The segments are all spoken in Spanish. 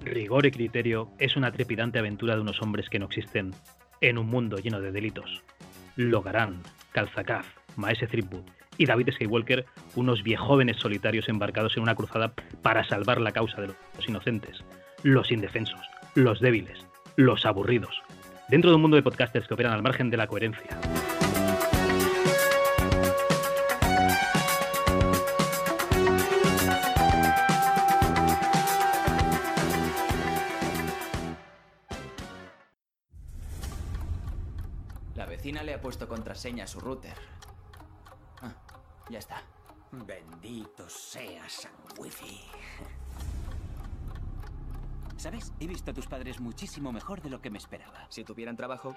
Rigor y criterio es una trepidante aventura de unos hombres que no existen en un mundo lleno de delitos. Logarán, Calzacaz, Maese Threepwood y David Skywalker, unos viejóvenes solitarios embarcados en una cruzada para salvar la causa de los inocentes, los indefensos, los débiles, los aburridos, dentro de un mundo de podcasters que operan al margen de la coherencia. La vecina le ha puesto contraseña a su router. Ah, ya está. Bendito sea San Wifi. ¿Sabes? He visto a tus padres muchísimo mejor de lo que me esperaba. Si tuvieran trabajo,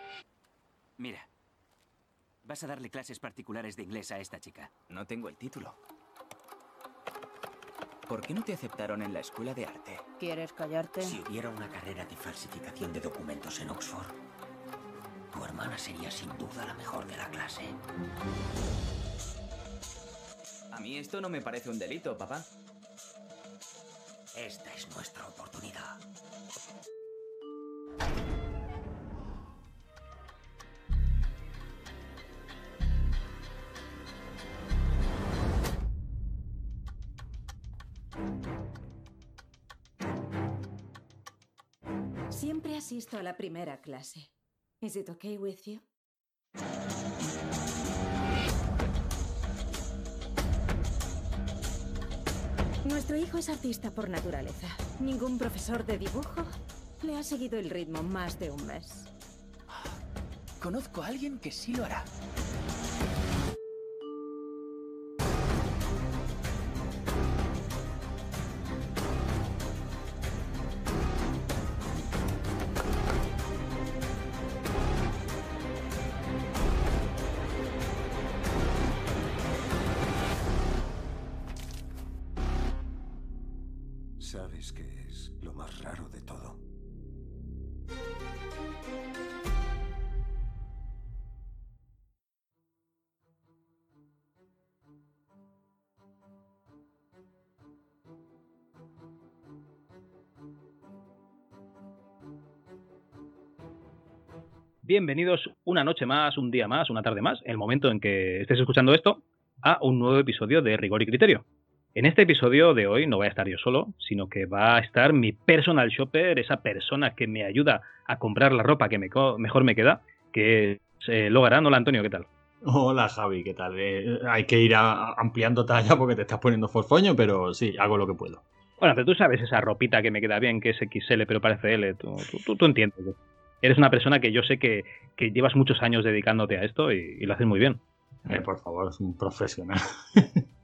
Mira, vas a darle clases particulares de inglés a esta chica. no tengo el título. ¿Por qué no te aceptaron en la escuela de arte? ¿Quieres callarte? Si hubiera una carrera de falsificación de documentos en Oxford, tu hermana sería sin duda la mejor de la clase. A mí esto no me parece un delito, papá. Esta es nuestra oportunidad. Siempre asisto a la primera clase. Is it okay with you? Nuestro hijo es artista por naturaleza. Ningún profesor de dibujo le ha seguido el ritmo más de un mes. Conozco a alguien que sí lo hará. Bienvenidos una noche más, un día más, una tarde más, el momento en que estés escuchando esto, a un nuevo episodio de Rigor y Criterio. En este episodio de hoy no voy a estar yo solo, sino que va a estar mi personal shopper, esa persona que me ayuda a comprar la ropa que me mejor me queda, que es eh, Logarán. Hola Antonio, ¿qué tal? Hola Javi, ¿qué tal? Eh, hay que ir a- ampliando talla porque te estás poniendo forfoño, pero sí, hago lo que puedo. Bueno, pero tú sabes esa ropita que me queda bien, que es XL, pero parece L. Tú, tú, tú- tú entiendes. Eres una persona que yo sé que, que llevas muchos años dedicándote a esto y, y lo haces muy bien. Eh, por favor, es un profesional.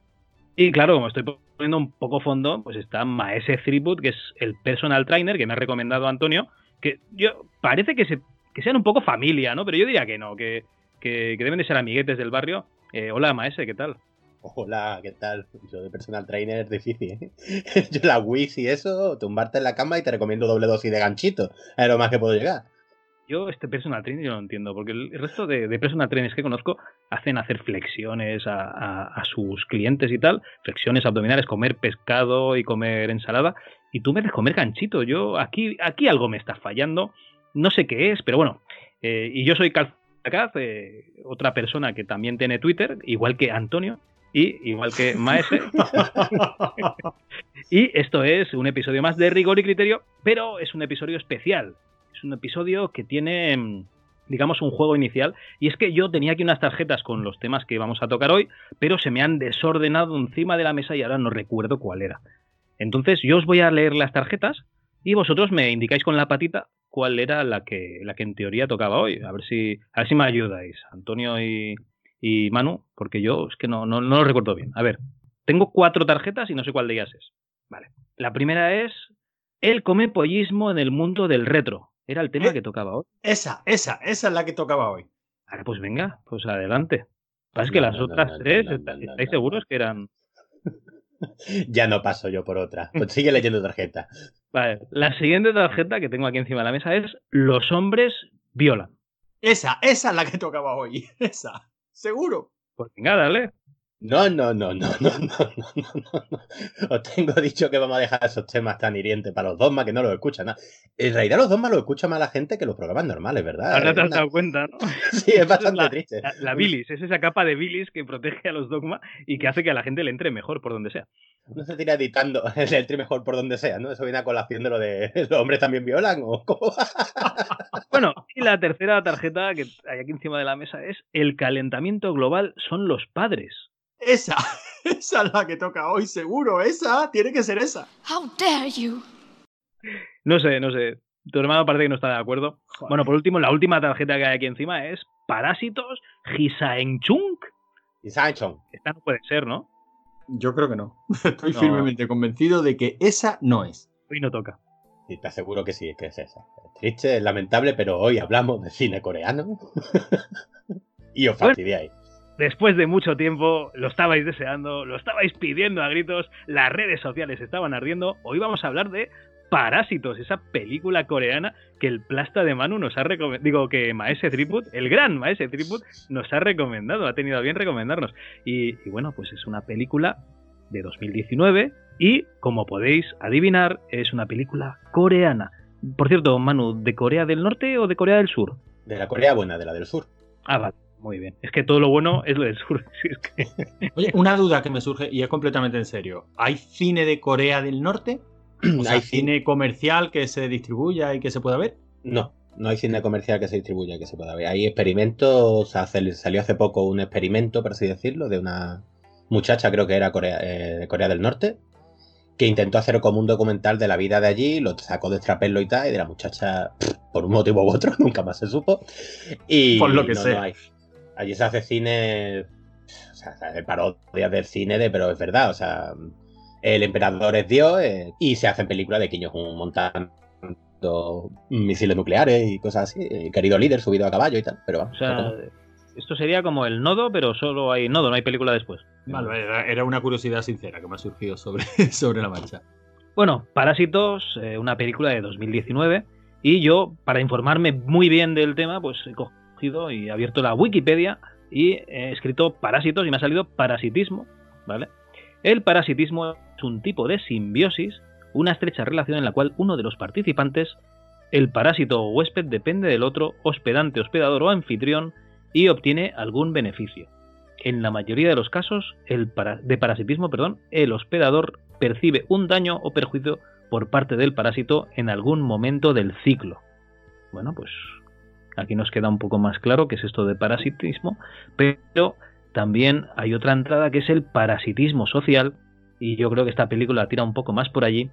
Y claro, como estoy poniendo un poco fondo, pues está Maese Threepwood, que es el personal trainer que me ha recomendado Antonio, que yo parece que, se, que sean un poco familia, ¿no? Pero yo diría que no, que, que, que deben de ser amiguetes del barrio. Eh, hola Maese, ¿qué tal? Hola, ¿qué tal? Yo de personal trainer es difícil, ¿eh? Yo la Wii y eso, tumbarte en la cama y te recomiendo doble dosis de ganchito. Es lo más que puedo llegar. Yo este personal trainer yo no entiendo, porque el resto de, de personal trainers que conozco hacen hacer flexiones a, a- a sus clientes y tal, flexiones abdominales, comer pescado y comer ensalada, y tú me haces comer ganchito. Yo aquí, aquí algo me está fallando, no sé qué es, pero bueno. eh, y yo soy Calzacaz, eh, otra persona que también tiene Twitter, igual que Antonio, y igual que Maese. Y esto es un episodio más de rigor y criterio, pero es un episodio especial. Es un episodio que tiene, mm, digamos, un juego inicial. Y es que yo tenía aquí unas tarjetas con los temas que vamos a tocar hoy, pero se me han desordenado encima de la mesa y ahora no recuerdo cuál era. Entonces yo os voy a leer las tarjetas y vosotros me indicáis con la patita cuál era la que, la que en teoría tocaba hoy. A ver si, a ver si me ayudáis, Antonio y, y Manu, porque yo es que no, no, no lo recuerdo bien. A ver, tengo cuatro tarjetas y no sé cuál de ellas es. Vale. La primera es el comepollismo en el mundo del retro. Era el tema Eh. que tocaba hoy. Esa, esa, esa es la que tocaba hoy. Vale, pues venga, pues adelante. Pasa es que No, las no, otras no, tres, ¿estáis seguros que eran...? Ya no paso yo por otra. Pues sigue leyendo tarjeta. Vale, la siguiente tarjeta que tengo aquí encima de la mesa es los hombres violan. Esa, esa es la que tocaba hoy. Esa. Seguro. Pues venga, dale. No, no, no, no, no, no, no, no, no. Os tengo dicho que vamos a dejar esos temas tan hirientes para los dogmas que no los escuchan nada. En realidad los dogmas los escucha más la gente que los programas normales, ¿verdad? Ahora te has dado cuenta, ¿no? Sí, es bastante la, triste. La, la bilis, es esa capa de bilis que protege a los dogmas y que hace que a la gente le entre mejor por donde sea. No se tira editando el tri mejor por donde sea, ¿no? Eso viene a colación de lo de los hombres también violan o cómo? Bueno, y la tercera tarjeta que hay aquí encima de la mesa es el calentamiento global son los padres. Esa. Esa es la que toca hoy, seguro. Esa. Tiene que ser esa. How dare you? No sé, no sé. Tu hermano parece que no está de acuerdo. Bueno, por último, la última tarjeta que hay aquí encima es Parásitos Gisaengchunk. Y Sanchon. Esta no puede ser, ¿no? Yo creo que no. Estoy No. firmemente convencido de que esa no es. Hoy no toca. Y te aseguro que sí, es que es esa. Es triste, es lamentable, pero hoy hablamos de cine coreano. y os Bueno. fastidiáis. Después de mucho tiempo, lo estabais deseando, lo estabais pidiendo a gritos, las redes sociales estaban ardiendo. Hoy vamos a hablar de Parásitos, esa película coreana que el plasta de Manu nos ha recomendado. Digo que Maese Triput, el gran Maese Triput, nos ha recomendado, ha tenido a bien recomendarnos. Y, y bueno, pues es una película de 2019 y, como podéis adivinar, es una película coreana. Por cierto, Manu, ¿de Corea del Norte o de Corea del Sur? De la Corea buena, de la del sur. Ah, vale, muy bien. Es que todo lo bueno es lo del sur. Si es que... Oye, una duda que me surge y es completamente en serio. ¿Hay cine de Corea del Norte? O sea, Hay cine comercial que se distribuya y que se pueda ver. No, no hay cine comercial que se distribuya, que se pueda ver. Hay experimentos, hace- salió hace poco un experimento, por así decirlo, de una muchacha, creo que era Corea, eh, de Corea del Norte, que intentó hacer como un documental de la vida de allí, lo sacó de extrapelo y tal, y de la muchacha, pff, por un motivo u otro, nunca más se supo. Y Por lo que no, sea. no hay. Allí se hace cine, o sea, se hace parodias del cine, de, pero es verdad, o sea, el emperador es Dios eh, y se hacen películas de que ellos montan misiles nucleares y cosas así. El querido líder subido a caballo y tal. Pero vamos, O sea, esto sería como el nodo, pero solo hay nodo, no hay película después. Vale, era, era una curiosidad sincera que me ha surgido sobre, sobre la marcha. Bueno, Parásitos, eh, una película de 2019. Y yo, para informarme muy bien del tema, pues he cogido y he abierto la Wikipedia y he escrito Parásitos y me ha salido parasitismo, ¿vale? El parasitismo es un tipo de simbiosis, una estrecha relación en la cual uno de los participantes, el parásito o huésped, depende del otro, hospedante, hospedador o anfitrión, y obtiene algún beneficio. En la mayoría de los casos el para- de parasitismo, perdón, el hospedador percibe un daño o perjuicio por parte del parásito en algún momento del ciclo. Bueno, pues aquí nos queda un poco más claro qué es esto de parasitismo, pero también hay otra entrada que es el parasitismo social, y yo creo que esta película tira un poco más por allí,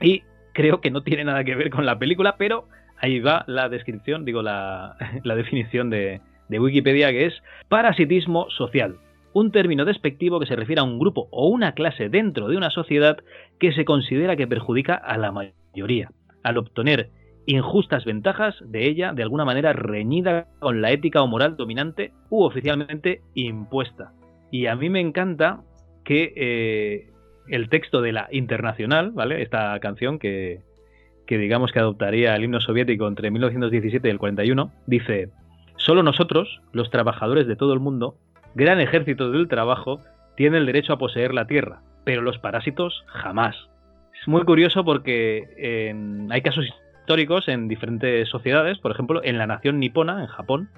y creo que no tiene nada que ver con la película, pero ahí va la descripción, digo la, definición de, de Wikipedia, que es parasitismo social. Un término despectivo que se refiere a un grupo o una clase dentro de una sociedad que se considera que perjudica a la mayoría, al obtener injustas ventajas de ella de alguna manera reñida con la ética o moral dominante u oficialmente impuesta. Y a mí me encanta que eh, el texto de la Internacional, ¿vale? Esta canción que, que digamos que adoptaría el himno soviético entre 1917 y el 41, dice, solo nosotros, los trabajadores de todo el mundo, gran ejército del trabajo, tiene el derecho a poseer la tierra, pero los parásitos jamás. Es muy curioso porque hay casos históricos en diferentes sociedades, por ejemplo, en la nación nipona, en Japón,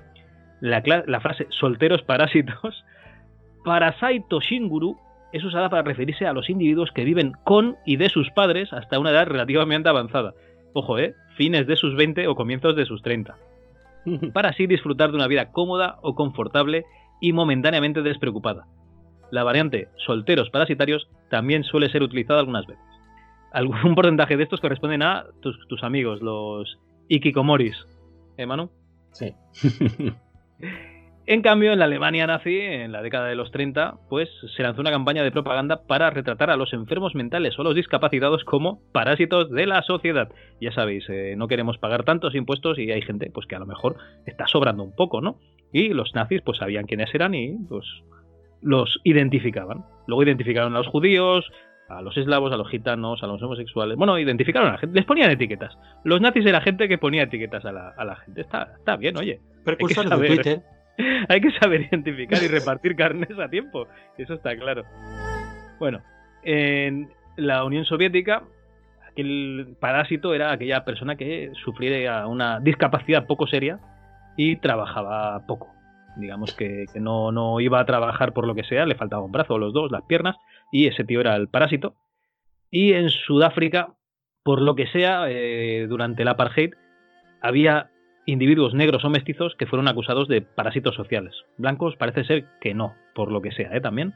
la, frase solteros parásitos, parasaito shinguru, es usada para referirse a los individuos que viven con y de sus padres hasta una edad relativamente avanzada. Ojo, ¿eh? Fines de sus 20 o comienzos de sus 30 para así disfrutar de una vida cómoda o confortable y momentáneamente despreocupada. La variante solteros parasitarios también suele ser utilizada algunas veces. Algún porcentaje de estos corresponden a tus, tus amigos, los ikikomoris. ¿Eh, Manu? Sí. En cambio, en la Alemania nazi, en la década de los 30, pues se lanzó una campaña de propaganda para retratar a los enfermos mentales o los discapacitados como parásitos de la sociedad. Ya sabéis, eh, no queremos pagar tantos impuestos y hay gente pues que a lo mejor está sobrando un poco, ¿no? Y los nazis pues sabían quiénes eran y pues los identificaban. Luego identificaron a los judíos, a los eslavos, a los gitanos, a los homosexuales. Bueno, identificaron a la gente, les ponían etiquetas. Los nazis era gente que ponía etiquetas a la, a la gente. Está, está bien, oye. Precursores saber. de Twitter. Hay que saber identificar y repartir carnes a tiempo. Eso está claro. Bueno, en la Unión Soviética, aquel parásito era aquella persona que sufría una discapacidad poco seria y trabajaba poco. Digamos que, que no, no iba a trabajar por lo que sea, le faltaba un brazo o los dos, las piernas, y ese tío era el parásito. Y en Sudáfrica, por lo que sea, eh, durante el apartheid, había individuos negros o mestizos que fueron acusados de parásitos sociales. Blancos parece ser que no, por lo que sea, ¿eh? También.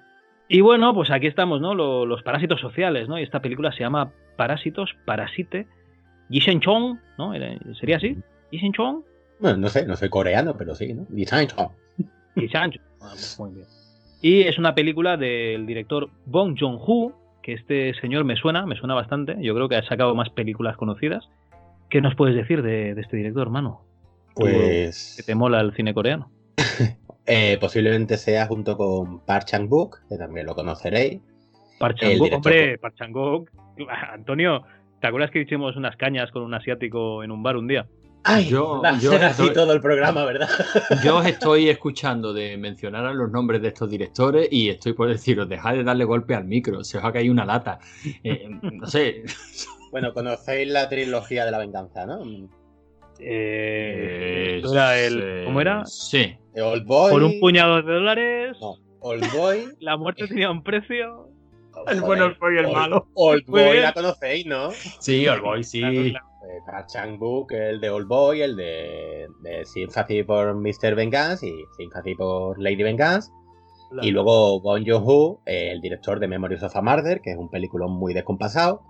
Y bueno, pues aquí estamos, ¿no? Lo- los parásitos sociales, ¿no? Y esta película se llama Parásitos, Parasite, Yishen Chong, ¿no? Era- ¿Sería así? Yishen Chong Bueno, no sé, no soy coreano, pero sí, ¿no? Design Chong. y Chancho. Ah, pues muy bien. Y es una película del director Bong Joon-ho, que este señor me suena, me suena bastante. Yo creo que ha sacado más películas conocidas. ¿Qué nos puedes decir de, de este director, mano? Que Pues te mola el cine coreano. eh, posiblemente sea junto con Park Chang-wook, que también lo conoceréis. Park director- hombre, Park Chan-wook. Antonio, ¿te acuerdas que hicimos unas cañas con un asiático en un bar un día? Ay, Yo- va a yo ser así estoy- todo el programa, ¿verdad? Yo os estoy escuchando de mencionar a los nombres de estos directores y estoy por deciros, dejad de darle golpe al micro, se os ha caído una lata. Eh, no sé. Bueno, conocéis la trilogía de la venganza, ¿no? Eh, Eh, era el, sí, ¿Cómo era? Sí. Old Boy. Por un puñado de dólares, No, Old Boy. la muerte tenía un precio. El bueno, el feo y el Old- malo. Old Boy la conocéis, ¿no? Sí, All Boy, sí. Eh, Park Chang-wook, el de Old Boy, el de, de Sympathy por Mr. Vengeance y Sympathy por Lady Vengeance. Y luego Bong Joon-ho, el director de Memories of a Murder, que es un película muy descompasado.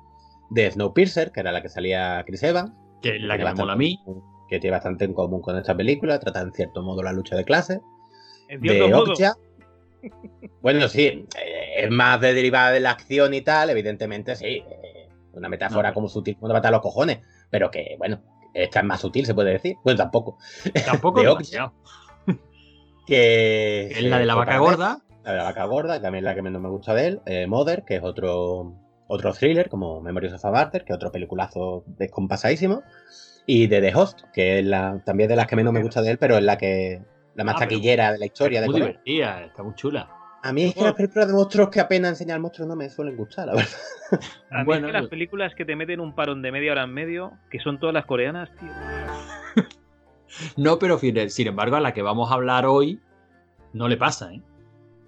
De Snowpiercer, que era la que salía Chris Evans. Que es la que tiene me mola a mí. Que tiene bastante en común con esta película. Trata en cierto modo la lucha de clases. De Okja. Bueno, sí, eh, es más de derivada de la acción y tal, evidentemente sí. eh, Una metáfora No. como sutil como te mata los cojones. Pero que, bueno, esta es más sutil, se puede decir. Bueno, tampoco. Tampoco De demasiado. Que Es la de la vaca gorda. La de la vaca gorda, que también es la que menos me gusta de él. Eh, Mother, que es otro, otro thriller, como Memories of a Murder, que es otro peliculazo descompasadísimo. Y de The Host, que es la, también de las que menos me gusta de él, pero es la que la más Ah, taquillera de la historia Es de muy Corea. divertida, está muy chula. A mí es que las películas de monstruos que apenas enseñan monstruos no me suelen gustar, la verdad. a mí Bueno, es que las yo- películas que te meten un parón de media hora en medio, que son todas las coreanas, tío. No, pero sin embargo, a la que vamos a hablar hoy no le pasa, ¿eh?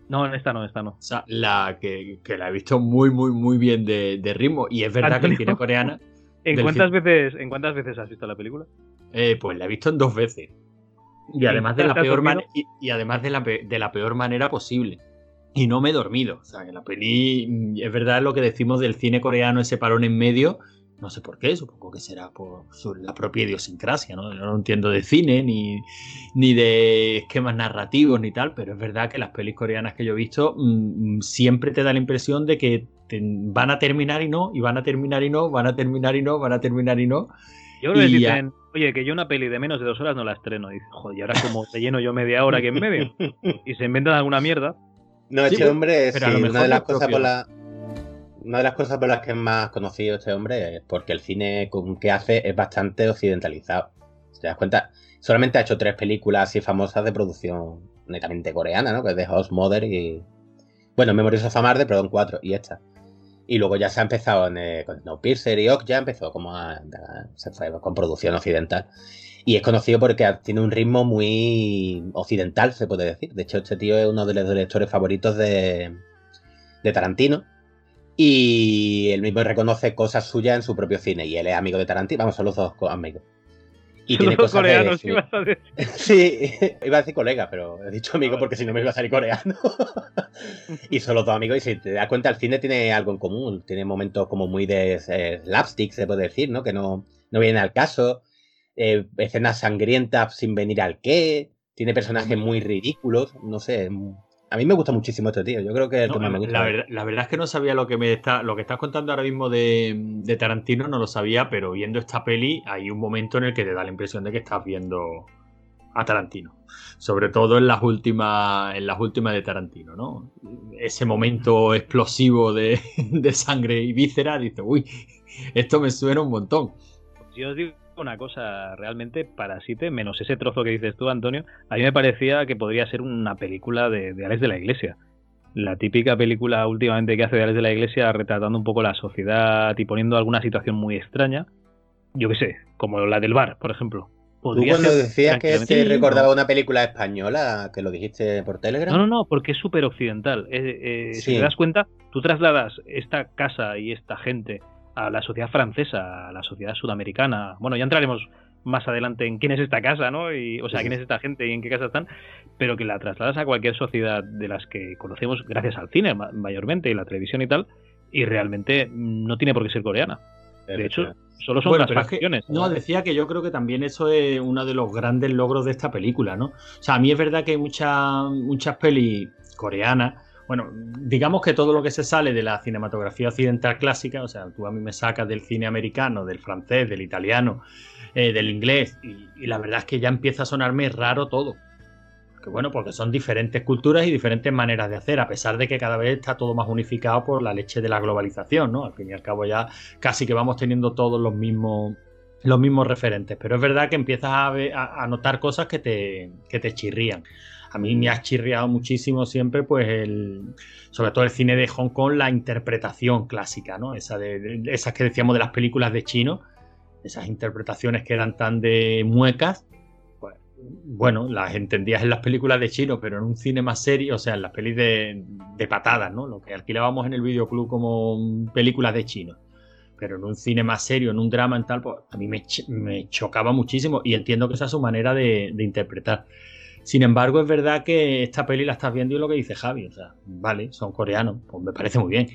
No, en esta no, esta no. O sea, la que, que la he visto muy, muy, muy bien de, de ritmo. Y es verdad que el cine coreana, ¿En cuántas veces, ¿En cuántas veces has visto la película? eh, pues la he visto en dos veces. Y además de la ¿Te has peor y, y además de la, pe- de la peor manera posible. Y no me he dormido. O sea, que la peli mm, es verdad lo que decimos del cine coreano, ese parón en medio. No sé por qué, supongo que será por su- la propia idiosincrasia, ¿no? Yo no entiendo de cine, ni, ni de esquemas narrativos, ni tal, pero es verdad que las pelis coreanas que yo he visto mm, mm, siempre te da la impresión de que te- van a terminar y no, y van a terminar y no, van a terminar y no, van a terminar y no. Yo que ya. dicen, oye, que yo una peli de menos de dos horas no la estreno. Y joder, y ahora como te lleno yo media hora aquí en medio. Y se inventan alguna mierda. No, este pero- hombre, sí, lo una de las es cosas propio. por la. Una de las cosas por las que es más conocido este hombre es porque el cine con que hace es bastante occidentalizado. ¿Te das cuenta? Solamente ha hecho tres películas así famosas de producción netamente coreana, ¿no? Que es The House Mother y. Bueno, Memories of a Murder, perdón, cuatro, y esta. Y luego ya se ha empezado en, eh, con Snowpiercer y Ok, ya empezó como a, a- se fue con producción occidental. Y es conocido porque tiene un ritmo muy occidental, se puede decir. De hecho, este tío es uno de los directores favoritos de, de Tarantino. Y él mismo reconoce cosas suyas en su propio cine. Y él es amigo de Tarantino. Vamos, son los dos amigos. Y tiene Los cosas de- coreanos, ibas a decir. Sí, iba a decir colega, pero he dicho amigo porque si no me iba a salir coreano. y son los dos amigos. Y si te das cuenta, el cine tiene algo en común. Tiene momentos como muy de eh, slapstick, se puede decir, ¿no? Que no, no vienen al caso. Eh, escenas sangrientas sin venir al qué. Tiene personajes muy ridículos. No sé. A mí me gusta muchísimo este tío. Yo creo que es el No, que más me gusta. la, verdad, la verdad es que no sabía lo que me está, lo que estás contando ahora mismo de, de Tarantino, no lo sabía, pero viendo esta peli hay un momento en el que te da la impresión de que estás viendo a Tarantino. Sobre todo en las últimas, en las últimas de Tarantino, ¿no? Ese momento explosivo de, de sangre y víscera, dice, uy, esto me suena un montón. Yo os una cosa, realmente Parasite, menos ese trozo que dices tú, Antonio, a mí me parecía que podría ser una película de, de Alex de la Iglesia. La típica película últimamente que hace de Alex de la Iglesia retratando un poco la sociedad y poniendo alguna situación muy extraña. Yo qué sé, como la del bar, por ejemplo. Tú cuando decías que te recordaba una película española, que lo dijiste por Telegram. No, no, no, porque es súper occidental. Eh, eh, Si te das cuenta, tú trasladas esta casa y esta gente a la sociedad francesa, a la sociedad sudamericana. Bueno, ya entraremos más adelante en quién es esta casa, ¿no? Y, o sea, quién es esta gente y en qué casa están, pero que la trasladas a cualquier sociedad de las que conocemos gracias al cine mayormente y la televisión y tal, y realmente no tiene por qué ser coreana. De hecho, solo son las facciones. no, decía que yo creo que también eso es uno de los grandes logros de esta película, ¿no? O sea, a mí es verdad que hay muchas muchas pelis coreanas bueno, digamos que todo lo que se sale de la cinematografía occidental clásica, o sea, tú a mí me sacas del cine americano, del francés, del italiano, eh, del inglés, y, la verdad es que ya empieza a sonarme raro todo. Que bueno, porque son diferentes culturas y diferentes maneras de hacer, a pesar de que cada vez está todo más unificado por la leche de la globalización, ¿no? Al fin y al cabo ya casi que vamos teniendo todos los mismos los mismos referentes, pero es verdad que empiezas a, a, notar cosas que te, que te chirrían a mí me ha chirriado muchísimo siempre, pues, el, sobre todo el cine de Hong Kong, la interpretación clásica, ¿no? Esa de, esas que decíamos de las películas de chino, esas interpretaciones que eran tan de muecas, pues, bueno, las entendías en las películas de chino, pero en un cine más serio, o sea, en las pelis de, patadas, ¿no? Lo que alquilábamos en el videoclub como películas de chino pero en un cine más serio, en un drama, en tal, pues a mí me, chocaba muchísimo y entiendo que esa es su manera de interpretar. Sin embargo, es verdad que esta peli la estás viendo y lo que dice Javi, o sea, vale, son coreanos, pues me parece muy bien.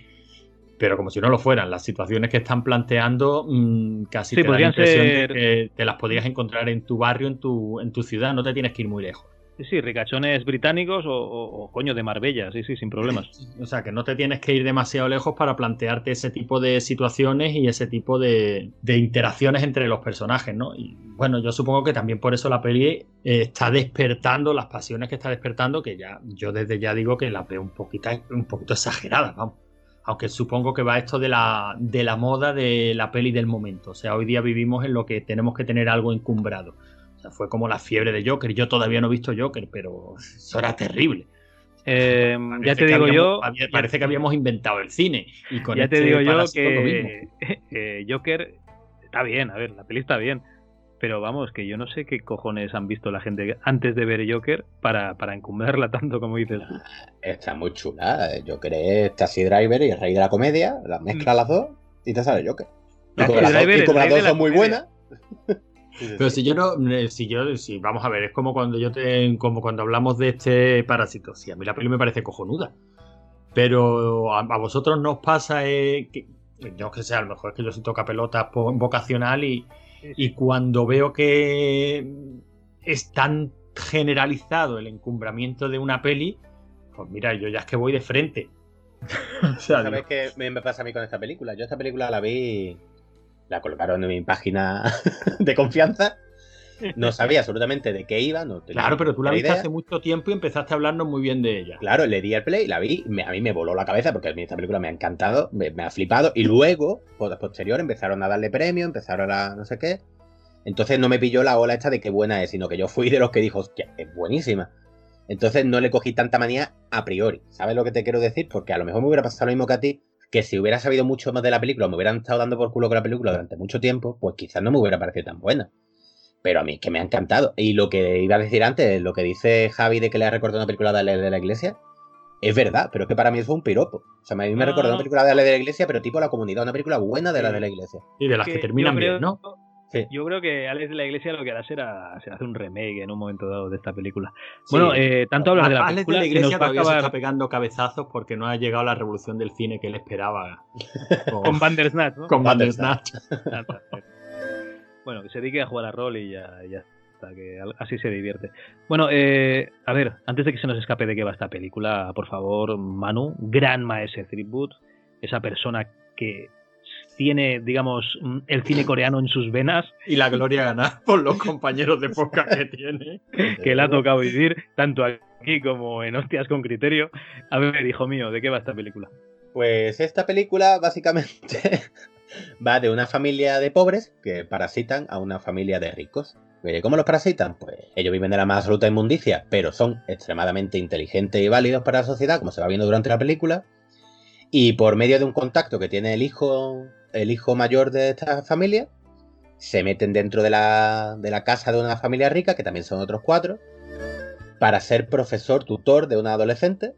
Pero como si no lo fueran, las situaciones que están planteando mmm, casi te da la impresión de que te las podrías encontrar en tu barrio, en tu, en tu ciudad, no te tienes que ir muy lejos. Sí, sí, ricachones británicos o, coño de Marbella, sí, sí, sin problemas. O sea, que no te tienes que ir demasiado lejos para plantearte ese tipo de situaciones y ese tipo de, interacciones entre los personajes, ¿no? Y bueno, yo supongo que también por eso la peli eh, está despertando las pasiones que está despertando, que ya yo desde ya digo que las veo un poquito, un poquito exageradas, vamos. Aunque supongo que va esto de la, de la moda de la peli del momento. O sea, hoy día vivimos en lo que tenemos que tener algo encumbrado fue como la fiebre de Joker. Yo todavía no he visto Joker, pero eso era terrible. Eh, ya te digo yo. parece que habíamos inventado el cine. Y con ya te este digo yo que eh, Joker está bien, a ver, la peli está bien. Pero vamos, que yo no sé qué cojones han visto la gente antes de ver Joker para, para encumbrarla tanto como dices tú. Está muy chula. Joker es Taxi Driver y el rey de la comedia. Las mezcla las dos y te sale Joker. Y como, las, dos son muy buenas. Pero si yo no, eh, si yo, si vamos a ver, es como cuando yo te, como cuando hablamos de este parásito. Si a mí la peli me parece cojonuda, pero a, vosotros no os pasa eh, que, yo que sé, a lo mejor es que yo soy toca pelotas vocacional y, y cuando veo que es tan generalizado el encumbramiento de una peli, pues mira, yo ya es que voy de frente. ¿Sabes qué me pasa a mí con esta película? Yo esta película la vi la colocaron en mi página de confianza. No sabía absolutamente de qué iba. No claro, pero tú la viste hace mucho tiempo y empezaste a hablarnos muy bien de ella. Claro, le di el play, la vi, a mí me voló la cabeza porque a mí esta película me ha encantado, me, ha flipado. Y luego, posterior, empezaron a darle premio, empezaron a no sé qué. Entonces no me pilló la ola esta de qué buena es, sino que yo fui de los que dijo, hostia, es buenísima. Entonces no le cogí tanta manía a priori. ¿Sabes lo que te quiero decir? Porque a lo mejor me hubiera pasado lo mismo que a ti que si hubiera sabido mucho más de la película, me hubieran estado dando por culo con la película durante mucho tiempo, pues quizás no me hubiera parecido tan buena. Pero a mí es que me ha encantado. Y lo que iba a decir antes, lo que dice Javi de que le ha recordado una película de la, de la iglesia, es verdad, pero es que para mí eso es un piropo. O sea, a mí me ha recordado una película de la de la iglesia, pero tipo la comunidad, una película buena de la de la iglesia. Y de las que, terminan bien, ¿no? Yo creo que Alex de la Iglesia lo que hará será, será hacer un remake en un momento dado de esta película. Bueno, eh, tanto hablar de la película. Alex de la Iglesia todavía se está pegando cabezazos porque no ha llegado la revolución del cine que él esperaba. Con, Bandersnatch, ¿no? Con Bandersnatch. bueno, que se dedique a jugar a rol y ya, ya está, que así se divierte. Bueno, eh, a ver, antes de que se nos escape de qué va esta película, por favor, Manu, gran maese Threepwood, esa persona que tiene, digamos, mm, el cine coreano en sus venas. Y la gloria ganar por los compañeros de poca que tiene. que le ha tocado vivir, tanto aquí como en Hostias con Criterio. A ver, hijo mío, ¿de qué va esta película? Pues esta película básicamente va de una familia de pobres que parasitan a una familia de ricos. Eh, ¿Cómo los parasitan? Pues ellos viven de la más absoluta inmundicia, pero son extremadamente inteligentes y válidos para la sociedad, como se va viendo durante la película. Y por medio de un contacto que tiene el hijo, el hijo mayor de esta familia, se meten dentro de la, de la casa de una familia rica, que también son otros cuatro, para ser profesor tutor de una adolescente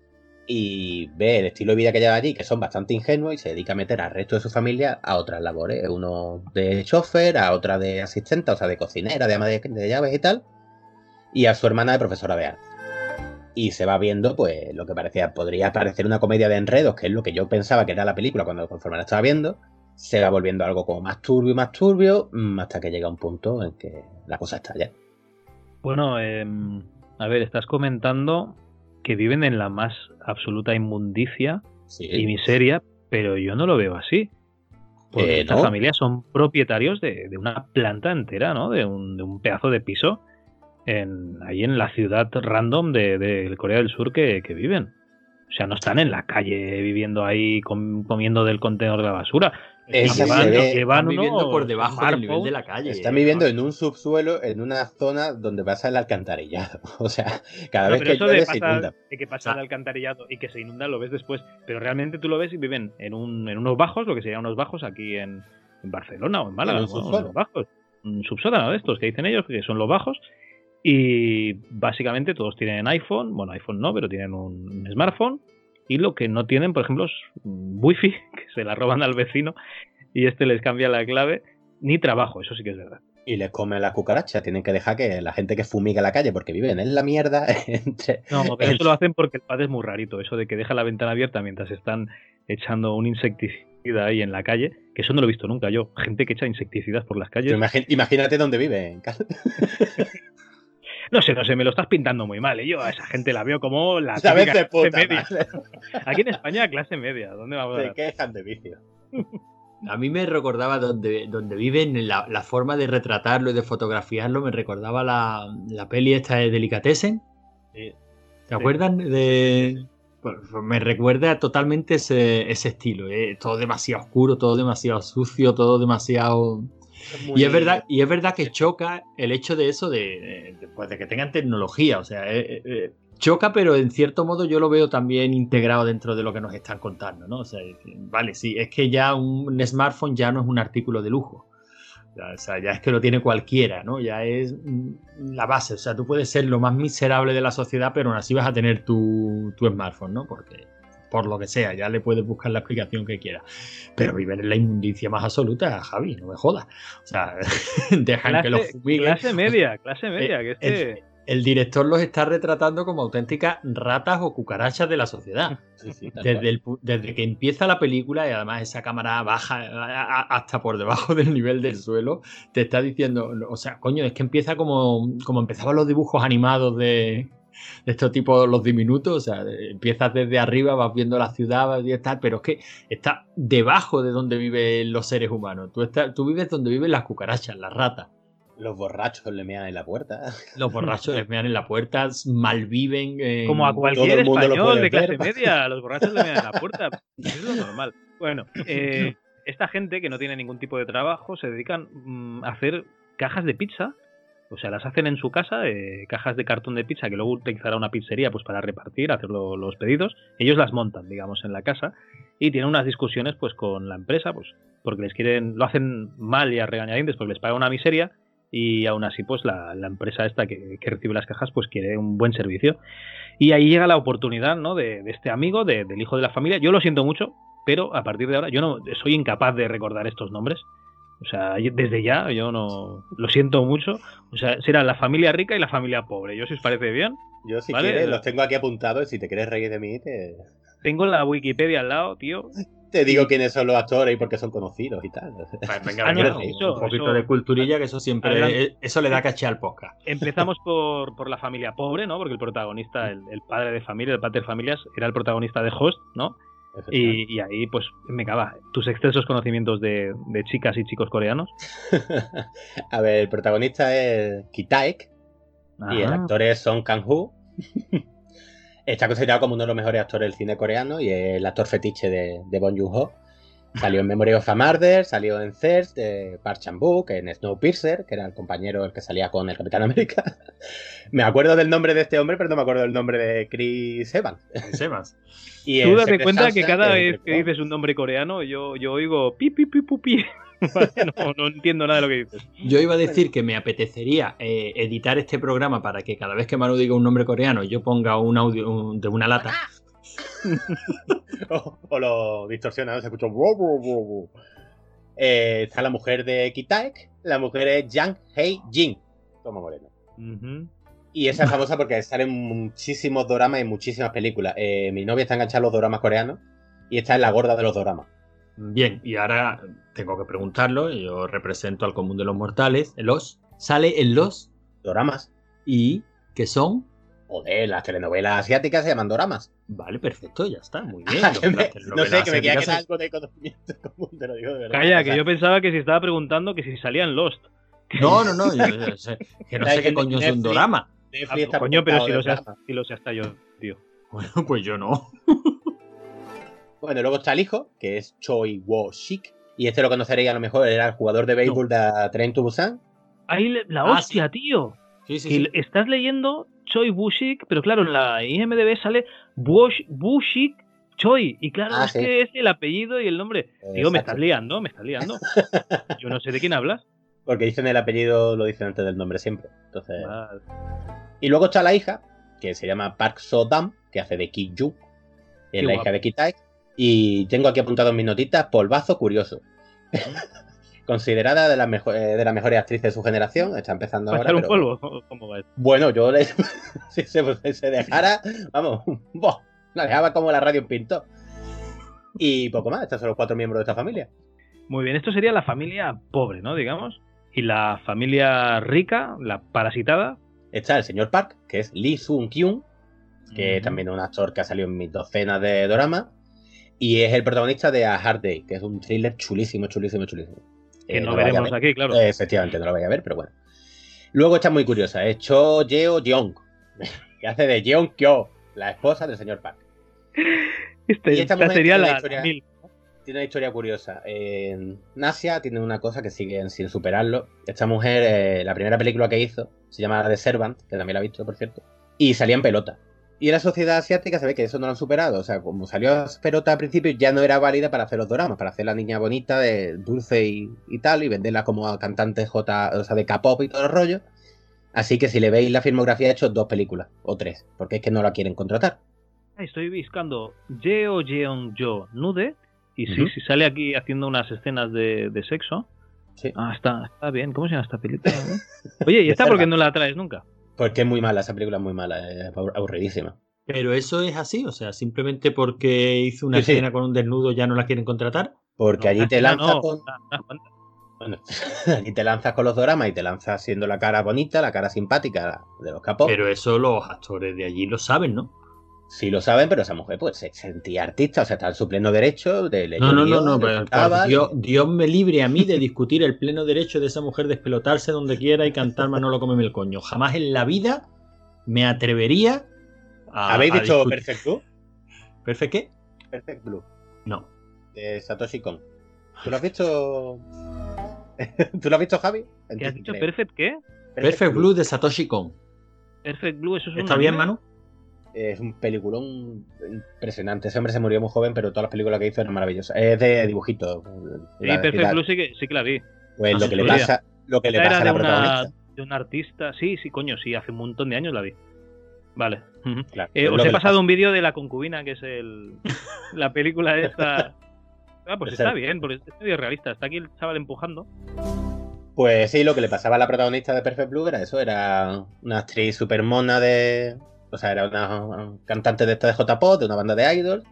y ve el estilo de vida que lleva allí, que son bastante ingenuos, y se dedica a meter al resto de su familia a otras labores. Uno de chofer, a otra de asistente, o sea, de cocinera, de ama de llaves y tal, y a su hermana de profesora de arte. Y se va viendo, pues, lo que parecía, podría parecer una comedia de enredos, que es lo que yo pensaba que era la película cuando conforme la estaba viendo, se va volviendo algo como más turbio y más turbio, mm, hasta que llega un punto en que la cosa está ya. Bueno, em, a ver, estás comentando que viven en la más absoluta inmundicia Sí. y miseria, pero yo no lo veo así. Porque Eh, esta ¿no? familia son propietarios de, de una planta entera, ¿no? De un, de un pedazo de piso en, ahí en la ciudad random de, de Corea del Sur que, que viven. O sea, no están en la calle viviendo ahí com- comiendo del contenedor de la basura. Esa viviendo por debajo del nivel de la calle. Están viviendo en un subsuelo, en una zona donde pasa el alcantarillado. O sea, cada No, vez pero que eso llueve de, se pasar- inunda. de que pasa el sea- alcantarillado y que se inunda lo ves después. Pero realmente tú lo ves y viven en, un, en unos bajos, lo que serían unos bajos aquí en, en Barcelona o en Málaga. En bueno, unos bajos. Un subsótano de estos que dicen ellos, que son los bajos. Y básicamente todos tienen iPhone. Bueno, iPhone no, pero tienen un, un smartphone. Y lo que no tienen, por ejemplo, es wifi, que se la roban al vecino y este les cambia la clave. Ni trabajo, eso sí que es verdad. Y les come la cucaracha. Tienen que dejar que la gente que fumiga la calle, porque viven en la mierda, entre... No, pero eso lo hacen porque el padre es muy rarito. Eso de que deja la ventana abierta mientras están echando un insecticida ahí en la calle, que eso no lo he visto nunca yo. Gente que echa insecticidas por las calles. Imagínate dónde viven. No sé, no sé, me lo estás pintando muy mal. ¿eh? Yo a esa gente la veo como la puta clase media. madre. Aquí en España, clase media. ¿Dónde vamos a Se quejan de vicio. A mí me recordaba donde, donde viven, la, la forma de retratarlo y de fotografiarlo, me recordaba la, la peli esta de Delicatessen. Sí. ¿Te acuerdan? De... Pues, me recuerda totalmente ese, ese estilo. ¿eh? Todo demasiado oscuro, todo demasiado sucio, todo demasiado... Y es verdad, y es verdad que choca el hecho de eso de, de, pues, de que tengan tecnología. O sea, eh, eh, choca, pero en cierto modo yo lo veo también integrado dentro de lo que nos están contando, ¿no? O sea, vale, sí, es que ya un smartphone ya no es un artículo de lujo. Ya, O sea, ya es que lo tiene cualquiera, ¿no? Ya es mm, la base. O sea, tú puedes ser lo más miserable de la sociedad, pero aún así vas a tener tu, tu smartphone, ¿no? Porque por lo que sea, ya le puedes buscar la explicación que quieras. Pero viven en la inmundicia más absoluta, Javi, no me jodas. O sea, dejan que los fumiguen. clase media, clase media. Que este... El director los está retratando como auténticas ratas o cucarachas de la sociedad. Sí, sí, tal Desde, el desde que empieza la película, y además esa cámara baja hasta por debajo del nivel del suelo, te está diciendo, o sea, coño, es que empieza como, como empezaban los dibujos animados de, de estos tipos, los diminutos, o sea, empiezas desde arriba, vas viendo la ciudad, vas viendo tal, pero es que está debajo de donde viven los seres humanos. Tú, estás, tú vives donde viven las cucarachas, las ratas. Los borrachos le mean en la puerta. Los borrachos les mean en la puerta, malviven. en- Como a todo cualquier el mundo lo español de clase ver. media, los borrachos le miran a la puerta. Es lo normal. Bueno, eh, esta gente que no tiene ningún tipo de trabajo se dedican mm, a hacer cajas de pizza. O sea, las hacen en su casa, eh, cajas de cartón de pizza que luego utilizará una pizzería pues para repartir, hacer lo- los pedidos. Ellos las montan, digamos, en la casa y tienen unas discusiones pues con la empresa, pues porque les quieren, lo hacen mal y a regañadientes porque les paga una miseria y aún así pues la, empresa esta que, recibe las cajas pues quiere un buen servicio y ahí llega la oportunidad ¿no? de, de este amigo de- del hijo de la familia yo lo siento mucho pero a partir de ahora yo no soy incapaz de recordar estos nombres o sea desde ya yo no lo siento mucho o sea será la familia rica y la familia pobre yo si os parece bien Yo, si Vale. quieres, los tengo aquí apuntados. Y si te quieres reír de mí, te, tengo la Wikipedia al lado tío te digo quiénes son los actores y por qué son conocidos y tal. Pues venga, Ah, no, eso- un poquito eso- de culturilla, que eso siempre Adelante. eso le da caché al podcast. Empezamos por, por la familia pobre, ¿no? Porque el protagonista, el, el padre de familia, el pater familias, era el protagonista de Host, ¿no? Y, y ahí, pues, me caga. Tus excesos conocimientos de, de chicas y chicos coreanos. A ver, el protagonista es Kitaek y el Ajá. actor es Song Kang-ho. Está considerado como uno de los mejores actores del cine coreano y es el actor fetiche de, de Bong Joon-ho. Salió en Memory of a Murder, salió en Thirst, de Park Chan-wook, en Snowpiercer, que era el compañero el que salía con el Capitán América. me acuerdo del nombre de este hombre, pero no me acuerdo del nombre de Chris Evans. Sebas. Y Tú date Secret cuenta que Sunshine, cada vez Chris que Evans. dices un nombre coreano, yo, yo oigo pi, pi, pi, pu, pi. No, no entiendo nada de lo que dices. Yo iba a decir que me apetecería eh, editar este programa para que cada vez que Manu diga un nombre coreano yo ponga un audio un- de una lata. o, o lo distorsiona, se escucha. Eh, está la mujer de Kitaek, la mujer es Yang Hei Jin, como moreno. Y esa es famosa porque sale en muchísimos doramas y muchísimas películas. Eh, mi novia está enganchada a los doramas coreanos y esta es la gorda de los doramas. Bien, y ahora tengo que preguntarlo. Yo represento al común de los mortales. Los sale en los Doramas. y que son. Joder, las telenovelas asiáticas se llaman doramas. Vale, perfecto, ya está, muy bien. Ah, que me- no telenovelas sé, que me queda que era algo de conocimiento común, te lo digo de verdad. Calla, O sea, que yo pensaba que si estaba preguntando que si salían Lost. No, no, no. yo- yo sé- que no sé qué coño es un dorama. Netflix Ah, está coño, pero si de lo, sé, si lo sé hasta yo, tío. Bueno, pues yo no. Bueno, luego está el hijo, que es Choi Wo-shik. Y este lo conoceréis a lo mejor, era el jugador de béisbol de Train to Busan. Ahí la Ah, hostia, tío. Sí, sí, Que sí. estás leyendo Choi Bushik, pero claro, en la IMDB sale Bush, Bushik Choi. Y claro, Ah, es sí. que es el apellido y el nombre. Digo, me Exacto. estás liando, me estás liando. Yo no sé de quién hablas. Porque dicen el apellido, lo dicen antes del nombre siempre. Entonces. Vale. Y luego está la hija, que se llama Park So-dam, que hace de Ki Yu. Es Qué la guapo. hija de Kitaek. Y tengo aquí apuntado en mis notitas, polvazo curioso. Considerada de las, mejo- eh, de las mejores actrices de su generación, está empezando ¿Va a ahora. un polvo? ¿Cómo va? Bueno, yo le... si se, se dejara, vamos, ¡buah! la dejaba como la radio en pinto. Y poco más, estos son los cuatro miembros de esta familia. Muy bien, esto sería la familia pobre, ¿no? Digamos. Y la familia rica, la parasitada. Está el señor Park, que es Lee Sung Kyun, que también es un actor que ha salido en mis docenas de doramas. Y es el protagonista de A Hard Day, que es un thriller chulísimo, chulísimo, chulísimo. Que Eh, no veremos ver. aquí, claro. Eh, efectivamente, no lo vais a ver, pero bueno. Luego está muy curiosa, es Cho Yeo Jeong, que hace de Jeong Kyo, la esposa del señor Park. Este- y esta esta mujer sería tiene una la, historia- la mil. Tiene una historia curiosa. En Nasia tiene una cosa que siguen sin superarlo. Esta mujer, eh, la primera película que hizo, se llama The Servant, que también la he visto, por cierto, y salía en pelota. Y en la sociedad asiática se ve que eso no lo han superado. O sea, como salió pelota al principio, ya no era válida para hacer los dramas, para hacer la niña bonita, de dulce y, y tal, y venderla como a cantantes J, o sea, de K-pop y todo el rollo. Así que si le veis la filmografía, ha hecho dos películas, o tres, porque es que no la quieren contratar. Estoy buscando Jeo Jeon Jo Nude. Y sí, sí sale aquí haciendo unas escenas de, de sexo. Sí. Ah, está, está bien. ¿Cómo se llama esta película? Oye, ¿y esta por qué no la traes nunca? Porque es muy mala, esa película es muy mala, es abur- aburridísima. Pero eso es así, o sea, simplemente porque hizo una Sí, sí. escena con un desnudo ya no la quieren contratar. Porque No, allí te no, lanzas no, con. na- na- cuenta. Bueno, allí te lanzas con los doramas y te lanzas siendo la cara bonita, la cara simpática de los capos. Pero eso los actores de allí lo saben, ¿no? Sí lo saben, pero esa mujer pues se sentía artista, o sea, está en su pleno derecho de leer No, no, no, guion, no, pero, por Dios, Dios me libre a mí de discutir el pleno derecho de esa mujer de explotarse donde quiera y cantar Manolo Cómeme el coño. Jamás en la vida me atrevería a. ¿Habéis a visto discutir. Perfect Blue? ¿Perfect qué? Perfect Blue, No. de Satoshi Kon. ¿Tú lo has visto? ¿Tú lo has visto, Javi? ¿Qué has dicho? ¿Perfect qué? Perfect Blue de Satoshi Kon. Perfect Blue, eso es un ¿Está bien, anime? Manu? Es un peliculón impresionante. Ese hombre se murió muy joven, pero todas las películas que hizo eran maravillosas. Es de dibujitos. Sí, La- Perfect la- Blue sí que, sí que la vi. Pues lo que le pasa, lo que le Esta pasa a la de, una, protagonista. de un artista. Sí, sí, coño, sí, hace un montón de años la vi. Vale. Claro, Eh, os he pasado pasa. un vídeo de la concubina, que es el la película esta. Ah, pues está bien, porque es medio realista. Está aquí el chaval empujando. Pues sí, lo que le pasaba a la protagonista de Perfect Blue era eso, era una actriz super mona de... O sea, era una cantante de esta de J-Pop, de una banda de idols,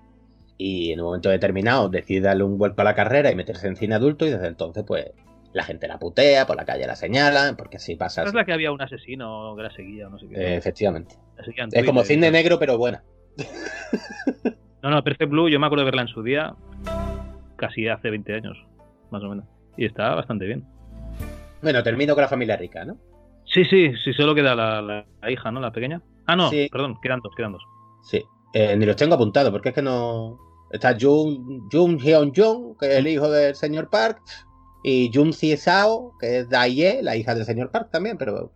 y en un momento determinado decide darle un vuelco a la carrera y meterse en cine adulto, y desde entonces pues la gente la putea, por la calle la señalan, porque así pasa. Es la que había un asesino que la seguía, no sé qué. Eh, efectivamente. Es como Twitter cine negro, pero buena. No, no, Perfect Blue, yo me acuerdo de verla en su día, casi hace 20 años, más o menos. Y está bastante bien. Bueno, termino con la familia rica, ¿no? Sí, sí, sí, solo queda la, la- la hija, ¿no? La pequeña. Ah, no, Sí. perdón, quedan dos, quedan dos. Sí. Eh, ni los tengo apuntados, porque es que no. Está Jung, Jung Hyun Jung, que es el hijo del señor Park, y Jung Si Sao, que es Daye, la hija del señor Park también, pero.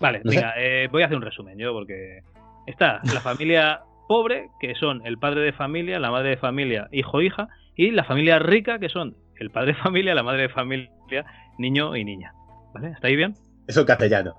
Vale, No venga, eh, voy a hacer un resumen yo, porque está la familia pobre, que son el padre de familia, la madre de familia, hijo, hija, y la familia rica, que son el padre de familia, la madre de familia, niño y niña. ¿Vale? ¿Está ahí bien? Eso en castellano.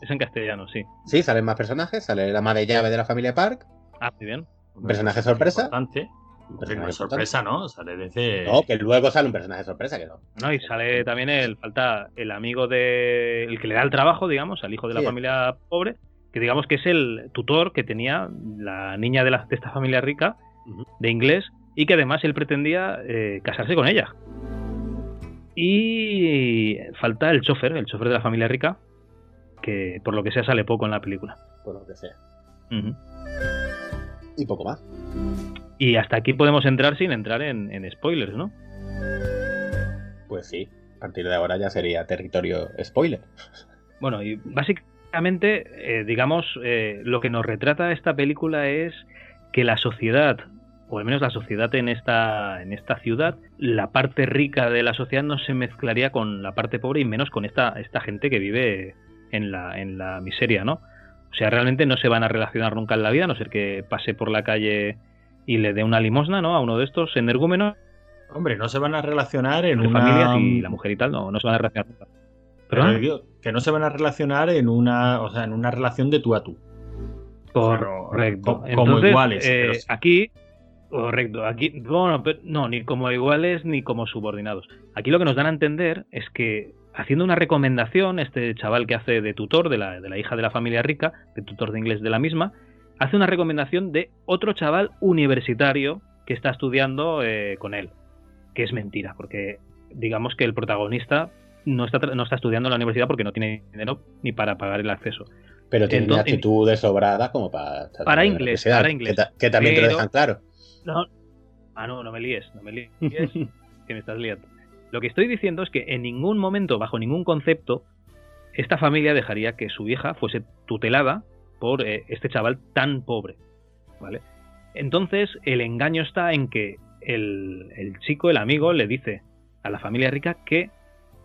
Es en castellano, sí. Sí, salen más personajes, sale la madre llave de la familia Park, Ah, muy bien. un personaje sorpresa. Importante. un personaje es sorpresa, ¿no? Sale desde. No, que luego sale un personaje sorpresa, que no. No, y sale también el falta el amigo de el que le da el trabajo, digamos, al hijo de la Sí. familia pobre, que digamos que es el tutor que tenía la niña de, la- de esta familia rica de inglés y que además él pretendía eh, casarse con ella. Y falta el chofer, el chofer de la familia rica, que por lo que sea sale poco en la película. Por lo que sea. Y poco más. Y hasta aquí podemos entrar sin entrar en, en spoilers, ¿no? Pues sí, a partir de ahora ya sería territorio spoiler. Bueno, y básicamente, eh, digamos, eh, lo que nos retrata esta película es que la sociedad, o al menos la sociedad en esta, en esta ciudad, la parte rica de la sociedad no se mezclaría con la parte pobre y menos con esta, esta gente que vive en la, en la miseria, ¿no? O sea, realmente no se van a relacionar nunca en la vida, a no ser que pase por la calle y le dé una limosna, ¿no? A uno de estos energúmenos, Hombre, no se van a relacionar en una. familias y la mujer y tal, no, no se van a relacionar nunca. Pero que no se van a relacionar en una, o sea, en una relación de tú a tú. Correcto. Co- como Entonces, iguales, eh, pero sí. aquí, correcto, aquí, bueno, pero- no, ni como iguales ni como subordinados. Aquí lo que nos dan a entender es que haciendo una recomendación, este chaval que hace de tutor de la, de la hija de la familia rica, de tutor de inglés de la misma, hace una recomendación de otro chaval universitario que está estudiando eh, con él, que es mentira, porque digamos que el protagonista no está, no está estudiando en la universidad porque no tiene dinero ni para pagar el acceso. Pero tiene una Entonces- actitud de sobrada como para. Para inglés, para inglés. Que, ta- que también te lo dejan claro. No, ah, no, no me líes, no me líes, que me estás liando. Lo que estoy diciendo es que en ningún momento, bajo ningún concepto, esta familia dejaría que su hija fuese tutelada por eh, este chaval tan pobre, ¿vale? Entonces, el engaño está en que el, el chico, el amigo, le dice a la familia rica que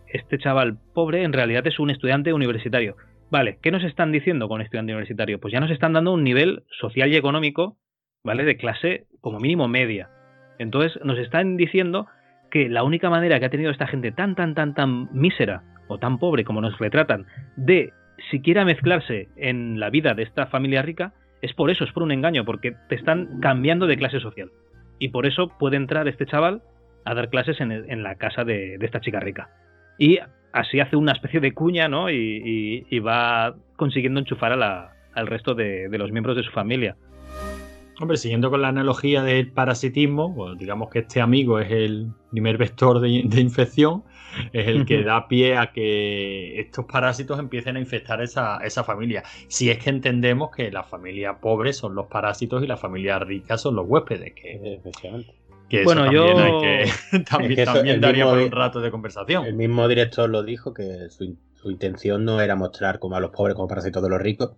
este chaval pobre en realidad es un estudiante universitario. Vale, ¿qué nos están diciendo con estudiante universitario? Pues ya nos están dando un nivel social y económico, ¿vale? De clase como mínimo media. Entonces nos están diciendo que la única manera que ha tenido esta gente tan, tan, tan, tan mísera o tan pobre como nos retratan de siquiera mezclarse en la vida de esta familia rica es por eso, es por un engaño, porque te están cambiando de clase social. Y por eso puede entrar este chaval a dar clases en, la casa de, esta chica rica. Y así hace una especie de cuña, ¿no? Y, va consiguiendo enchufar a la- al resto de los miembros de su familia. Hombre, siguiendo con la analogía del parasitismo, pues digamos que este amigo es el primer vector de, de infección, es el que da pie a que estos parásitos empiecen a infectar esa, esa familia. Si es que entendemos que la familia pobre son los parásitos y la familia rica son los huéspedes, que, Efectivamente. que Bueno, eso también, yo- hay que, también, Es que eso- también el daría mismo para di- un rato de conversación. El mismo director lo dijo que su, su intención no era mostrar como a los pobres como parásitos de los ricos,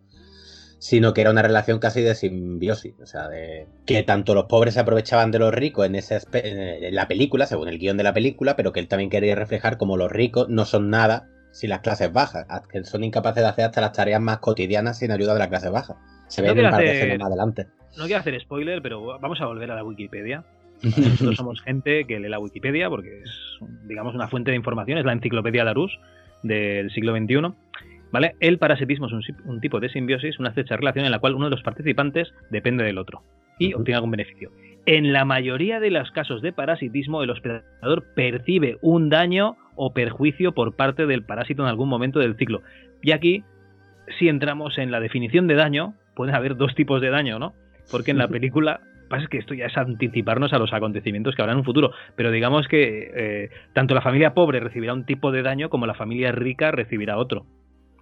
sino que era una relación casi de simbiosis. O sea, de que tanto los pobres se aprovechaban de los ricos en, ese en la película, según el guion de la película, pero que él también quería reflejar como los ricos no son nada sin las clases bajas, que son incapaces de hacer hasta las tareas más cotidianas sin ayuda de la clase baja. Se ve No en un par de hacer- escenas más adelante. No quiero hacer spoiler, pero vamos a volver a la Wikipedia. Nosotros somos gente que lee la Wikipedia porque es, digamos, una fuente de información, es la enciclopedia Larousse del siglo XXI. ¿Vale? El parasitismo es un, tipo de simbiosis, una estrecha relación en la cual uno de los participantes depende del otro y obtiene algún beneficio. En la mayoría de los casos de parasitismo, el hospedador percibe un daño o perjuicio por parte del parásito en algún momento del ciclo. Y aquí, si entramos en la definición de daño, pueden haber dos tipos de daño, ¿no? Porque en la película pasa es que esto ya es anticiparnos a los acontecimientos que habrá en un futuro. Pero digamos que eh, tanto la familia pobre recibirá un tipo de daño como la familia rica recibirá otro.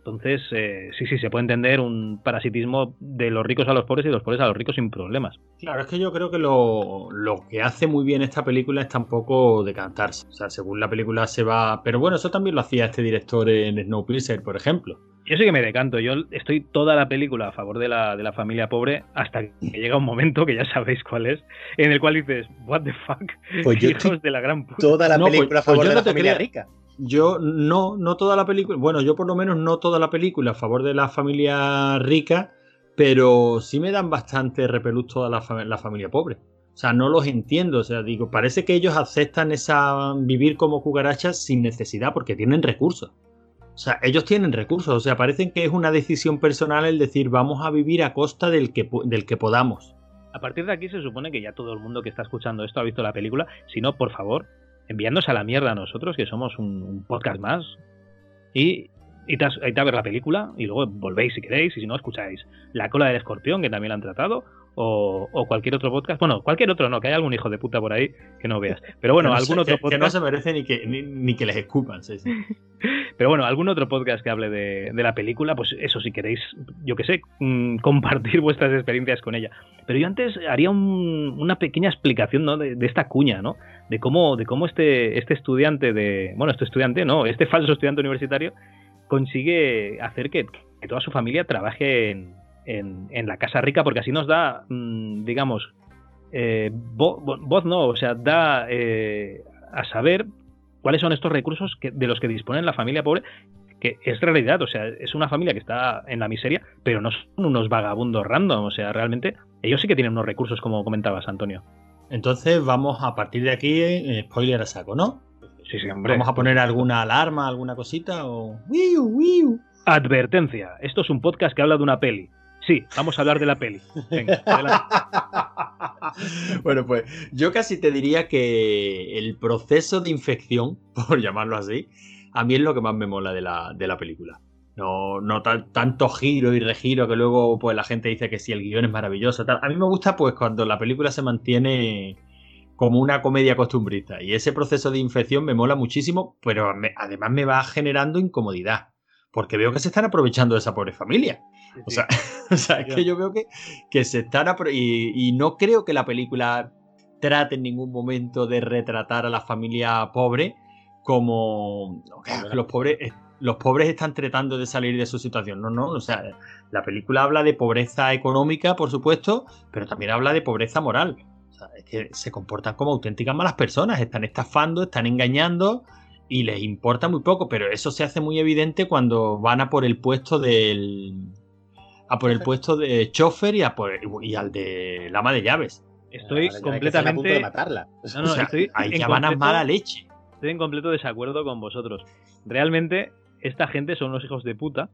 Entonces, eh, sí, sí, se puede entender un parasitismo de los ricos a los pobres y de los pobres a los ricos sin problemas. Claro, es que yo creo que lo, lo que hace muy bien esta película es tampoco decantarse. O sea, según la película se va. Pero bueno, eso también lo hacía este director en Snowpiercer, por ejemplo. Yo sí que me decanto. Yo estoy toda la película a favor de la, de la familia pobre hasta que llega un momento que ya sabéis cuál es, en el cual dices, what the fuck, Pues yo hijos de la gran puta. Toda la No, pues- película a pues favor yo de no la familia rica. Yo no, no toda la película, bueno, yo por lo menos no toda la película a favor de la familia rica, pero sí me dan bastante repelús toda la, fam- la familia pobre. O sea, no los entiendo. O sea, digo, parece que ellos aceptan esa vivir como cucarachas sin necesidad porque tienen recursos. O sea, ellos tienen recursos. O sea, parecen que es una decisión personal el decir vamos a vivir a costa del que, del que podamos. A partir de aquí se supone que ya todo el mundo que está escuchando esto ha visto la película. Si no, por favor, enviándonos a la mierda a nosotros, que somos un, un podcast más. Y id a, ver la película y luego volvéis si queréis. Y si no, escucháis La cola del escorpión, que también la han tratado. O, o cualquier otro podcast. Bueno, cualquier otro no, que hay algún hijo de puta por ahí que no veas. Pero bueno, no algún otro que, que no podcast. se merece ni que, ni, ni que les escupan. sí, sí. Pero bueno, algún otro podcast que hable de, de la película, pues eso, si queréis, yo que sé, mm, compartir vuestras experiencias con ella. Pero yo antes haría un- una pequeña explicación ¿no? de, de esta cuña, ¿no? De cómo, de cómo este, este estudiante de. Bueno, este estudiante, no, este falso estudiante universitario consigue hacer que, que toda su familia trabaje en, en- la casa rica, porque así nos da, mm, digamos, eh, vo- vo- voz, no, o sea, da eh, a saber cuáles son estos recursos que- de los que dispone la familia pobre, que es realidad, o sea, es una familia que está en la miseria, pero no son unos vagabundos random, o sea, realmente ellos sí que tienen unos recursos, como comentabas, Antonio. Entonces vamos a partir de aquí, eh, spoiler a saco, ¿no? Sí, sí, hombre. Vamos a poner alguna alarma, alguna cosita o. Wiu, wiu. Advertencia, esto es un podcast que habla de una peli. Sí, vamos a hablar de la peli. Venga, adelante. bueno, pues yo casi te diría que el proceso de infección, por llamarlo así, a mí es lo que más me mola de la, de la película. No, no tan- tanto giro y regiro que luego pues la gente dice que si el guion es maravilloso. Tal. A mí me gusta pues cuando la película se mantiene como una comedia costumbrista. Y ese proceso de infección me mola muchísimo, pero me- además me va generando incomodidad. Porque veo que se están aprovechando de esa pobre familia. O sea, o sea, es que yo veo que, que se están y, y no creo que la película trate en ningún momento de retratar a la familia pobre como los pobres los pobres están tratando de salir de su situación. No, no, o sea, la película habla de pobreza económica, por supuesto, pero también habla de pobreza moral. O sea, es que se comportan como auténticas malas personas, están estafando, están engañando y les importa muy poco, pero eso se hace muy evidente cuando van a por el puesto del a por el puesto de chofer y, a por, y al de la ama de llaves. Estoy están a punto de completamente. matarla. No, no, o sea, estoy ahí en ya van a completo- mala leche. Estoy en completo desacuerdo con vosotros. Realmente, esta gente son los hijos de puta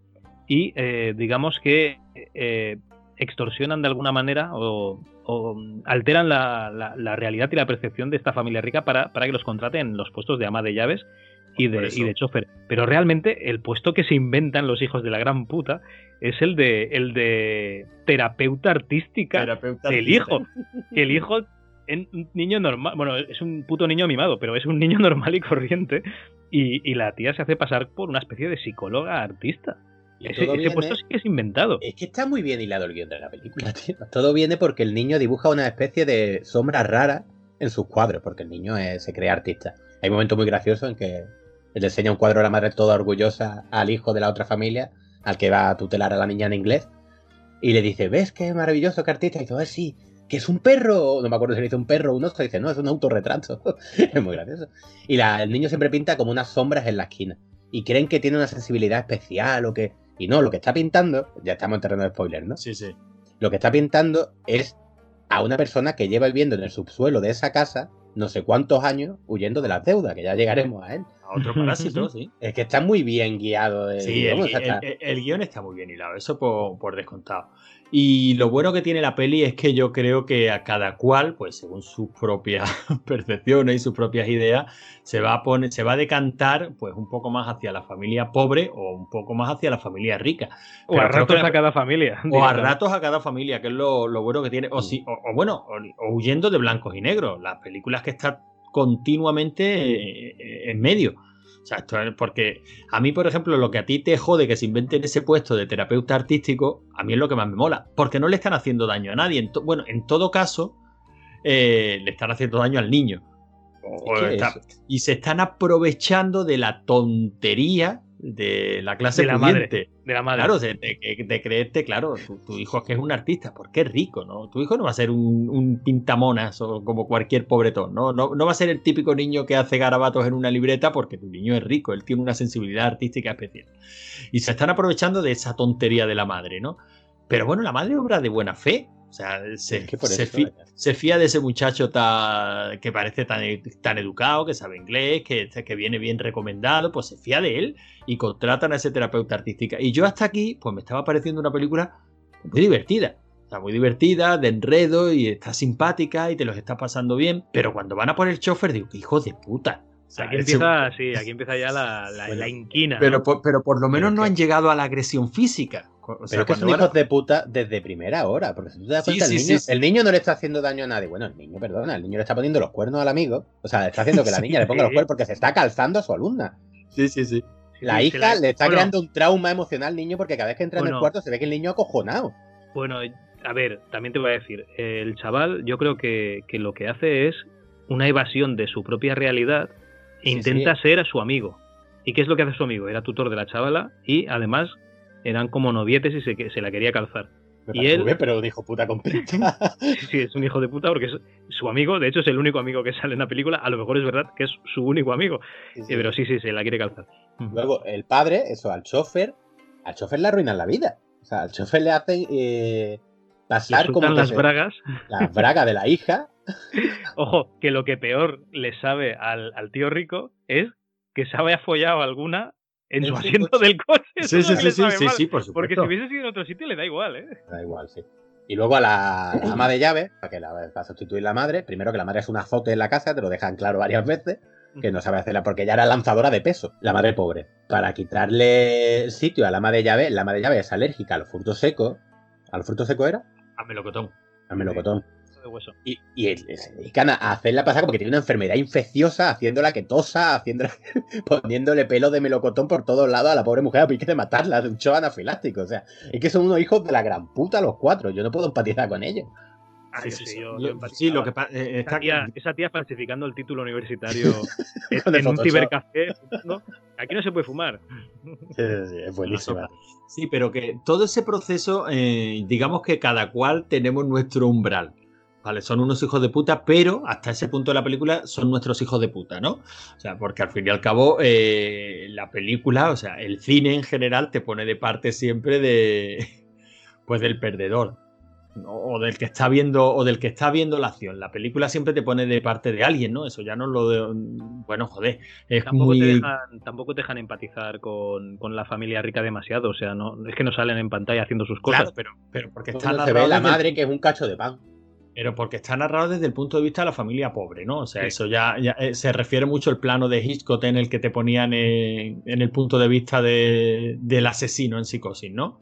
y eh, digamos que eh, extorsionan de alguna manera o, o alteran la, la- la realidad y la percepción de esta familia rica para, para que los contraten en los puestos de ama de llaves y Por de, y de chofer. Pero realmente el puesto que se inventan los hijos de la gran puta es el de, el de terapeuta artística Terapeuta del artista. hijo. El hijo es un niño normal, bueno, es un puto niño mimado, pero es un niño normal y corriente. Y, y la tía se hace pasar por una especie de psicóloga artista. Y Ese, todo ese viene- puesto sí que es inventado. Es que está muy bien hilado el guion de la película, tío. Todo viene porque el niño dibuja una especie de sombra rara en sus cuadros, porque el niño es- se cree artista. Hay un momento muy gracioso en que le enseña un cuadro a la madre toda orgullosa al hijo de la otra familia, al que va a tutelar a la niña en inglés, y le dice, ¿ves qué maravilloso que artista? Y dice, "Ah, sí, que es un perro. No me acuerdo si le dice un perro o un oso, dice, no, es un autorretrato. es muy gracioso. Y la- el niño siempre pinta como unas sombras en la esquina. Y creen que tiene una sensibilidad especial o que... Y no, lo que está pintando, ya estamos en terreno de spoiler, ¿no? Sí, sí. lo que está pintando es a una persona que lleva viviendo en el subsuelo de esa casa no sé cuántos años huyendo de las deudas, que ya llegaremos a él. A otro parásito, sí. Es que está muy bien guiado. el Sí, el- el guion está muy bien hilado, eso por, por descontado. Y lo bueno que tiene la peli es que yo creo que a cada cual, pues según sus propias percepciones y sus propias ideas, se va a poner, se va a decantar, pues un poco más hacia la familia pobre o un poco más hacia la familia rica. O a ratos a cada familia. O a ratos a cada familia, que es lo, lo bueno que tiene. O, si, o, o bueno, o, o huyendo de blancos y negros. Las películas que están continuamente eh, en medio. O sea, esto es porque a mí, por ejemplo, lo que a ti te jode que se inventen ese puesto de terapeuta artístico, a mí es lo que más me mola. Porque no le están haciendo daño a nadie. En bueno, en todo caso, eh, le están haciendo daño al niño. O- está- y se están aprovechando de la tontería de la clase De la pudiente. De la madre. Claro, de, de- de creerte, claro, tu, tu hijo es que es un artista, porque es rico, ¿no? Tu hijo no va a ser un, un pintamonas o como cualquier pobretón, ¿no? ¿no? No va a ser el típico niño que hace garabatos en una libreta porque tu niño es rico, él tiene una sensibilidad artística especial. Y se están aprovechando de esa tontería de la madre, ¿no? Pero bueno, la madre obra de buena fe. O sea, se, Es que por se eso, fi- vaya. se fía de ese muchacho que parece tan, tan educado, que sabe inglés, que, que viene bien recomendado, pues se fía de él y contratan a ese terapeuta artística. Y yo hasta aquí, pues me estaba pareciendo una película muy divertida. O sea, muy divertida, de enredo y está simpática y te los está pasando bien. Pero cuando van a por el chofer, digo, hijo de puta. O sea, Aquí ese- empieza, sí, aquí empieza ya la, la, Bueno, la inquina. pero, ¿no? por, pero por lo menos Pero no que- han llegado a la agresión física. O sea, Pero es que son a- hijos de puta desde primera hora. Porque si tú te das cuenta, sí, el, sí, niño, sí. el niño no le está haciendo daño a nadie. Bueno, el niño, perdona, el niño le está poniendo los cuernos al amigo. O sea, le está haciendo que la Sí, niña le ponga los cuernos porque se está calzando a su alumna. Sí, sí, sí. La hija la- le está bueno, creando un trauma emocional al niño porque cada vez que entra en el cuarto se ve que el niño acojonado. Bueno, a ver, también te voy a decir, el chaval yo creo que, que lo que hace es una evasión de su propia realidad e Sí, intenta ser su amigo. ¿Y qué es lo que hace su amigo? Era tutor de la chavala y además eran como novietes y se, se la quería calzar. Me Y él- pero un hijo puta completa. Sí, sí, es un hijo de puta porque es su amigo, de hecho es el único amigo que sale en la película, a lo mejor es verdad que es su único amigo, Sí, sí. Eh, pero sí, sí, se la quiere calzar. Luego, el padre, eso, al chofer, al chofer le arruinan la vida. O sea, al chofer le hacen eh, Le pasar como las se- bragas. las bragas de la hija. Ojo, que lo que peor le sabe al, al tío rico es que se había follado alguna en su asiento coche. del coche. Sí, sí, sí, sí, sí, por Porque supuesto. si hubiese sido en otro sitio le da igual, ¿eh? Da igual, sí. Y luego a la, a la ama de llaves, para que la va a sustituir la madre, primero que la madre es una azote en la casa, te lo dejan claro varias veces, que no sabe hacerla porque ella era lanzadora de peso, la madre pobre. Para quitarle sitio a la ama de llaves, la ama de llaves es alérgica a los frutos secos. ¿A los frutos secos era? A melocotón. Al melocotón. Hueso. Y, y el- se dedican a hacerla pasar como que tiene una enfermedad infecciosa, haciéndola que tosa, haciéndola, poniéndole pelo de melocotón por todos lados a la pobre mujer a pique de matarla de un shock anafiláctico. O sea, es que son unos hijos de la gran puta los cuatro. Yo no puedo empatizar con ellos. Ah, Sí, sí, sí, sí. yo- Yo- sí, lo que pasa eh, esa, tía, esa tía falsificando el título universitario en, un cibercafé. ¿no? Aquí no se puede fumar. es buenísima. Sí, pero que todo ese proceso, eh, digamos que cada cual tenemos nuestro umbral. Vale, son unos hijos de puta, pero hasta ese punto de la película son nuestros hijos de puta, ¿no? O sea, porque al fin y al cabo, eh, la película, o sea, el cine en general te pone de parte siempre de. Pues del perdedor. ¿no? O del que está viendo. O del que está viendo la acción. La película siempre te pone de parte de alguien, ¿no? Eso ya no lo de. Bueno, joder. Es Tampoco, muy. te dejan, tampoco te dejan empatizar con, con la familia rica demasiado. O sea, no es que no salen en pantalla haciendo sus cosas. Claro, pero, pero porque está se ve la madre que es un cacho de pan. Pero porque está narrado desde el punto de vista de la familia pobre, ¿no? O sea, Sí. eso ya, ya, eh, se refiere mucho al plano de Hitchcock en el que te ponían en, en el punto de vista de- del asesino en psicosis, ¿no?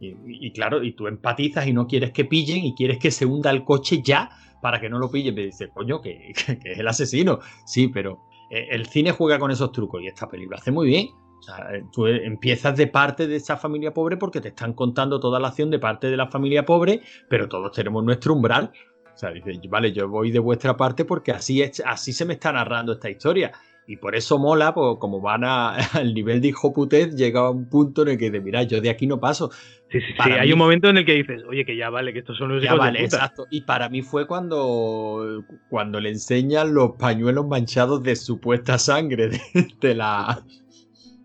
Y, y claro, y tú empatizas y no quieres que pillen y quieres que se hunda el coche ya para que no lo pillen. Me dices, coño, que, que- que es el asesino. Sí, pero eh, el cine juega con esos trucos y esta película hace muy bien. O sea, eh, tú eh, empiezas de parte de esa familia pobre porque te están contando toda la acción de parte de la familia pobre, pero todos tenemos nuestro umbral. O sea, dices, vale, yo voy de vuestra parte porque así, es, así se me está narrando esta historia. Y por eso mola, pues, como van a- al nivel de hijo putez, llega a un punto en el que dices, mira, yo de aquí no paso. Sí, sí, sí. Para Hay mí- un momento en el que dices, oye, que ya vale, que estos son los Ya hijos vale, de puta. exacto. Y para mí fue cuando, cuando le enseñan los pañuelos manchados de supuesta sangre de, de la,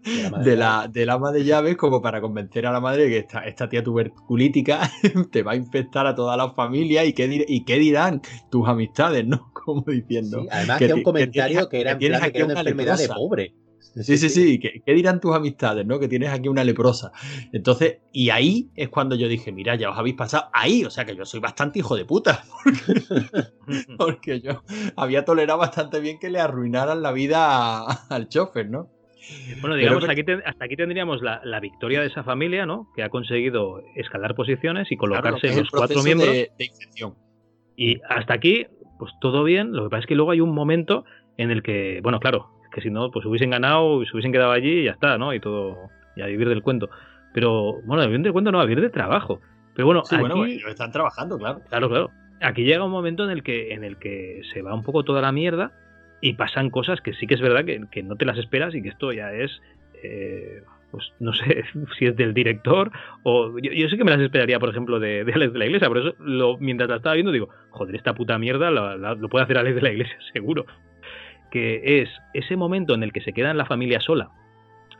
De la de la, del ama de llaves como para convencer a la madre que esta, esta tía tuberculítica te va a infectar a toda la familia y qué, dir- y qué dirán tus amistades, ¿no? Como diciendo. Sí, además que un comentario que, era que en tienes plan de aquí que era una una enfermedad de pobre. Sí, sí, sí. ¿Qué, qué dirán tus amistades, no? Que tienes aquí una leprosa. Entonces, y ahí es cuando yo dije, mira, ya os habéis pasado ahí. O sea que yo soy bastante hijo de puta. Porque yo había tolerado bastante bien que le arruinaran la vida a- al chofer, ¿no? Bueno, digamos, Pero- aquí hasta aquí tendríamos la, la victoria de esa familia, ¿no? Que ha conseguido escalar posiciones y Claro, lo colocarse el los cuatro miembros. de- de. Y hasta aquí, pues todo bien. Lo que pasa es que luego hay un momento en el que, bueno, claro, que si no, pues hubiesen ganado y se hubiesen quedado allí y ya está, ¿no? Y todo, y a vivir del cuento. Pero, bueno, a vivir del cuento no, a vivir de trabajo. Pero bueno, Sí, aquí, bueno, ellos están trabajando, claro. claro, claro. Aquí llega un momento en el que, en el que se va un poco toda la mierda y pasan cosas que sí que es verdad que, no te las esperas y que esto ya es, eh, pues no sé si es del director o yo, sí que me las esperaría, por ejemplo, de, Alex de la Iglesia. Por eso, lo, mientras la estaba viendo, digo, joder, esta puta mierda lo puede hacer Alex de la Iglesia, seguro. Que es ese momento en el que se queda en la familia sola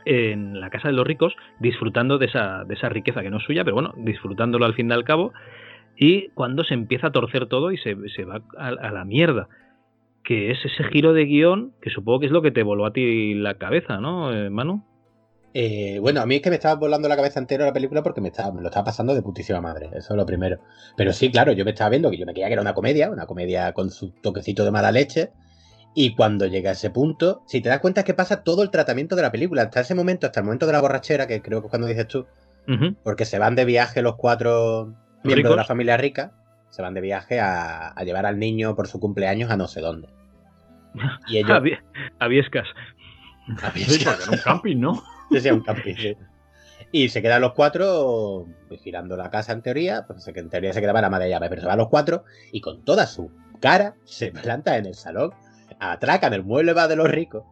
en la casa de los ricos, disfrutando de esa, de esa riqueza que no es suya, pero bueno, disfrutándolo al fin y al cabo, y cuando se empieza a torcer todo y se, se va a, a la mierda, que es ese giro de guion que supongo que es lo que te voló a ti la cabeza, ¿no, eh, Manu? Eh, bueno, a mí es que me estaba volando la cabeza entera la película porque me, estaba, me lo estaba pasando de putísima madre. Eso es lo primero. Pero sí, claro, yo me estaba viendo que yo me creía que era una comedia, una comedia con su toquecito de mala leche. Y cuando llega a ese punto, si te das cuenta es que pasa todo el tratamiento de la película, hasta ese momento, hasta el momento de la borrachera, que creo que es cuando dices tú, porque se van de viaje los cuatro miembros ricos? de la familia rica, se van de viaje a, a llevar al niño por su cumpleaños a no sé dónde. Y ellos... A, Vie- a Viescas. a en un camping, ¿no? Sí, sí, un camping, sí. Y se quedan los cuatro vigilando la casa en teoría, pues en teoría se quedaba la madre de llave, pero se van los cuatro y con toda su cara se planta en el salón, atracan el mueble va de los ricos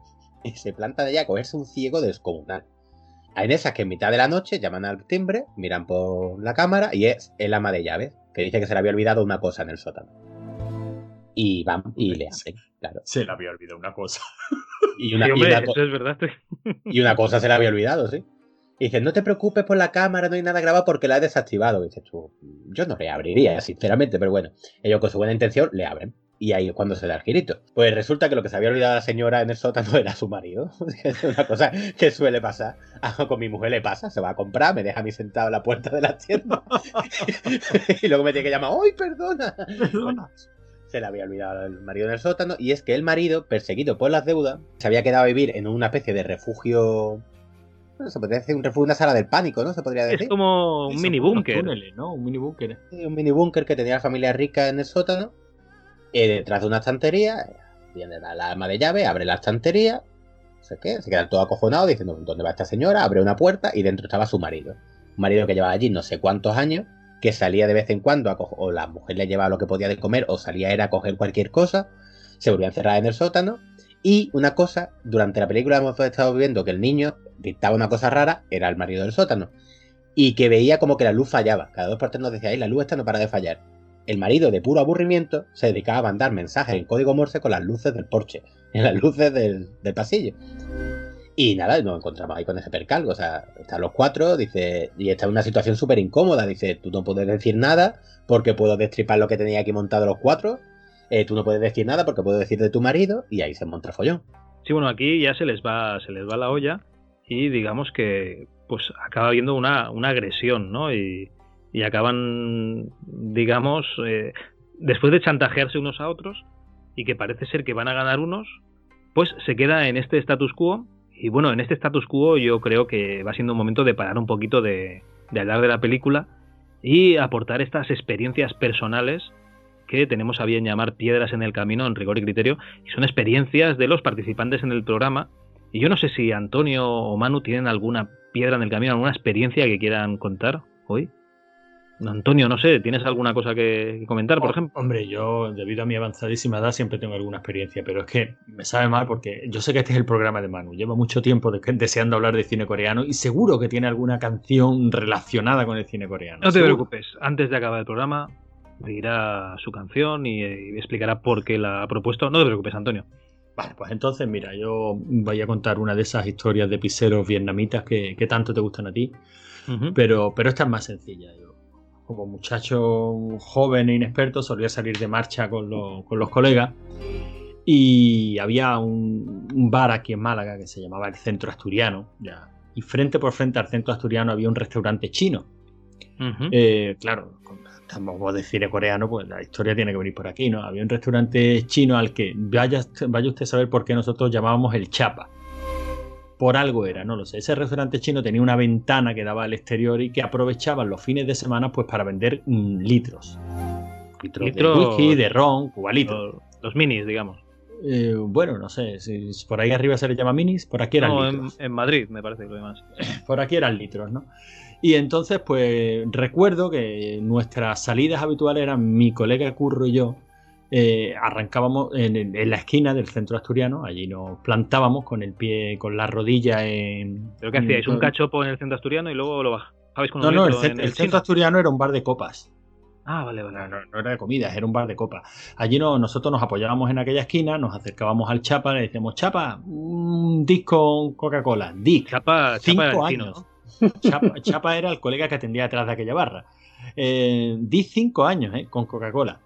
y se planta de allá a cogerse un ciego descomunal. En esas que en mitad de la noche llaman al timbre, miran por la cámara y es el ama de llaves, que dice que se le había olvidado una cosa en el sótano. Y van y le abren, claro. Se le había olvidado una cosa. Y una, Sí, y hombre, una co- eso es verdad. y una cosa se le había olvidado, sí. Y dice, no te preocupes por la cámara, no hay nada grabado porque la he desactivado. Y dices tú, yo no le abriría, sinceramente, pero bueno, ellos con su buena intención le abren. Y ahí es cuando se da el girito. Pues resulta que lo que se había olvidado la señora en el sótano era su marido. es una cosa que suele pasar. Ah, con mi mujer le pasa, se va a comprar, me deja a mí sentado en la puerta de la tienda. y luego me tiene que llamar, ¡ay, perdona! Bueno, se le había olvidado el marido en el sótano y es que el marido, perseguido por las deudas, se había quedado a vivir en una especie de refugio. bueno, se podría decir un refugio, una sala del pánico, ¿no? Se podría decir. Es como un mini búnker. Un mini búnker. Sí, un mini búnker que tenía la familia rica en el sótano. Eh, detrás de una estantería. Viene la, la ama de llave, abre la estantería. No sé qué, se quedan todos acojonados diciendo: ¿Dónde va esta señora? Abre una puerta y dentro estaba su marido. Un marido que llevaba allí no sé cuántos años. Que salía de vez en cuando a o la mujer le llevaba lo que podía de comer o salía era a coger cualquier cosa. Se volvía a encerrar en el sótano. Y una cosa, durante la película hemos estado viendo que el niño dictaba una cosa rara, era el marido del sótano. Y que veía como que la luz fallaba. Cada dos por tres nos decía, "Ay, la luz esta no para de fallar. El marido, de puro aburrimiento, se dedicaba a mandar mensajes en código Morse con las luces del porche, en las luces del, pasillo. Y nada, nos encontramos ahí con ese percalgo. O sea, están los cuatro, dice, y está en una situación súper incómoda. Dice, tú no puedes decir nada porque puedo destripar lo que tenía aquí montado los cuatro. Eh, tú no puedes decir nada porque puedo decir de tu marido. Y ahí se monta follón. Sí, bueno, aquí ya se les va, se les va la olla y digamos que pues acaba habiendo una, una agresión, ¿no? Y, y acaban, digamos, eh, después de chantajearse unos a otros y que parece ser que van a ganar unos, pues se queda en este status quo. Y bueno, en este status quo yo creo que va siendo un momento de parar un poquito de, de hablar de la película y aportar estas experiencias personales que tenemos a bien llamar piedras en el camino en rigor y criterio y son experiencias de los participantes en el programa y yo no sé si Antonio o Manu tienen alguna piedra en el camino, alguna experiencia que quieran contar hoy. Antonio, no sé, ¿tienes alguna cosa que, comentar, por Oh, ejemplo? Hombre, yo, debido a mi avanzadísima edad, siempre tengo alguna experiencia, pero es que me sabe mal porque yo sé que este es el programa de Manu. Lleva mucho tiempo de- deseando hablar de cine coreano y seguro que tiene alguna canción relacionada con el cine coreano. No te Seguro. preocupes, antes de acabar el programa dirá su canción y, y explicará por qué la ha propuesto. No te preocupes, Antonio. Vale, pues entonces, mira, yo voy a contar una de esas historias de piseros vietnamitas que, que tanto te gustan a ti, pero, pero esta es más sencilla. Como muchacho joven e inexperto, solía salir de marcha con, los- con los colegas y había un, un bar aquí en Málaga que se llamaba el Centro Asturiano, ya, y frente por frente al Centro Asturiano había un restaurante chino. Ujú. Eh, claro, como estamos de cine coreano, pues la historia tiene que venir por aquí, ¿no? Había un restaurante chino al que vaya, vaya usted a saber por qué nosotros llamábamos el Chapa. Por algo era, no lo sé. Ese restaurante chino tenía una ventana que daba al exterior y que aprovechaban los fines de semana pues para vender mm, litros. Litros Litros- de whisky, de ron, cubalitos. Los, los minis, digamos. Eh, bueno, no sé, si, si por ahí arriba se le llama minis, por aquí eran No, en, litros. en Madrid, me parece que lo demás. Por aquí eran litros, ¿no? Y entonces, pues recuerdo que nuestras salidas habituales eran mi colega Curro y yo. Eh, arrancábamos en, la esquina del centro asturiano, allí nos plantábamos con el pie, con la rodilla en. ¿Pero qué hacíais? ¿Un cachopo en el centro asturiano y luego lo bajabais con No, un no, el, centro asturiano era un bar de copas. Ah, vale, vale. No, era de comidas, era un bar de copas. Allí no, nosotros nos apoyábamos en aquella esquina, nos acercábamos al Chapa, le decíamos, Chapa, un disco con Coca-Cola, Dick. Chapa, Cinco chapa años. Chapa era el colega que atendía detrás de aquella barra. Eh, di cinco años eh, con Coca-Cola.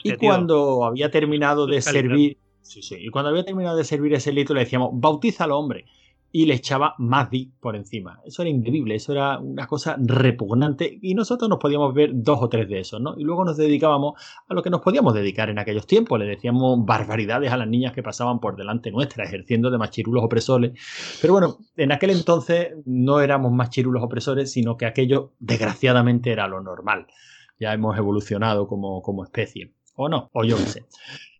Hostia, Y tío. cuando había terminado de servir. Sí, sí. Y cuando había terminado de servir ese litro, le decíamos, bautízalo, hombre. Y le echaba más di por encima. Eso era increíble, eso era una cosa repugnante. Y nosotros nos podíamos ver dos o tres de esos, ¿no? Y luego nos dedicábamos a lo que nos podíamos dedicar en aquellos tiempos. Le decíamos barbaridades a las niñas que pasaban por delante nuestra, ejerciendo de machirulos opresores. Pero bueno, en aquel entonces no éramos machirulos opresores, sino que aquello, desgraciadamente, era lo normal. Ya hemos evolucionado como, como especie. O no, o yo qué sé.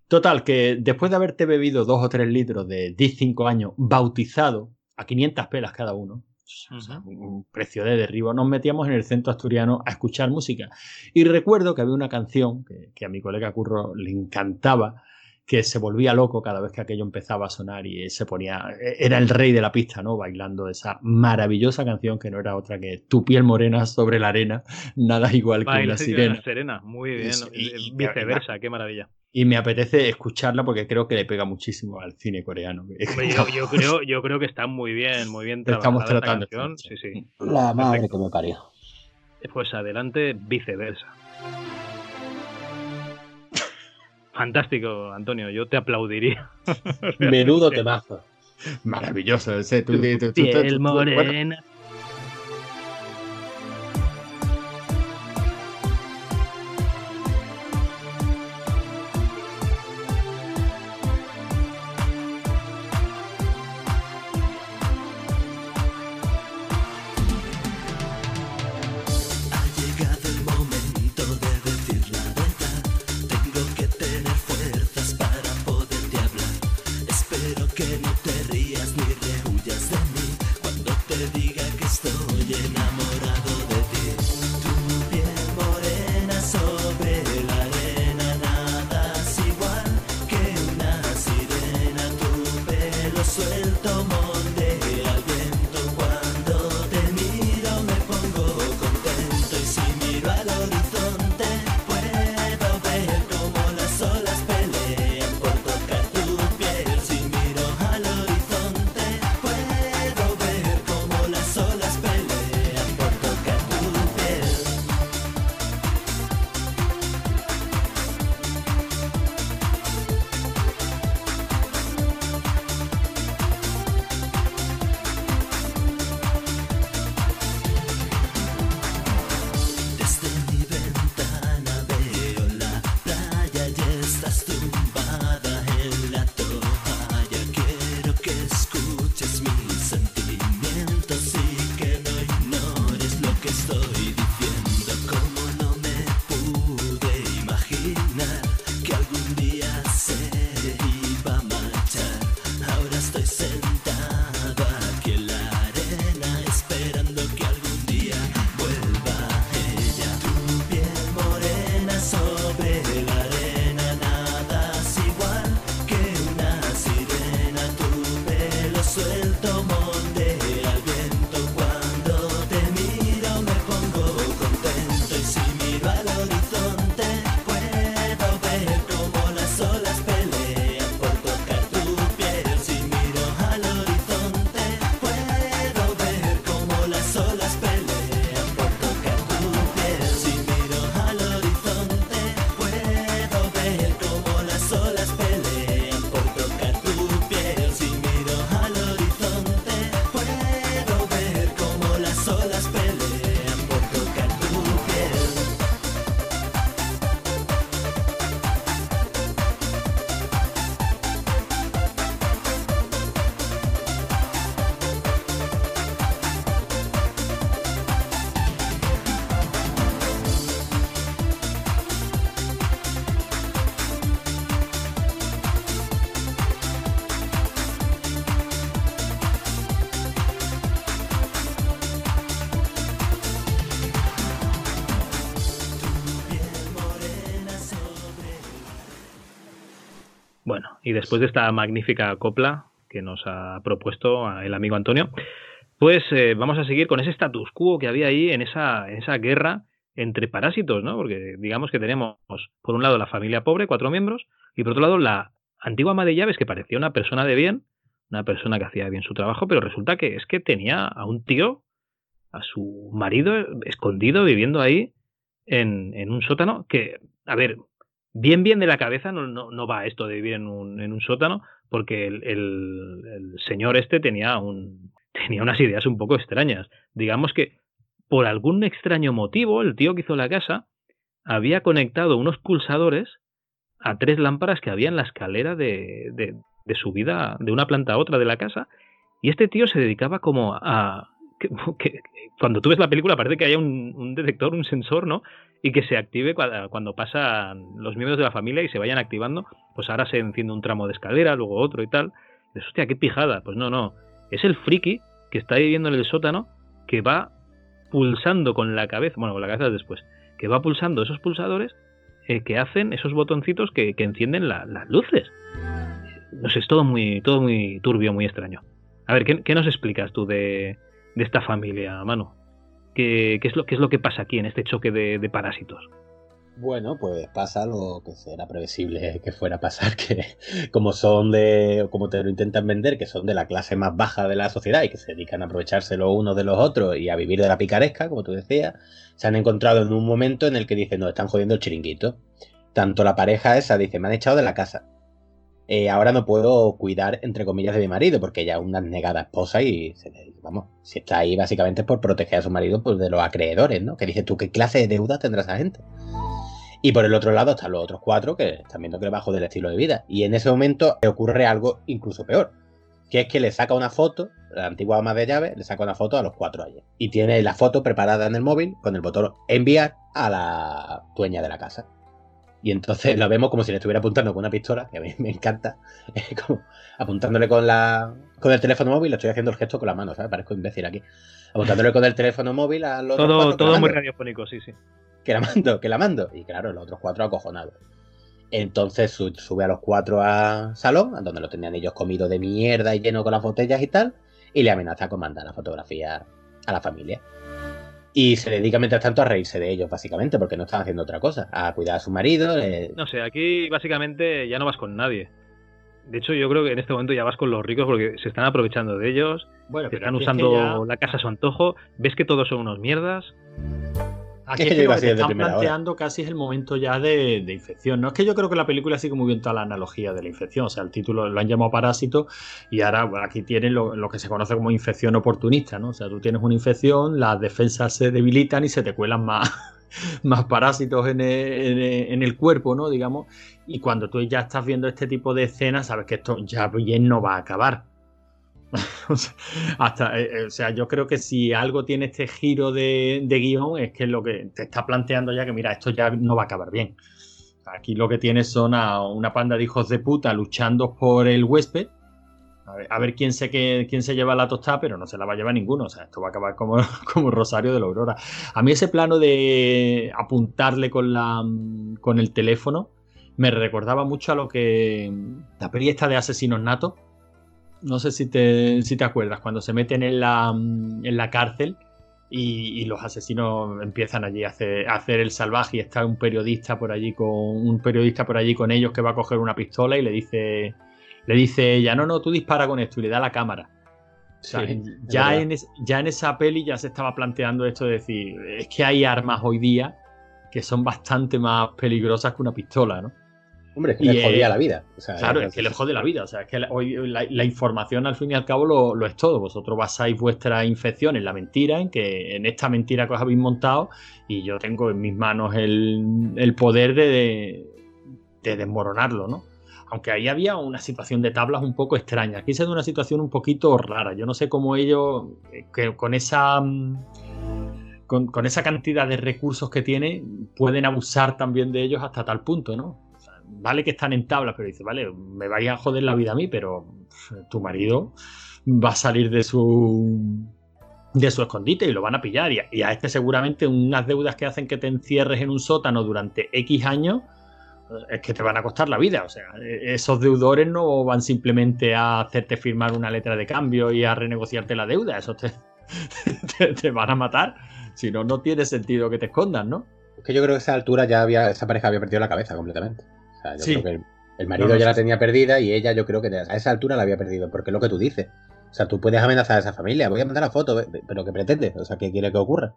Total, que después de haberte bebido dos o tres litros de 10-5 años bautizado a 500 pelas cada uno, o sea, un un precio de derribo, nos metíamos en el centro asturiano a escuchar música. Y recuerdo que había una canción que, que a mi colega Curro le encantaba, que se volvía loco cada vez que aquello empezaba a sonar y se ponía, era el rey de la pista, ¿no? Bailando esa maravillosa canción que no era otra que Tu piel morena sobre la arena, nada igual que una sirena. serena, muy bien. Y- y- Viceversa, qué maravilla. Y me apetece escucharla porque creo que le pega muchísimo al cine coreano. Yo, yo creo, yo creo que está muy bien, muy bien Estamos trabajada esta tratando. canción. Sí, sí. La madre Perfecto. que me parió. Pues adelante, viceversa. Fantástico, Antonio, yo te aplaudiría. Menudo temazo. Maravilloso ese. Tú, tú- tú- tú- Piel tú- bueno, después de esta magnífica copla que nos ha propuesto el amigo Antonio, pues eh, vamos a seguir con ese status quo que había ahí en esa, guerra entre parásitos, ¿no? Porque digamos que tenemos, por un lado, la familia pobre, cuatro miembros, y por otro lado, la antigua ama de llaves, que parecía una persona de bien, una persona que hacía bien su trabajo, pero resulta que es que tenía a un tío, a su marido, escondido, viviendo ahí en, en un sótano, que, a ver, bien bien de la cabeza no, no, no va esto de vivir en un, en un sótano, porque el, el, señor este tenía, un, tenía unas ideas un poco extrañas. Digamos que por algún extraño motivo, el tío que hizo la casa había conectado unos pulsadores a tres lámparas que había en la escalera de, de, de subida de una planta a otra de la casa. Y este tío se dedicaba como a... Que, cuando tú ves la película parece que haya un, detector, un sensor, ¿no? Y que se active cuando, cuando pasan los miembros de la familia y se vayan activando. Pues ahora se enciende un tramo de escalera, luego otro y tal. Y dices, hostia, qué pijada. Pues no, no. Es el friki que está viviendo en el sótano que va pulsando con la cabeza, bueno, con la cabeza después, que va pulsando esos pulsadores eh, que hacen esos botoncitos que, que encienden la, las luces. No sé, es todo muy, todo muy turbio, muy extraño. A ver, ¿qué, qué nos explicas tú de, de esta familia, mano? ¿Qué, ¿Qué, es lo, ¿Qué es lo que pasa aquí en este choque de, de parásitos? Bueno, pues pasa lo que era previsible que fuera a pasar, que como son de, como te lo intentan vender, que son de la clase más baja de la sociedad y que se dedican a aprovecharse los unos de los otros y a vivir de la picaresca, como tú decías, se han encontrado en un momento en el que dicen, nos están jodiendo el chiringuito. Tanto la pareja esa dice, me han echado de la casa. Eh, ahora no puedo cuidar, entre comillas, de mi marido, porque ella es una negada esposa y, se vamos, si está ahí básicamente por proteger a su marido pues, de los acreedores, ¿no? Que dices tú, ¿qué clase de deuda tendrá esa gente? Y por el otro lado están los otros cuatro que están viendo que le bajo del estilo de vida. Y en ese momento le ocurre algo incluso peor. Que es que le saca una foto, la antigua ama de llave, le saca una foto a los cuatro ayer. Y tiene la foto preparada en el móvil con el botón enviar a la dueña de la casa. Y entonces lo vemos como si le estuviera apuntando con una pistola, que a mí me encanta, como apuntándole con la con el teléfono móvil, le estoy haciendo el gesto con la mano, ¿sabes? Parezco imbécil aquí. Apuntándole con el teléfono móvil a los Todo, todo muy radiofónico, sí, sí que la mando, que la mando. Y claro, los otros cuatro acojonados. Entonces sube a los cuatro a salón, donde lo tenían ellos comido de mierda y lleno con las botellas y tal, y le amenaza con mandar la fotografía a la familia. Y se dedica mientras tanto a reírse de ellos, básicamente, porque no están haciendo otra cosa, a cuidar a su marido. Eh... No sé, aquí básicamente ya no vas con nadie. De hecho, yo creo que en este momento ya vas con los ricos porque se están aprovechando de ellos, bueno, están usando ya... la casa a su antojo, ves que todos son unos mierdas. Aquí es que lo que te están planteando hora. casi es el momento ya de, de, infección. No es que yo creo que la película sigue muy bien toda la analogía de la infección. O sea, el título lo han llamado parásito y ahora bueno, aquí tienen lo, lo, que se conoce como infección oportunista, ¿no? O sea, tú tienes una infección, las defensas se debilitan y se te cuelan más, más parásitos en el, en, en el, cuerpo, ¿no? Digamos. Y cuando tú ya estás viendo este tipo de escenas, sabes que esto ya bien no va a acabar. Hasta, eh, o sea, yo creo que si algo tiene este giro de, de, guion es que lo que te está planteando ya que, mira, esto ya no va a acabar bien. Aquí lo que tienes son a una panda de hijos de puta luchando por el huésped. A ver, quién, se, quién se lleva la tostada, pero no se la va a llevar ninguno. O sea, esto va a acabar como, como Rosario de la Aurora. A mí ese plano de apuntarle con, la, con el teléfono me recordaba mucho a lo que la peli esta de Asesinos Natos no sé si te, si te acuerdas, cuando se meten en la, en la cárcel y, y, los asesinos empiezan allí a hacer, a hacer, el salvaje y está un periodista por allí con un periodista por allí con ellos que va a coger una pistola y le dice le dice ella, no, no, tú dispara con esto y le da la cámara. O sea, sí, ya, en es, ya en esa peli ya se estaba planteando esto de decir, es que hay armas hoy día que son bastante más peligrosas que una pistola, ¿no? Hombre, es que y, les jodía la vida. O sea, claro, es que les jode la vida. O sea, es que la, hoy la, la, información al fin y al cabo lo, lo, es todo. Vosotros basáis vuestra infección en la mentira, en que en esta mentira que os habéis montado, y yo tengo en mis manos el, el poder de, de, de, desmoronarlo, ¿no? Aunque ahí había una situación de tablas un poco extraña. Aquí se da una situación un poquito rara. Yo no sé cómo ellos, que con esa. Con, con esa cantidad de recursos que tienen, pueden abusar también de ellos hasta tal punto, ¿no? Vale que están en tablas, pero dice, vale, me vaya a joder la vida a mí, pero tu marido va a salir de su de su escondite y lo van a pillar. Y a, este seguramente unas deudas que hacen que te encierres en un sótano durante X años, es que te van a costar la vida. O sea, e- esos deudores no van simplemente a hacerte firmar una letra de cambio y a renegociarte la deuda. Esos te, te, te van a matar. Si no, no tiene sentido que te escondan, ¿no? Es que yo creo que a esa altura ya había, esa pareja había perdido la cabeza completamente. O sea, yo Sí. creo que el, el marido No, no, ya la tenía perdida y ella yo creo que a esa altura la había perdido, porque es lo que tú dices. O sea, tú puedes amenazar a esa familia, voy a mandar la foto, pero ¿qué pretendes? O sea, ¿qué quiere que ocurra?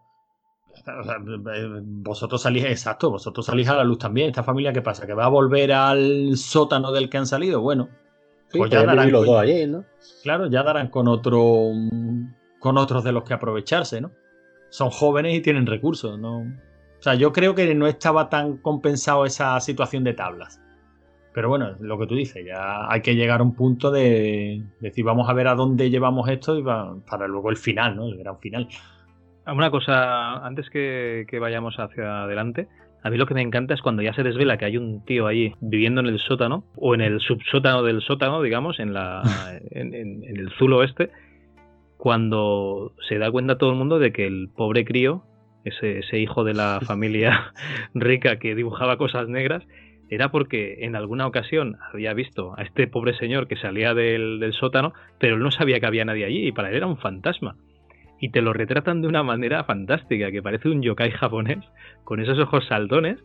O sea, eh, vosotros salís, exacto, vosotros salís a la luz también. ¿Esta familia qué pasa? ¿Que va a volver al sótano del que han salido? Bueno, Sí, Pues ya darán los dos allí, ¿no? claro, ya darán con otro con otros de los que aprovecharse, ¿no? Son jóvenes y tienen recursos, ¿no? O sea, yo creo que no estaba tan compensado esa situación de tablas. Pero bueno, lo que tú dices, ya hay que llegar a un punto de decir, vamos a ver a dónde llevamos esto y va- para luego el final, ¿no? El gran final. Una cosa, antes que, que vayamos hacia adelante, a mí lo que me encanta es cuando ya se desvela que hay un tío allí viviendo en el sótano, o en el subsótano del sótano, digamos, en, la, en, en- en el zulo este, cuando se da cuenta todo el mundo de que el pobre crío, ese, ese hijo de la familia rica que dibujaba cosas negras, era porque en alguna ocasión había visto a este pobre señor que salía del, del sótano, pero él no sabía que había nadie allí y para él era un fantasma. Y te lo retratan de una manera fantástica, que parece un yokai japonés, con esos ojos saltones,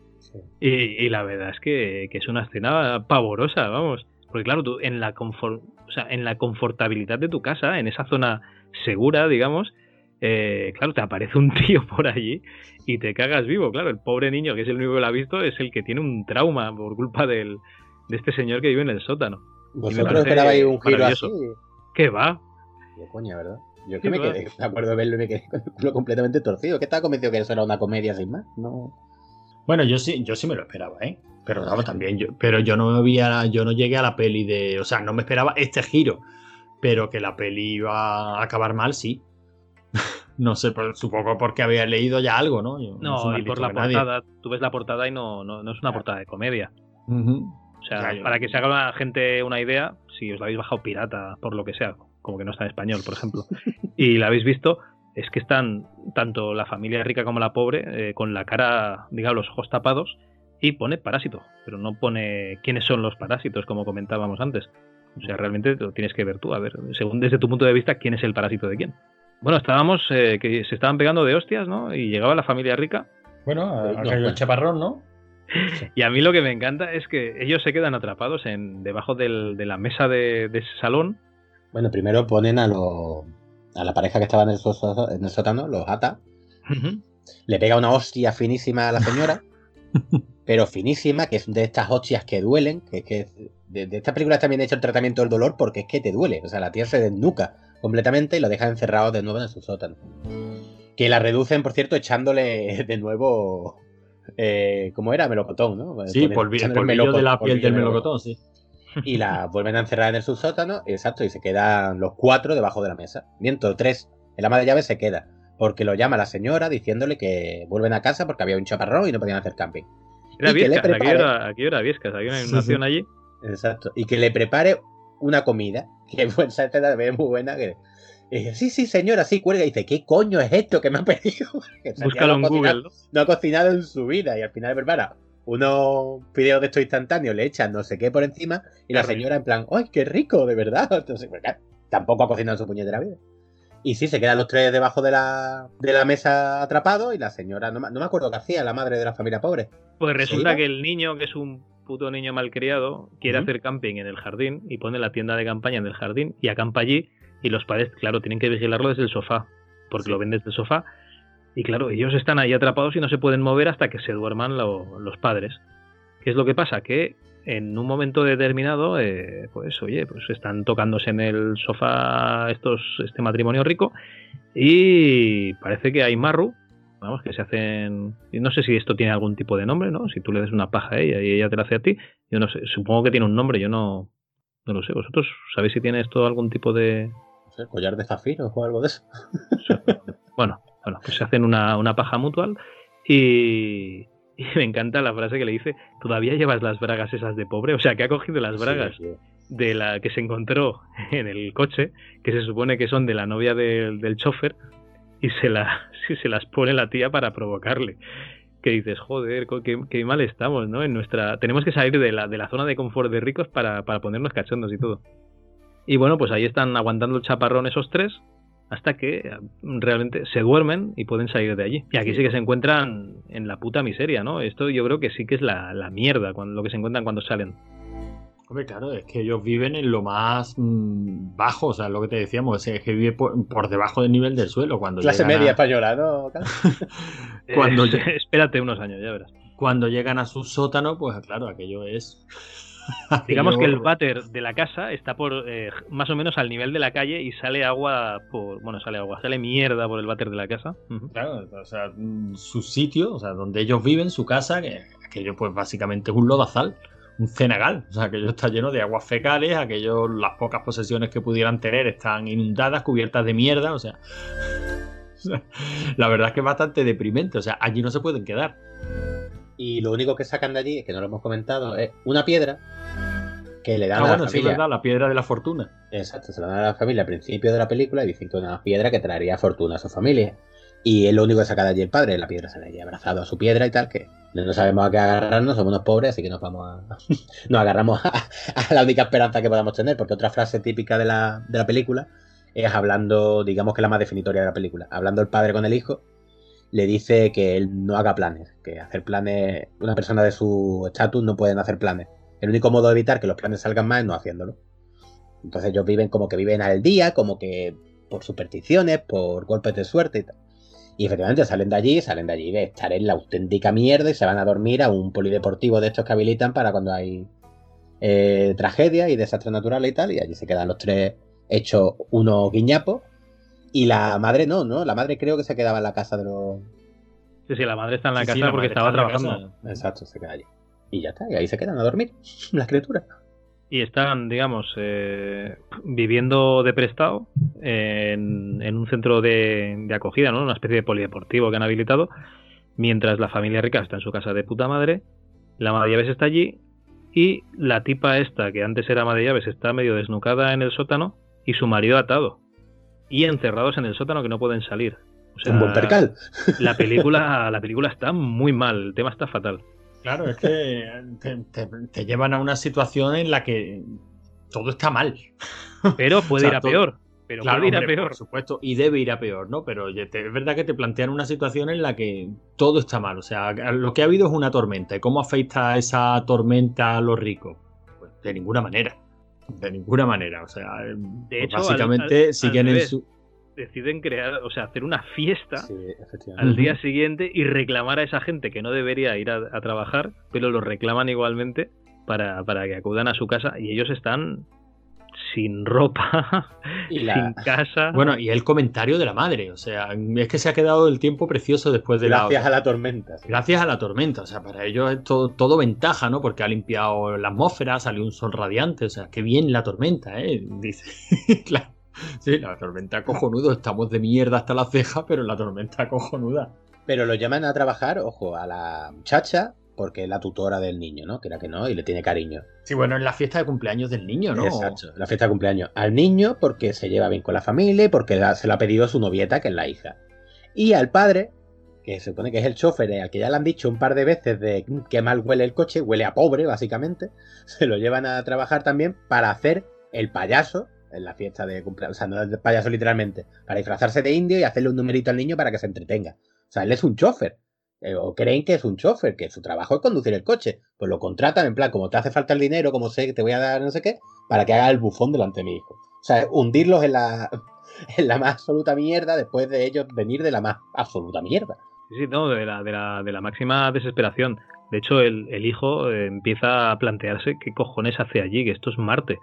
y, y la verdad es que, que es una escena pavorosa, vamos. Porque claro, tú en la, confort, o sea, en la confortabilidad de tu casa, en esa zona segura, digamos, eh, claro, te aparece un tío por allí y te cagas vivo. Claro, el pobre niño, que es el único que lo ha visto, es el que tiene un trauma por culpa del, de este señor que vive en el sótano. ¿Vosotros esperabais un giro así? ¿Qué va? Qué coña, ¿verdad? Yo es Qué que me va. quedé, me acuerdo de verlo y me quedé con el culo completamente torcido. Que estaba convencido que eso era una comedia sin más. No. Bueno, yo sí, yo sí me lo esperaba, ¿eh? Pero vamos, también yo, pero yo no había, yo no llegué a la peli de, o sea, no me esperaba este giro, pero que la peli iba a acabar mal, sí. No sé, pero supongo porque había leído ya algo, ¿no? Yo No, y por la que nadie. portada, tú ves la portada y no, no, no es una portada de comedia. O sea, para que se haga la gente una idea, si os la habéis bajado pirata, por lo que sea, como que no está en español, por ejemplo, y la habéis visto, es que están tanto la familia rica como la pobre eh, con la cara, digamos, los ojos tapados y pone parásito, pero no pone quiénes son los parásitos, como comentábamos antes. O sea, realmente lo tienes que ver tú, a ver, según desde tu punto de vista, quién es el parásito de quién. Bueno, estábamos, eh, que se estaban pegando de hostias, ¿no? Y llegaba la familia rica Bueno, ha No, caído el chaparrón, ¿no? Y a mí lo que me encanta es que ellos se quedan atrapados en debajo del- de la mesa de, de ese salón. Bueno, primero ponen a los a la pareja que estaba en el, so- en el sótano, los ata, le pega una hostia finísima a la señora, pero finísima, que es de estas hostias que duelen, que es que de, de esta película también he hecho el tratamiento del dolor porque es que te duele, o sea, la tía se desnuca completamente y lo deja encerrado de nuevo en su sótano. Que la reducen, por cierto, echándole de nuevo, eh, ¿cómo era? Melocotón, ¿no? Sí, el polvillo meloco- de la piel del de melocotón, sí. y la vuelven a encerrar en el subsótano, exacto, y se quedan los cuatro debajo de la mesa. Miento, tres. El ama de llaves se queda, porque lo llama la señora diciéndole que vuelven a casa porque había un chaparrón y no podían hacer camping. Era Viescas, aquí era, aquí era Viescas, había una sí. allí. Exacto. Y que le prepare una comida, que fue esa escena es muy buena, que y dice, sí, sí, señora, sí, cuelga. Y dice, ¿qué coño es esto que me ha pedido? Búscalo no en ha cocinado- Google. ¿no? no ha cocinado en su vida y al final prepara unos videos de estos instantáneos, le echan no sé qué por encima y la señora en plan, ¡ay, qué rico, de verdad! Entonces, pues, tampoco ha cocinado en su puñetera vida. Y sí, se quedan los tres debajo de la, de la mesa atrapados y la señora, no, me- no me acuerdo qué hacía, la madre de la familia pobre. Pues resulta que el niño, que es un puto niño malcriado, quiere hacer camping en el jardín y pone la tienda de campaña en el jardín y acampa allí. Y los padres, claro, tienen que vigilarlo desde el sofá, porque Sí. lo ven desde el sofá. Y claro, ellos están ahí atrapados y no se pueden mover hasta que se duerman lo- los padres. ¿Qué es lo que pasa? Que en un momento determinado, eh, pues oye, pues están tocándose en el sofá estos, este matrimonio rico y parece que hay marru, vamos, que se hacen... y No sé si esto tiene algún tipo de nombre, ¿no? Si tú le das una paja a ella y ella te la hace a ti, yo no sé, supongo que tiene un nombre, yo no, no lo sé. ¿Vosotros sabéis si tiene esto algún tipo de... No sé, collar de zafiros o algo de eso. Bueno, bueno, pues se hacen una, una paja mutual y, y me encanta la frase que le dice, ¿todavía llevas las bragas esas de pobre? O sea, que ha cogido las bragas sí. de la que se encontró en el coche, que se supone que son de la novia del, del chofer, y se, la, sí, se las pone la tía para provocarle. que dices, joder, qué, qué mal estamos, ¿no? En nuestra... Tenemos que salir de la, de la zona de confort de ricos para, para ponernos cachondos y todo. Y bueno, pues ahí están aguantando el chaparrón esos tres hasta que eh, realmente se duermen y pueden salir de allí. Y aquí sí que se encuentran en la puta miseria, ¿no? Esto yo creo que sí que es la, la mierda lo que se encuentran cuando salen. Hombre, claro, es que ellos viven en lo más mm, bajo, o sea, lo que te decíamos, es que vive por, por debajo del nivel del suelo. Cuando Clase llegan a- media española, ¿no? Cuando Eh, espérate unos años, ya verás. Cuando llegan a su sótano, pues claro, aquello es. Digamos que el váter de la casa está por eh, más o menos al nivel de la calle y sale agua por. Bueno, sale agua, sale mierda por el váter de la casa. Claro, o sea, mm, su sitio, o sea, donde ellos viven, su casa, que aquello pues básicamente es un lodazal, un cenagal, o sea, aquello está lleno de aguas fecales, aquello, las pocas posesiones que pudieran tener están inundadas, cubiertas de mierda, o sea, o sea, la verdad es que es bastante deprimente, o sea, allí no se pueden quedar. Y lo único que sacan de allí, que no lo hemos comentado, es una piedra que le dan Ah, a bueno, la sí, es familia. verdad, la piedra de la fortuna. Exacto, se la dan a la familia al principio de la película y dicen que es una piedra que traería fortuna a su familia. Y es lo único que saca de allí el padre, la piedra se le abrazado a su piedra y tal, que no sabemos a qué agarrarnos, somos unos pobres, así que nos vamos a. nos agarramos a, a la única esperanza que podamos tener, porque otra frase típica de la, de la película es hablando, digamos que la más definitoria de la película, hablando el padre con el hijo, le dice que él no haga planes, que hacer planes, una persona de su estatus no pueden hacer planes. El único modo de evitar que los planes salgan mal es no haciéndolo. Entonces ellos viven como que viven al día, como que por supersticiones, por golpes de suerte y tal. Y efectivamente salen de allí, salen de allí de estar en la auténtica mierda y se van a dormir a un polideportivo de estos que habilitan para cuando hay eh, tragedias y desastres naturales y tal. Y allí se quedan los tres hechos unos guiñapos. Y la madre no, ¿no? La madre creo que se quedaba en la casa de los... Sí, sí, la madre está en la Sí, casa sí, la porque estaba trabajando. Exacto, se queda allí. Y ya está, y ahí se quedan a dormir las criaturas. Y están, digamos, eh, viviendo de prestado en, en un centro de, de acogida, ¿no? Una especie de polideportivo que han habilitado, mientras la familia rica está en su casa de puta madre, la ama de llaves está allí y la tipa esta, que antes era ama de llaves, está medio desnucada en el sótano y su marido atado. Y encerrados en el sótano que no pueden salir. O sea, un buen percal. La película, la película está muy mal, el tema está fatal. Claro, es que te, te- te llevan a una situación en la que todo está mal. Pero puede O sea, ir a todo- peor. Pero Claro, puede ir a hombre, peor. Por supuesto, y debe ir a peor, ¿no? Pero es verdad que te plantean una situación en la que todo está mal. O sea, lo que ha habido es una tormenta. ¿Y cómo afecta esa tormenta a los ricos? Pues de ninguna manera. De ninguna manera. O sea, pues hecho, básicamente al- siguen al en su. Deciden crear, o sea, hacer una fiesta Sí, al día siguiente y reclamar a esa gente que no debería ir a, a trabajar, pero lo reclaman igualmente para, para que acudan a su casa y ellos están sin ropa, Y la- sin casa. Bueno, y el comentario de la madre. O sea, es que se ha quedado el tiempo precioso después de Gracias la. a la tormenta. sí. Gracias a la tormenta, o sea, para ellos es todo, todo ventaja, ¿no? Porque ha limpiado la atmósfera, salió un sol radiante, o sea, qué bien la tormenta, ¿eh? Dice, claro. Sí, la tormenta cojonudo, estamos de mierda hasta la ceja, pero la tormenta cojonuda. Pero lo llaman a trabajar, ojo, a la muchacha, porque es la tutora del niño, ¿no? Que era que no, y le tiene cariño. Sí, bueno, en la fiesta de cumpleaños del niño, ¿no? Exacto, la fiesta de cumpleaños. Al niño porque se lleva bien con la familia y porque se lo ha pedido su novieta, que es la hija. Y al padre, que se supone que es el chofer, eh, al que ya le han dicho un par de veces de "Mm, qué mal huele el coche, huele a pobre, básicamente, se lo llevan a trabajar también para hacer el payaso en la fiesta de cumpleaños. O sea, no el payaso literalmente, para disfrazarse de indio y hacerle un numerito al niño para que se entretenga. O sea, él es un chofer. eh, o creen que es un chofer, que su trabajo es conducir el coche. Pues lo contratan en plan, como te hace falta el dinero, como sé que te voy a dar no sé qué, para que haga el bufón delante de mi hijo. O sea, hundirlos en la, en la más absoluta mierda después de ellos venir de la más absoluta mierda. Sí, sí, no, de la, de la, de la máxima desesperación. De hecho, el, el hijo eh, empieza a plantearse qué cojones hace allí, que esto es Marte.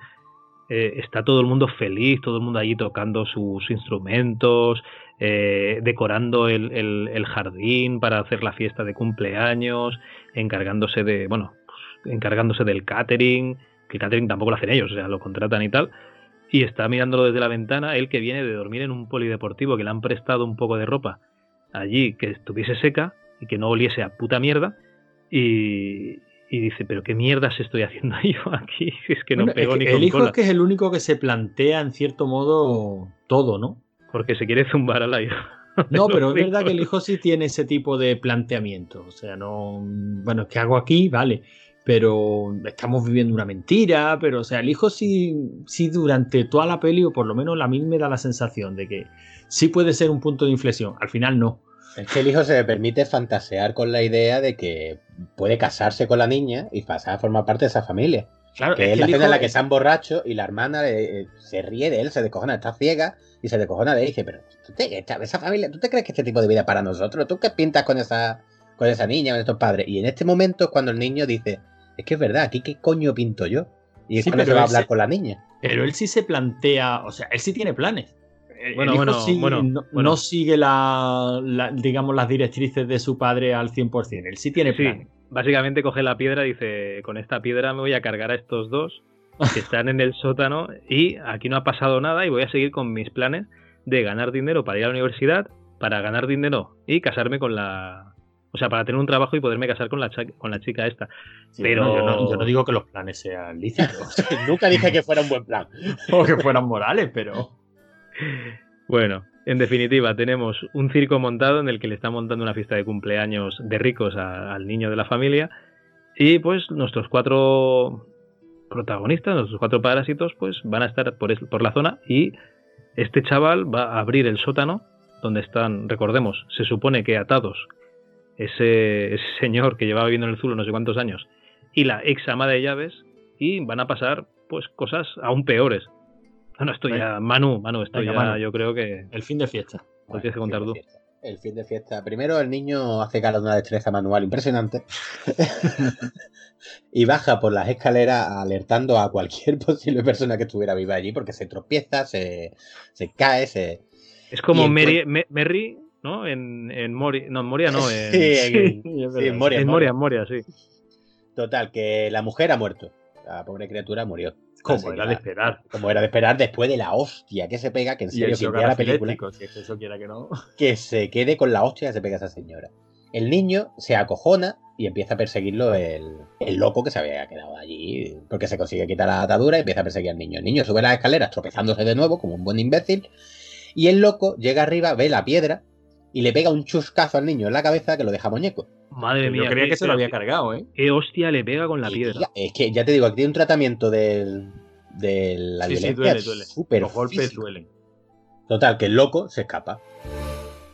Eh, está todo el mundo feliz, todo el mundo allí tocando sus instrumentos, eh, decorando el, el- jardín para hacer la fiesta de cumpleaños, encargándose de, bueno, pues, encargándose del catering, que el catering tampoco lo hacen ellos, o sea, lo contratan y tal. Y está mirándolo desde la ventana, él que viene de dormir en un polideportivo, que le han prestado un poco de ropa allí que estuviese seca y que no oliese a puta mierda. Y, y dice, pero qué mierdas estoy haciendo yo aquí, es que no Bueno, es pego que ni el con hijo cola. es que es el único que se plantea en cierto modo todo, ¿no? Porque se quiere zumbar a la hija. No, pero es verdad que el hijo sí tiene ese tipo de planteamiento. O sea, no. Bueno, ¿qué hago aquí? Vale. Pero estamos viviendo una mentira. Pero, o sea, el hijo sí, sí durante toda la peli, o por lo menos a mí me da la sensación de que sí puede ser un punto de inflexión. Al final no. Es que el hijo se le permite fantasear con la idea de que puede casarse con la niña y pasar a formar parte de esa familia. Claro, Que es, la escena en la que están borrachos y la hermana eh, se ríe de él, se descojona, está ciega y se descojona de él y dice, pero ¿tú te, esta- esa familia, ¿tú te crees que este tipo de vida es para nosotros? ¿Tú qué pintas con esa, con esa niña, con estos padres? Y en este momento es cuando el niño dice, es que es verdad, aquí qué coño pinto yo. Y es Sí, cuando se va a hablar con la niña. Pero él sí se plantea, o sea, él sí tiene planes. El- Bueno, el hijo bueno, no, bueno. no sigue la, la- digamos, las directrices de su padre al 100%. Él sí tiene Sí, planes. básicamente coge la piedra y dice, con esta piedra me voy a cargar a estos dos que están en el sótano y aquí no ha pasado nada y voy a seguir con mis planes de ganar dinero para ir a la universidad, para ganar dinero y casarme con la... O sea, para tener un trabajo y poderme casar con la, cha- con la chica esta. Sí, pero- no, yo, no, yo no digo que los planes sean lícitos Nunca dije que fuera un buen plan. o que fueran morales, pero. Bueno, en definitiva, tenemos un circo montado en el que le está montando una fiesta de cumpleaños de ricos al niño de la familia. Y pues nuestros cuatro protagonistas, nuestros cuatro parásitos, pues van a estar por, la zona y este chaval va a abrir el sótano donde están, recordemos, se supone que atados ese, ese señor que llevaba viviendo en el Zulo no sé cuántos años y la ex ama de llaves y van a pasar pues cosas aún peores. Bueno, esto Venga. ya, Manu, Manu, esto Venga, ya Manu. yo creo que El fin de fiesta. Lo tienes que Bueno, contar el fin tú. de fiesta. El fin de fiesta. Primero el niño hace gala de una destreza manual impresionante. y baja por las escaleras alertando a cualquier posible persona que estuviera viva allí porque se tropieza, se, se cae, se... es como Mary, Me- Merry, ¿no? En, en Moria, no, en Moria no, en, Sí, en- Sí, en Moria, en Moria. Moria, en Moria, sí. Total, que la mujer ha muerto. La pobre criatura murió. Como era de esperar. Como era de esperar después de la hostia que se pega, que en serio, quien vea la película, si eso quiera que no. que se quede con la hostia que se pega esa señora. El niño se acojona y empieza a perseguirlo el, el loco que se había quedado allí, porque se consigue quitar la atadura y empieza a perseguir al niño. El niño sube las escaleras tropezándose de nuevo como un buen imbécil y el loco llega arriba, ve la piedra y le pega un chuscazo al niño en la cabeza que lo deja muñeco. Madre Yo mía. creía qué- que se lo había cargado, ¿eh? Qué hostia le pega con la Y, piedra. ya- es que ya te digo, aquí tiene un tratamiento del- de la Sí, sí, violencia duele, duele. súper Los golpes físico. duelen. Total, que el loco se escapa.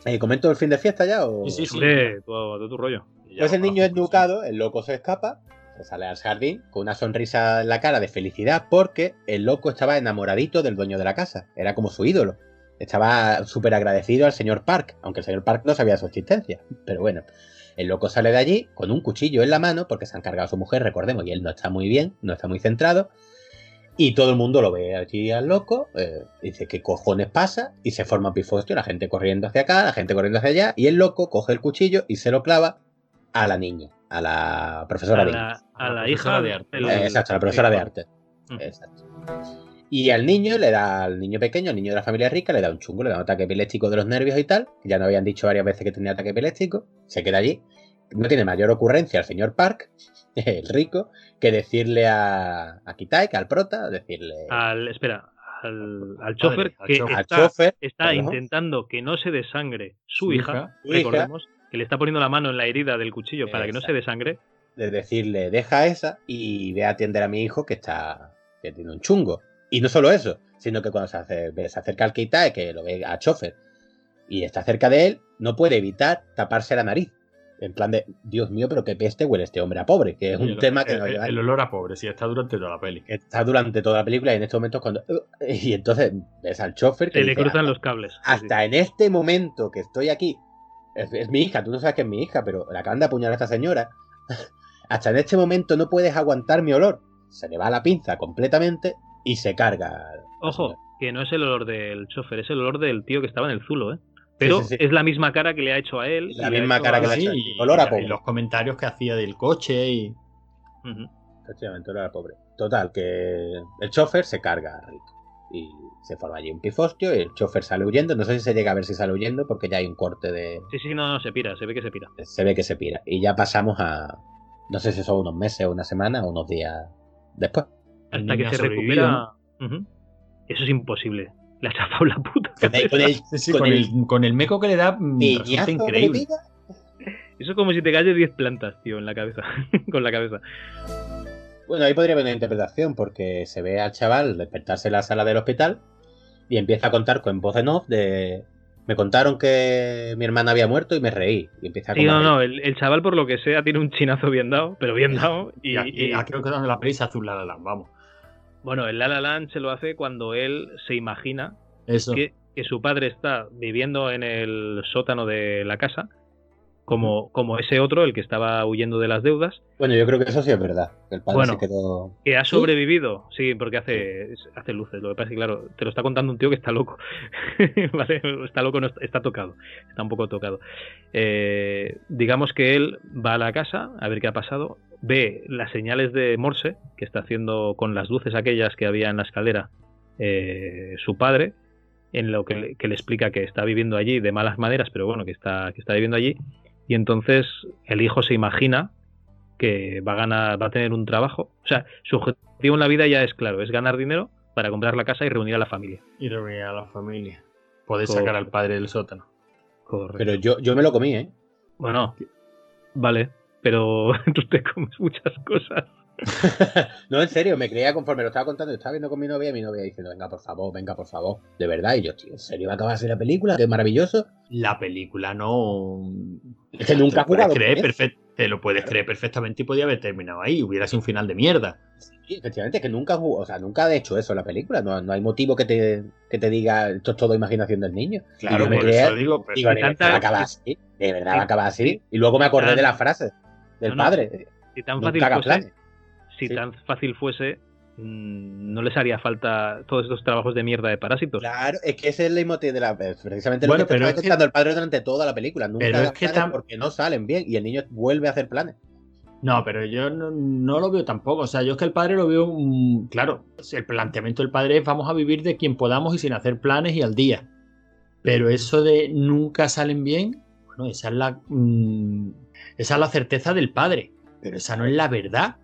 Eh, ¿Comento el fin de fiesta ya? O... Sí, sí, sí. Todo, todo tu rollo. Ya Pues el niño es educado, el loco se escapa, se sale al jardín con una sonrisa en la cara de felicidad porque el loco estaba enamoradito del dueño de la casa, era como su ídolo. Estaba súper agradecido al señor Park, aunque el señor Park no sabía su existencia. Pero bueno, el loco sale de allí con un cuchillo en la mano porque se ha encargado a su mujer, recordemos, y él no está muy bien, no está muy centrado. Y todo el mundo lo ve allí al loco, eh, dice qué cojones pasa, y se forma un pifostio, la gente corriendo hacia acá, la gente corriendo hacia allá, y el loco coge el cuchillo y se lo clava a la niña, a la profesora A de la, a la hija de arte. Eh, Exacto, a la profesora de arte. Mm. Exacto. Y al niño le da, al niño pequeño, al niño de la familia rica, le da un chungo, le da un ataque epiléptico de los nervios y tal. que Ya nos habían dicho varias veces que tenía ataque epiléptico. Se queda allí. No tiene mayor ocurrencia el señor Park, el rico, que decirle a, a Kitaik, al prota, decirle Al, espera, al, al chofer al que al está, chofer, está perdón, intentando que no se desangre su, Su hija, hija. Su hija. recordemos, que le está poniendo la mano en la herida del cuchillo para que no se desangre. de decirle, deja esa y ve a atender a mi hijo que está, que tiene un chungo. Y no solo eso, sino que cuando se, hace- se acerca al Kitae, que lo ve a chofer, y está cerca de él, no puede evitar taparse la nariz. En plan de, Dios mío, pero qué peste huele este hombre a pobre, que es un el, tema que el, el- lleva el olor a pobre, sí, está durante toda la peli. está durante toda la película y en este momento es cuando... Y entonces ves al chofer que Se le cruzan "Hasta- los cables. Sí. hasta en este momento que estoy aquí, es, es mi hija, tú no sabes que es mi hija, pero la acaban de apuñalar a esta señora. hasta en este momento no puedes aguantar mi olor. Se le va la pinza completamente y se carga. Ojo, que no es el olor del chofer, es el olor del tío que estaba en el zulo, ¿eh? Pero sí, sí. es la misma cara que le ha hecho a él. La y misma cara a- que le ha Sí, hecho y, olor a y pobre. los comentarios que hacía del coche y. Ujú. Efectivamente, olor a pobre. Total, que el chofer se carga a Rick. Y se forma allí un pifostio y el chofer sale huyendo. No sé si se llega a ver si sale huyendo porque ya hay un corte de... Sí, sí, no, no, se pira, se ve que se pira. Se ve que se pira. Y ya pasamos a... No sé si son unos meses, una semana o unos días después. Hasta que se recupera. Eso es imposible. Le ha chafado la puta. Con el, con el- Sí, sí, con con, el el, con el meco que le da, mm, resulta increíble. Eso es como si te calles 10 plantas, tío, en la cabeza. con la cabeza. Bueno, ahí podría haber una interpretación, porque se ve al chaval despertarse en la sala del hospital y empieza a contar con voz en off de. Me contaron que mi hermana había muerto y me reí. Y empieza Sí, a no, reír. no, el, el chaval por lo que sea tiene un chinazo bien dado, pero bien dado. Y, Y, aquí- y- aquí creo que donde la peli se azul la la vamos. Bueno, el La La Land se lo hace cuando él se imagina Eso. que, que su padre está viviendo en el sótano de la casa, como, como ese otro, el que estaba huyendo de las deudas, Bueno, yo creo que eso sí es verdad. que El padre Bueno. se quedó. que ha sobrevivido. Sí, porque hace, hace luces. Lo que pasa es que, claro, te lo está contando un tío que está loco. ¿Vale? Está loco, no está, está tocado. Está un poco tocado. Eh, digamos que él va a la casa a ver qué ha pasado. Ve las señales de Morse que está haciendo con las luces aquellas que había en la escalera eh, su padre. En lo que le, que le explica que está viviendo allí de malas maneras, pero bueno, que está, que está viviendo allí. Y entonces el hijo se imagina que va a ganar, va a tener un trabajo. O sea, su objetivo en la vida ya es claro, es ganar dinero para comprar la casa y reunir a la familia. Y reunir a la familia. Poder Correcto. sacar al padre del sótano. Correcto. Pero yo, yo me lo comí, ¿eh? Bueno, vale, pero tú te comes muchas cosas. no, en serio, me creía conforme lo estaba contando. Estaba viendo con mi novia y mi novia diciendo, venga, por favor, venga, por favor. De verdad. Y yo, tío, ¿en serio va a acabar así la película? Qué maravilloso. La película no. Es que nunca te lo creer perfect- Te lo puedes creer perfectamente y podía haber terminado ahí. Hubiera sido un final de mierda. Sí, efectivamente, es que nunca jugó, o sea, nunca ha hecho eso la película. No, no hay motivo que te, que te diga esto es todo imaginación del niño. Claro, por creía- eso digo. pero- Digo, de verdad va a acabar así. De verdad va a acabar así. Y luego me acordé de las frases del No, no. padre. Si tan fácil planes. Si Sí. tan fácil fuese, mm, no les haría falta todos estos trabajos de mierda de parásitos. Claro, es que ese es el leitmotiv de la. Precisamente Bueno, lo que pero estaba es que- el padre durante toda la película. Nunca Pero es que tam- porque no salen bien y el niño vuelve a hacer planes. No, pero yo no, no lo veo tampoco. O sea, yo es que el padre lo veo. claro, el planteamiento del padre es vamos a vivir de quien podamos y sin hacer planes y al día. Pero eso de nunca salen bien, bueno, esa es la. mm, esa es la certeza del padre. Pero esa no es la verdad.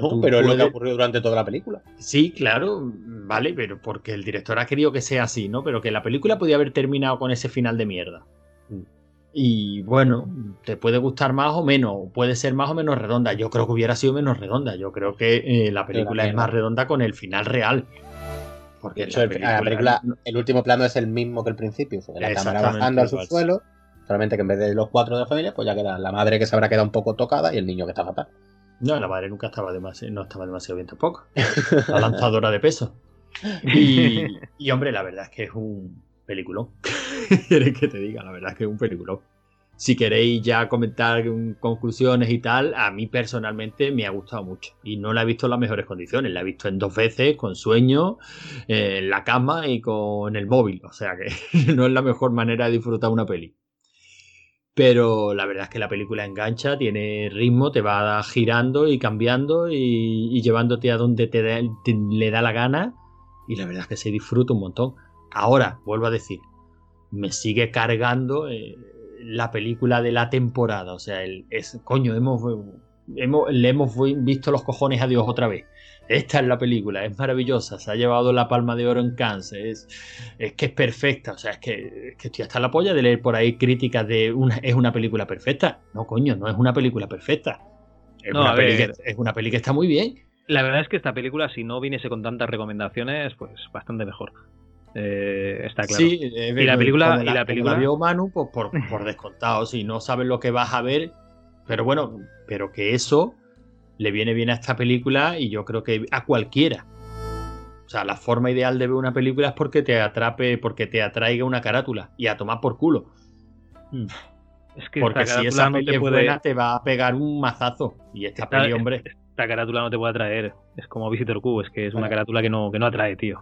No, pero es lo que ha puedes- ocurrido durante toda la película. Sí, claro, vale, pero porque el director ha querido que sea así, ¿no? Pero que la película podía haber terminado con ese final de mierda. Mm. Y bueno, te puede gustar más o menos, puede ser más o menos redonda. Yo creo que hubiera sido menos redonda. Yo creo que eh, la película es más redonda con el final real. Porque hecho, la película, el último plano es el mismo que el principio. o sea, la cámara bajando al subsuelo. Solamente que en vez de los cuatro de la familia, pues ya queda la madre que se habrá quedado un poco tocada y el niño que está fatal. No, la madre nunca estaba demasiado, no estaba demasiado bien tampoco. La lanzadora de peso. Y, y, hombre, la verdad es que es un peliculón. ¿Quieres que te diga? La verdad es que es un peliculón. Si queréis ya comentar conclusiones y tal, a mí personalmente me ha gustado mucho. Y no la he visto en las mejores condiciones. La he visto en dos veces, con sueño, eh, en la cama y con el móvil. O sea que no es la mejor manera de disfrutar una peli. Pero la verdad es que la película engancha, tiene ritmo, te va girando y cambiando y, llevándote a donde te- le da la gana. Y la verdad es que se disfruta un montón. Ahora, vuelvo a decir, me sigue cargando eh, la película de la temporada. O sea, el, es, coño, hemos, hemos, le hemos visto los cojones a Dios otra vez. Esta es la película, es maravillosa, se ha llevado la palma de oro en Cannes, es, es que es perfecta, o sea, es que, es que estoy hasta la polla de leer por ahí críticas de una, es una película perfecta. No, coño, no es una película perfecta. Es, No, una, peli que, es una peli que está muy bien. La verdad es que esta película, si no viniese con tantas recomendaciones, pues bastante mejor. Eh, está claro. Sí, eh, Y la película- y la película- vio Manu, pues por, por descontado, si no sabes lo que vas a ver, pero bueno, pero que eso le viene bien a esta película y yo creo que a cualquiera. O sea, la forma ideal de ver una película es porque te atrape, porque te atraiga una carátula y a tomar por culo. Es que Porque esta si esa no te puede, buena, te va a pegar un mazazo. Y esta Esta- peli, hombre, esta carátula no te puede atraer. Es como Visitor Q, es que es una carátula que no, que no atrae, tío.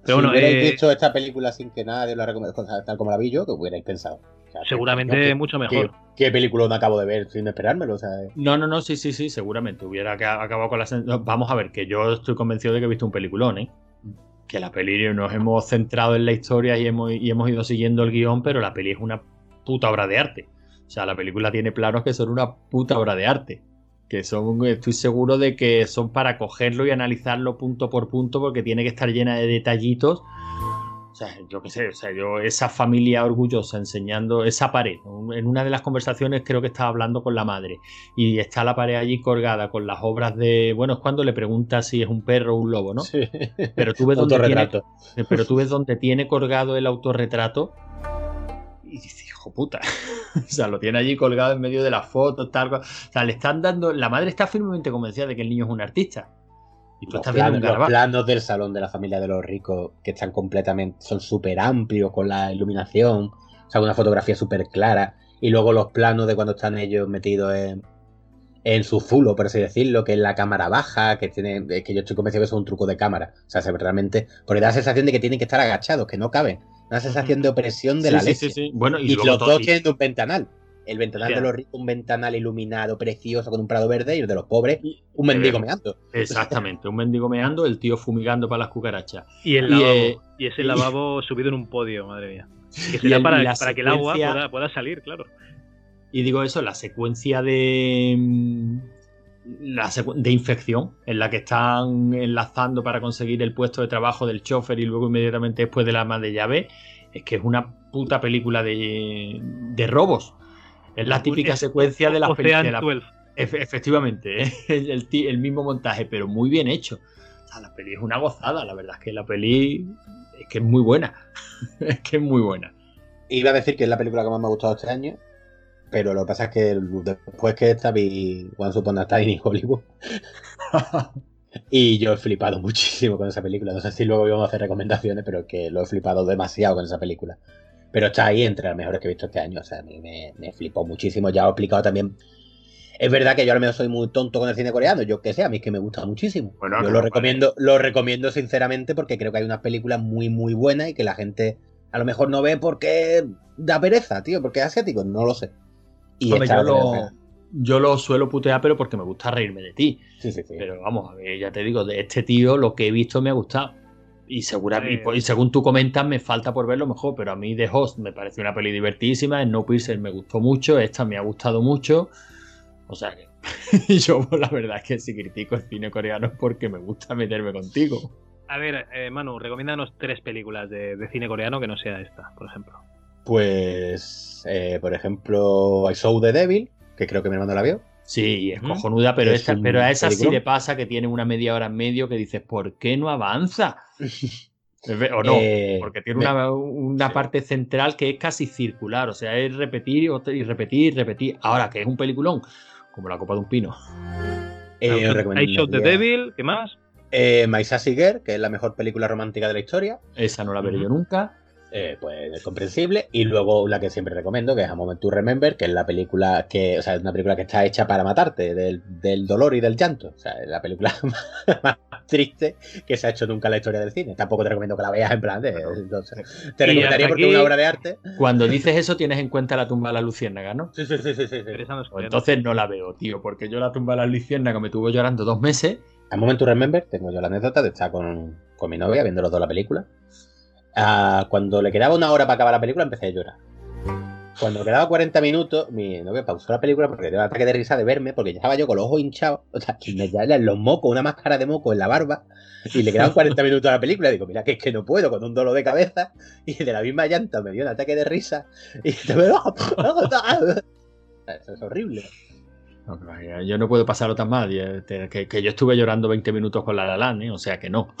Si Pero bueno, hubierais eh, visto esta película sin que nadie la recomendara, o sea, tal como la vi yo, que hubierais pensado. O sea, seguramente ¿qué, mucho qué, mejor. qué película no acabo de ver sin esperármelo? O sea, No, no, no, sí, sí, sí, seguramente hubiera ca- acabado con la... Vamos a ver, que yo estoy convencido de que he visto un peliculón, ¿eh? Que la peli nos hemos centrado en la historia y hemos, y hemos ido siguiendo el guion, pero la peli es una puta obra de arte. O sea, la película tiene planos que son una puta obra de arte. Que son, estoy seguro de que son para cogerlo y analizarlo punto por punto porque tiene que estar llena de detallitos sea, yo qué sé, o sea, yo esa familia orgullosa enseñando esa pared. En una de las conversaciones creo que estaba hablando con la madre y está la pared allí colgada con las obras de, bueno, es cuando le pregunta si es un perro o un lobo, ¿no? Sí. Pero tú ves donde tiene, pero tú ves donde tiene colgado el autorretrato y dices, hijo puta. o sea, lo tiene allí colgado en medio de las fotos, tal. O sea, le están dando. La madre está firmemente convencida de que el niño es un artista. Y tú Los estás planos, los planos del salón de la familia de los ricos que están completamente, son súper amplios con la iluminación, o sea, una fotografía súper clara, y luego los planos de cuando están ellos metidos en, en su zulo, por así decirlo, que es la cámara baja, que tiene, es que yo estoy convencido que eso es un truco de cámara, o sea, realmente, porque da la sensación de que tienen que estar agachados, que no caben, la sensación de opresión de Sí, la sí, leche. sí, sí. Bueno, y, Y, luego los todo- dos y- tienen un ventanal. El ventanal de los ricos, un ventanal iluminado, precioso, con un prado verde, y el de los pobres, un Eh, mendigo meando. Exactamente, un mendigo meando, el tío fumigando para las cucarachas. Y el Y, lavabo. eh, y ese y- lavabo subido en un podio, madre mía. Que será el- para, que el agua pueda, pueda salir, claro. Y digo eso, la secuencia de. La de infección, en la que están enlazando para conseguir el puesto de trabajo del chofer y luego inmediatamente después de la ama de llave, es que es una puta película de, de robos. Es la típica Es secuencia de las películas. 12. efectivamente, es el, mismo montaje, pero muy bien hecho. O sea, la peli es una gozada, la verdad es que la peli es que es muy buena. es que es muy buena. Iba a decir que es la película que más me ha gustado este año, pero lo que pasa es que después que esta vi Once Upon a Time in Hollywood y yo he flipado muchísimo con esa película. No sé si luego íbamos a hacer recomendaciones, pero que lo he flipado demasiado con esa película. Pero está ahí entre las mejores que he visto este año. O sea, a mí me, me flipó muchísimo. Ya he explicado también. Es verdad que yo ahora mismo soy muy tonto con el cine coreano. Yo que sé, a mí es que me gusta muchísimo. Bueno, yo lo recomiendo, lo recomiendo sinceramente porque creo que hay unas películas muy, muy buenas y que la gente a lo mejor no ve porque da pereza, tío, porque es asiático, no lo sé. Y Hombre, yo, lo, yo lo suelo putear, pero porque me gusta reírme de ti. Sí, sí, sí. Pero vamos, a ver, ya te digo, de este tío lo que he visto me ha gustado. Y, segura, y, según tú comentas, me falta por verlo mejor. Pero a mí The Host me pareció una peli divertidísima. Snowpiercer me gustó mucho. Esta me ha gustado mucho. O sea que yo la verdad es que si critico el cine coreano es porque me gusta meterme contigo. A ver, eh, Manu, recomiéndanos tres películas de, de cine coreano que no sea esta, por ejemplo. Pues, eh, por ejemplo, I Saw the Devil, que creo que mi hermano la vio. Sí, es cojonuda, pero, Es pero a esa sí le pasa que tiene una media hora en medio que dices, ¿por qué no avanza? O no, Eh, porque tiene una, una sí. parte central que es casi circular, o sea, es repetir y repetir y repetir. Ahora que es un peliculón, como la copa de un pino. eh, os I Shot the Devil, ¿qué más? Eh, My Sassy Girl, que es la mejor película romántica de la historia. Esa no la veré Ujú. yo nunca. Eh, pues es comprensible. Y luego la que siempre recomiendo, que es A Moment to Remember, que es la película que, o sea, es una película que está hecha para matarte, del, del dolor y del llanto. O sea, es la película más triste que se ha hecho nunca en la historia del cine. Tampoco te recomiendo que la veas en plan de. entonces, te recomendaría porque es una obra de arte. Cuando dices eso tienes en cuenta la tumba de la luciérnaga, ¿no? Sí, sí, sí, sí, sí, Pues entonces no la veo, tío, porque yo la tumba de la luciérnaga me tuvo llorando dos meses. A Moment to Remember, tengo yo la anécdota de estar con, con mi novia viendo los dos la película. Ah, cuando le quedaba una hora para acabar la película, empecé a llorar. Cuando quedaba 40 minutos, mi novia pausó la película porque tenía un ataque de risa de verme, porque ya estaba yo con los ojos hinchados, o sea, los mocos, una máscara de moco en la barba, y le quedaban 40 minutos a la película. Y digo, mira, que es que no puedo, con un dolor de cabeza, y de la misma llanta me dio un ataque de risa, y te me Eso es horrible. Yo no puedo pasarlo tan mal. ya, te- Que, yo estuve llorando 20 minutos con La La Land, ¿eh? o sea que no.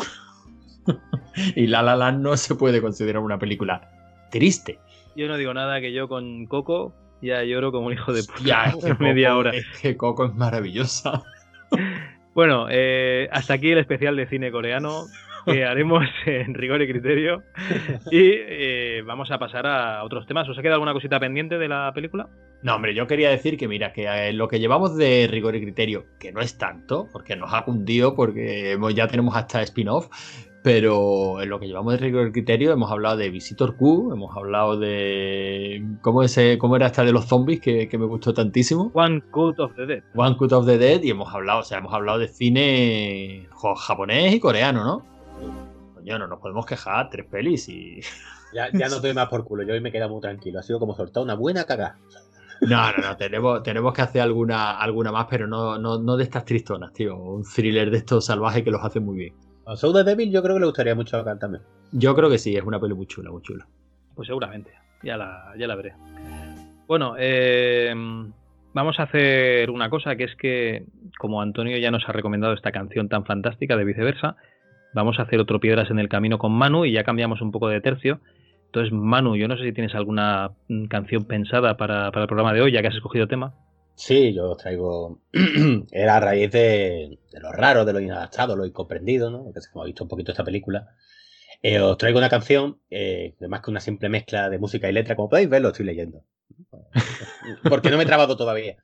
y La La Land no se puede considerar una película triste. Yo no digo nada que yo con Coco ya lloro como un hijo de puta. Es que media Coco- hora. Es que Coco es maravillosa. Bueno, eh, hasta aquí el especial de cine coreano que haremos en rigor y criterio. Y eh, vamos a pasar a otros temas. ¿Os ha quedado alguna cosita pendiente de la película? No, hombre, yo quería decir que, mira, que eh, lo que llevamos de rigor y criterio, que no es tanto, porque nos ha cundido, porque ya tenemos hasta spin-off, pero en lo que llevamos de rigor criterio hemos hablado de Visitor Q, hemos hablado de. ¿Cómo, ese, cómo era esta de los zombies que, que me gustó tantísimo? One Cut of the Dead. One Cut of the Dead, y hemos hablado, o sea, hemos hablado de cine japonés y coreano, ¿no? Coño, no nos podemos quejar, tres pelis y. Ya, ya no doy más por culo, yo hoy me queda muy tranquilo. Ha sido como soltar una buena cagada. No, no, no, tenemos, tenemos que hacer alguna, alguna más, pero no, no, no de estas tristonas, tío. Un thriller de estos salvajes que los hace muy bien. A Soul the Devil yo creo que le gustaría mucho a Cal también. Yo creo que sí, es una peli muy chula, muy chula. Pues seguramente, ya la, ya la veré. Bueno, eh, vamos a hacer una cosa, que es que como Antonio ya nos ha recomendado esta canción tan fantástica de viceversa, vamos a hacer otro Piedras en el Camino con Manu y ya cambiamos un poco de tercio. Entonces, Manu, yo no sé si tienes alguna mm, canción pensada para, para el programa de hoy, ya que has escogido tema. Sí, yo os traigo. Era a raíz de, de lo raro, de lo inadaptado, lo incomprendido, ¿no? Que hemos visto un poquito esta película. Eh, os traigo una canción, eh, más que una simple mezcla de música y letra, como podéis ver, lo estoy leyendo. Porque no me he trabado todavía.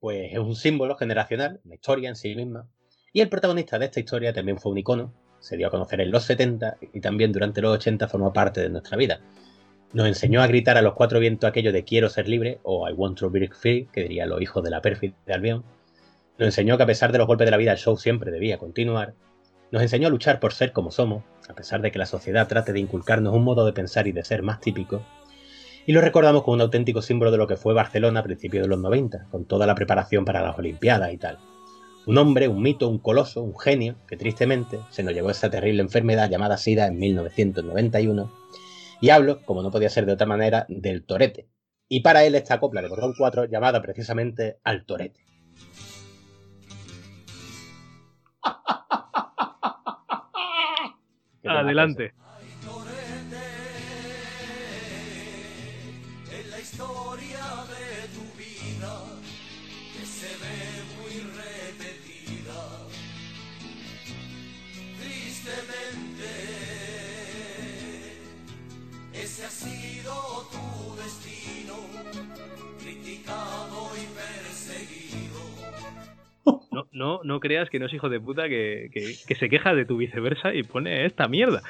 Pues es un símbolo generacional, una historia en sí misma. Y el protagonista de esta historia también fue un icono, se dio a conocer en los 70 y también durante los 80 formó parte de nuestra vida. Nos enseñó a gritar a los cuatro vientos aquello de quiero ser libre o I want to be free, que diría los hijos de la perfil de Albion. Nos enseñó que a pesar de los golpes de la vida el show siempre debía continuar. Nos enseñó a luchar por ser como somos, a pesar de que la sociedad trate de inculcarnos un modo de pensar y de ser más típico. Y lo recordamos como un auténtico símbolo de lo que fue Barcelona a principios de los 90, con toda la preparación para las Olimpiadas y tal. Un hombre, un mito, un coloso, un genio, que tristemente se nos llevó esa terrible enfermedad llamada SIDA en 1991. Y hablo, como no podía ser de otra manera, del torete. Y para él esta copla de Cordón 4 llamada precisamente Al Torete. ¿Qué te Adelante. No, no, no creas que no es hijo de puta que, que- que se queja de tu viceversa y pone esta mierda.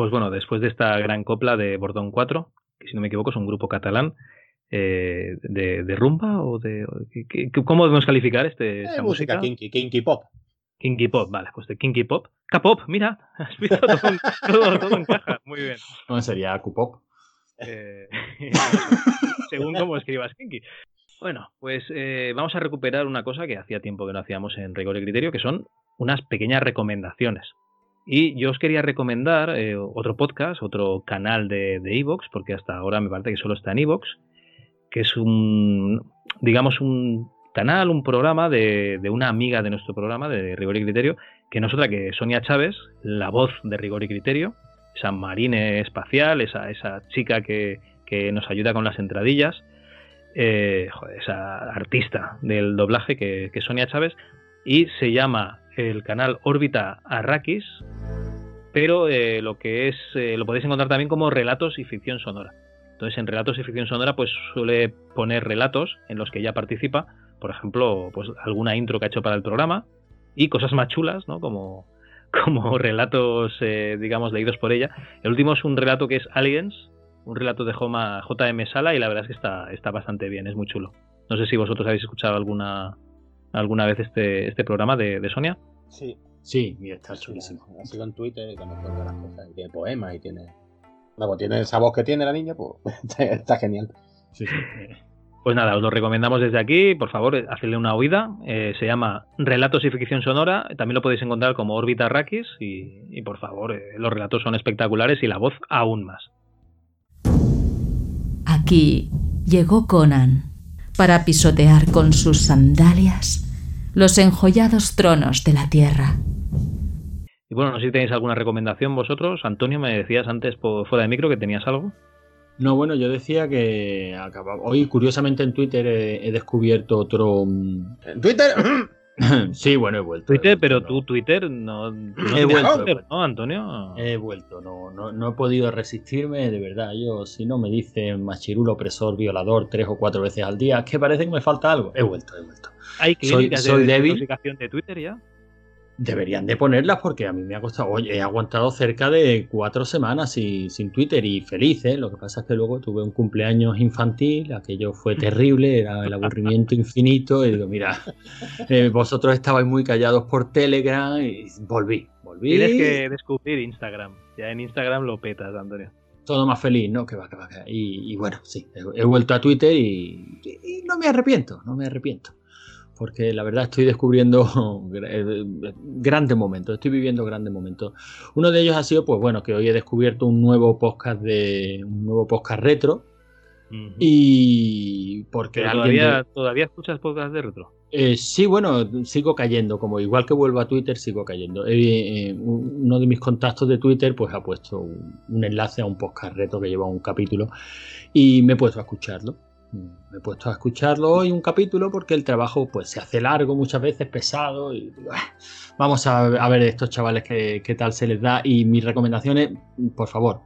Pues bueno, después de esta gran copla de Bordón 4, que si no me equivoco es un grupo catalán, eh, de, de rumba o de... o- ¿qué- qué- ¿Cómo debemos calificar este, Eh, esta música música? kinky, kinky pop. Kinky Pop, vale, pues de Kinky Pop. K-Pop, mira, has visto todo, en- todo, todo encaja, muy bien. ¿Cómo sería Q-Pop? Eh, según cómo escribas Kinky. Bueno, pues eh, vamos a recuperar una cosa que hacía tiempo que no hacíamos en Rigor y Criterio, que son unas pequeñas recomendaciones. Y yo os quería recomendar eh, otro podcast, otro canal de de Evox, porque hasta ahora me parece que solo está en Evox, que es un, digamos, un canal, un programa de, de una amiga de nuestro programa, de Rigor y Criterio, que no es otra que Sonia Chávez, la voz de Rigor y Criterio, esa marine espacial, esa, esa chica que, que nos ayuda con las entradillas, eh, esa artista del doblaje que, que es Sonia Chávez, y se llama el canal Órbita Arrakis, pero eh, lo que es, eh, lo podéis encontrar también como relatos y ficción sonora. Entonces, en relatos y ficción sonora, pues suele poner relatos en los que ella participa, por ejemplo, pues alguna intro que ha hecho para el programa y cosas más chulas, ¿no? Como, como relatos, eh, digamos, leídos por ella. El último es un relato que es Aliens, un relato de JM Sala y la verdad es que está, está bastante bien, es muy chulo. No sé si vosotros habéis escuchado alguna alguna vez este, este programa de, de Sonia. Sí. Sí, mira, está chulísimo. Ha sido en Twitter cuenta las cosas. Y tiene poemas y tiene. Luego tiene esa voz que tiene la niña, pues está, genial. Sí, sí. Pues nada, os lo recomendamos desde aquí. Por favor, hacedle una oída. Eh, se llama Relatos y Ficción Sonora. También lo podéis encontrar como Órbita Arrakis. Y, y por favor, eh, los relatos son espectaculares y la voz aún más. Aquí llegó Conan para pisotear con sus sandalias los enjollados tronos de la tierra. Y bueno, no sé si tenéis alguna recomendación vosotros. Antonio, me decías antes por fuera de micro que tenías algo. No, bueno, yo decía que acababa- hoy curiosamente en Twitter he, he descubierto otro... mm, En Twitter. sí, bueno, he vuelto. he Twitter, vuelto, pero no. tú Twitter no, He vuelto, Twitter, ¿no, Antonio? He vuelto, no, no, no he podido resistirme, de verdad. Yo, si no me dicen machirulo, opresor, violador tres o cuatro veces al día, es que parece que me falta algo. He vuelto, he vuelto. Hay soy- clínicas soy de débil. de Twitter ya. Deberían de ponerlas porque a mí me ha costado. Oye, he aguantado cerca de cuatro semanas sin, sin Twitter y feliz, ¿eh? Lo que pasa es que luego tuve un cumpleaños infantil, aquello fue terrible, era el aburrimiento infinito. Y digo, mira, eh, vosotros estabais muy callados por Telegram y volví, volví. Tienes que descubrir Instagram. Ya en Instagram lo petas, Antonio. todo más feliz, ¿no? Que va, que va, que va. Y, y bueno, sí, he, he vuelto a Twitter y, y- y no me arrepiento, no me arrepiento. Porque la verdad estoy descubriendo eh, grandes momentos, estoy viviendo grandes momentos. Uno de ellos ha sido, pues bueno, que hoy he descubierto un nuevo podcast de un nuevo podcast retro y porque de- todavía, todavía escuchas podcast de retro. eh, sí, bueno, sigo cayendo, como igual que vuelvo a Twitter, sigo cayendo. Eh, eh, uno de mis contactos de Twitter pues ha puesto un, un enlace a un podcast reto que lleva un capítulo y me he puesto a escucharlo. Me he puesto a escucharlo hoy un capítulo porque el trabajo pues se hace largo muchas veces, pesado y "Ah, vamos a, ver estos chavales qué, tal se les da y mis recomendaciones, por favor,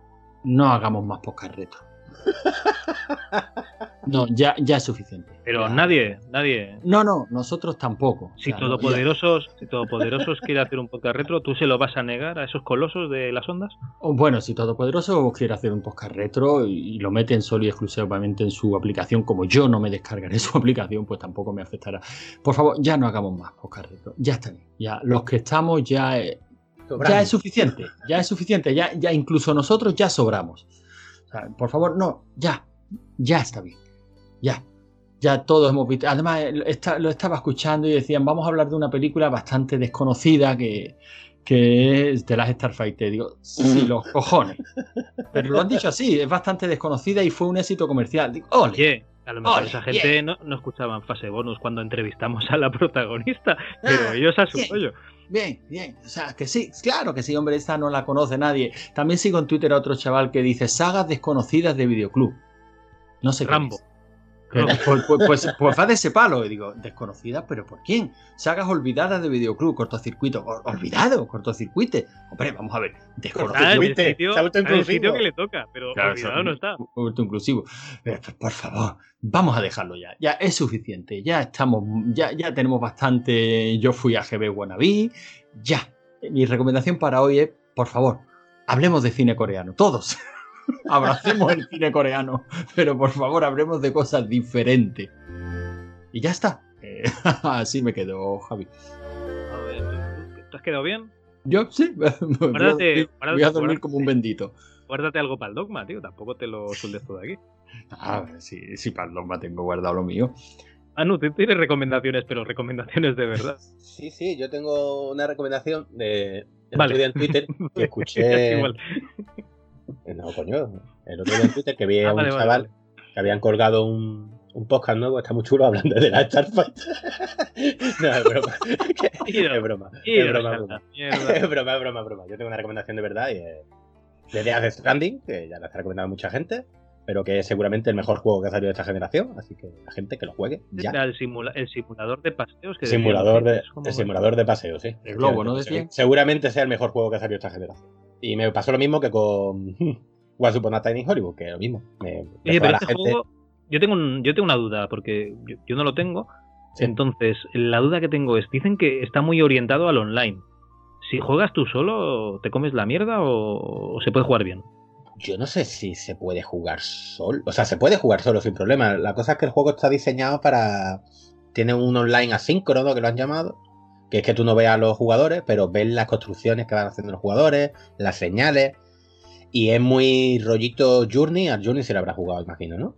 no hagamos más podcast reto. No, ya, ya es suficiente. Pero Ya. nadie, nadie. No, no, nosotros tampoco. Si no, Todopoderosos, si Todopoderosos quiere hacer un podcast retro, ¿tú se lo vas a negar a esos colosos de las ondas? O, Bueno, si Todopoderoso quiere hacer un podcast retro y, y lo meten solo y exclusivamente en su aplicación, como yo no me descargaré su aplicación, pues tampoco me afectará. Por favor, ya no hagamos más podcast retro. Ya está bien. Ya, los que estamos ya, eh, ya es suficiente. Ya es suficiente. Ya, ya incluso nosotros ya sobramos. O sea, por favor, no, ya. Ya está bien. Ya. Ya todos hemos visto. Además, eh, lo esta- lo estaba escuchando y decían, vamos a hablar de una película bastante desconocida que, que es de las Starfighter. Digo, sí, los cojones. Pero lo han dicho así, es bastante desconocida y fue un éxito comercial. Digo, ole. A lo mejor esa gente no, no escuchaba en fase bonus cuando entrevistamos a la protagonista, pero Ah, ellos a su bien. rollo. Bien, bien. O sea, que sí, claro que sí, hombre, esta no la conoce nadie. También sigo en Twitter a otro chaval que dice sagas desconocidas de videoclub. No sé qué Rambo. es. Pues, pues- pues- pues va de ese palo. Y digo, desconocidas, pero ¿por quién? Sagas olvidadas de videoclub, cortocircuito. Ol- Olvidado, cortocircuite. Hombre, vamos a ver. Desconocido. el Fuiste, sitio, se ha está en el autoinclusivo. sitio que le toca, pero Claro, olvidado no está. Hurto inclusivo. Pero, por- por favor, vamos a dejarlo ya. Ya es suficiente. Ya estamos, ya, ya tenemos bastante. Yo fui a GB Wannabe. Ya. Mi recomendación para hoy es, por favor, hablemos de cine coreano, todos. Abracemos el cine coreano, pero por favor hablemos de cosas diferentes. Y ya está. Eh, así me quedo, Javi. A ver, ¿Te has quedado bien? Yo sí, voy a Guárdate- dormir, voy a guárdate- dormir como un bendito. Guárdate algo para el dogma, tío. Tampoco te lo sueldes todo aquí. Ah, sí, sí, para el Dogma tengo guardado lo mío. Ah, no, tú tienes recomendaciones, pero recomendaciones de verdad. Sí, sí, yo tengo una recomendación de Vale. en Twitter que Es escuché. Igual. No, coño. El otro día en Twitter que vi a Ah, un vale, vale, chaval vale. que habían colgado un, un podcast nuevo, está muy chulo hablando de la Starfight. no, es broma. es broma. Es broma, a broma. Es broma, es broma, broma. Yo tengo una recomendación de verdad y es de Death Stranding, que ya la está recomendando mucha gente, pero que es seguramente el mejor juego que ha salido de esta generación, así que la gente que lo juegue ya. Era el, simula- el simulador de paseos que Simulador de, el simulador de paseo, sí. El globo, ¿no decían? Seguramente sea el mejor juego que ha salido esta generación. Y me pasó lo mismo que con Once Upon a Time in Hollywood, que es lo mismo. Me Oye, pero este gente- juego, yo tengo, un- yo tengo una duda, porque yo, yo no lo tengo. Sí. Entonces, la duda que tengo es, dicen que está muy orientado al online. Si juegas tú solo, ¿te comes la mierda o, o se puede jugar bien? Yo no sé si se puede jugar solo. O sea, se puede jugar solo sin problema. La cosa es que el juego está diseñado para. Tiene un online asíncrono que lo han llamado. Que es que tú no ves a los jugadores, pero ves las construcciones que van haciendo los jugadores, las señales. Y es muy rollito Journey. Al Journey se lo habrá jugado, imagino, ¿no?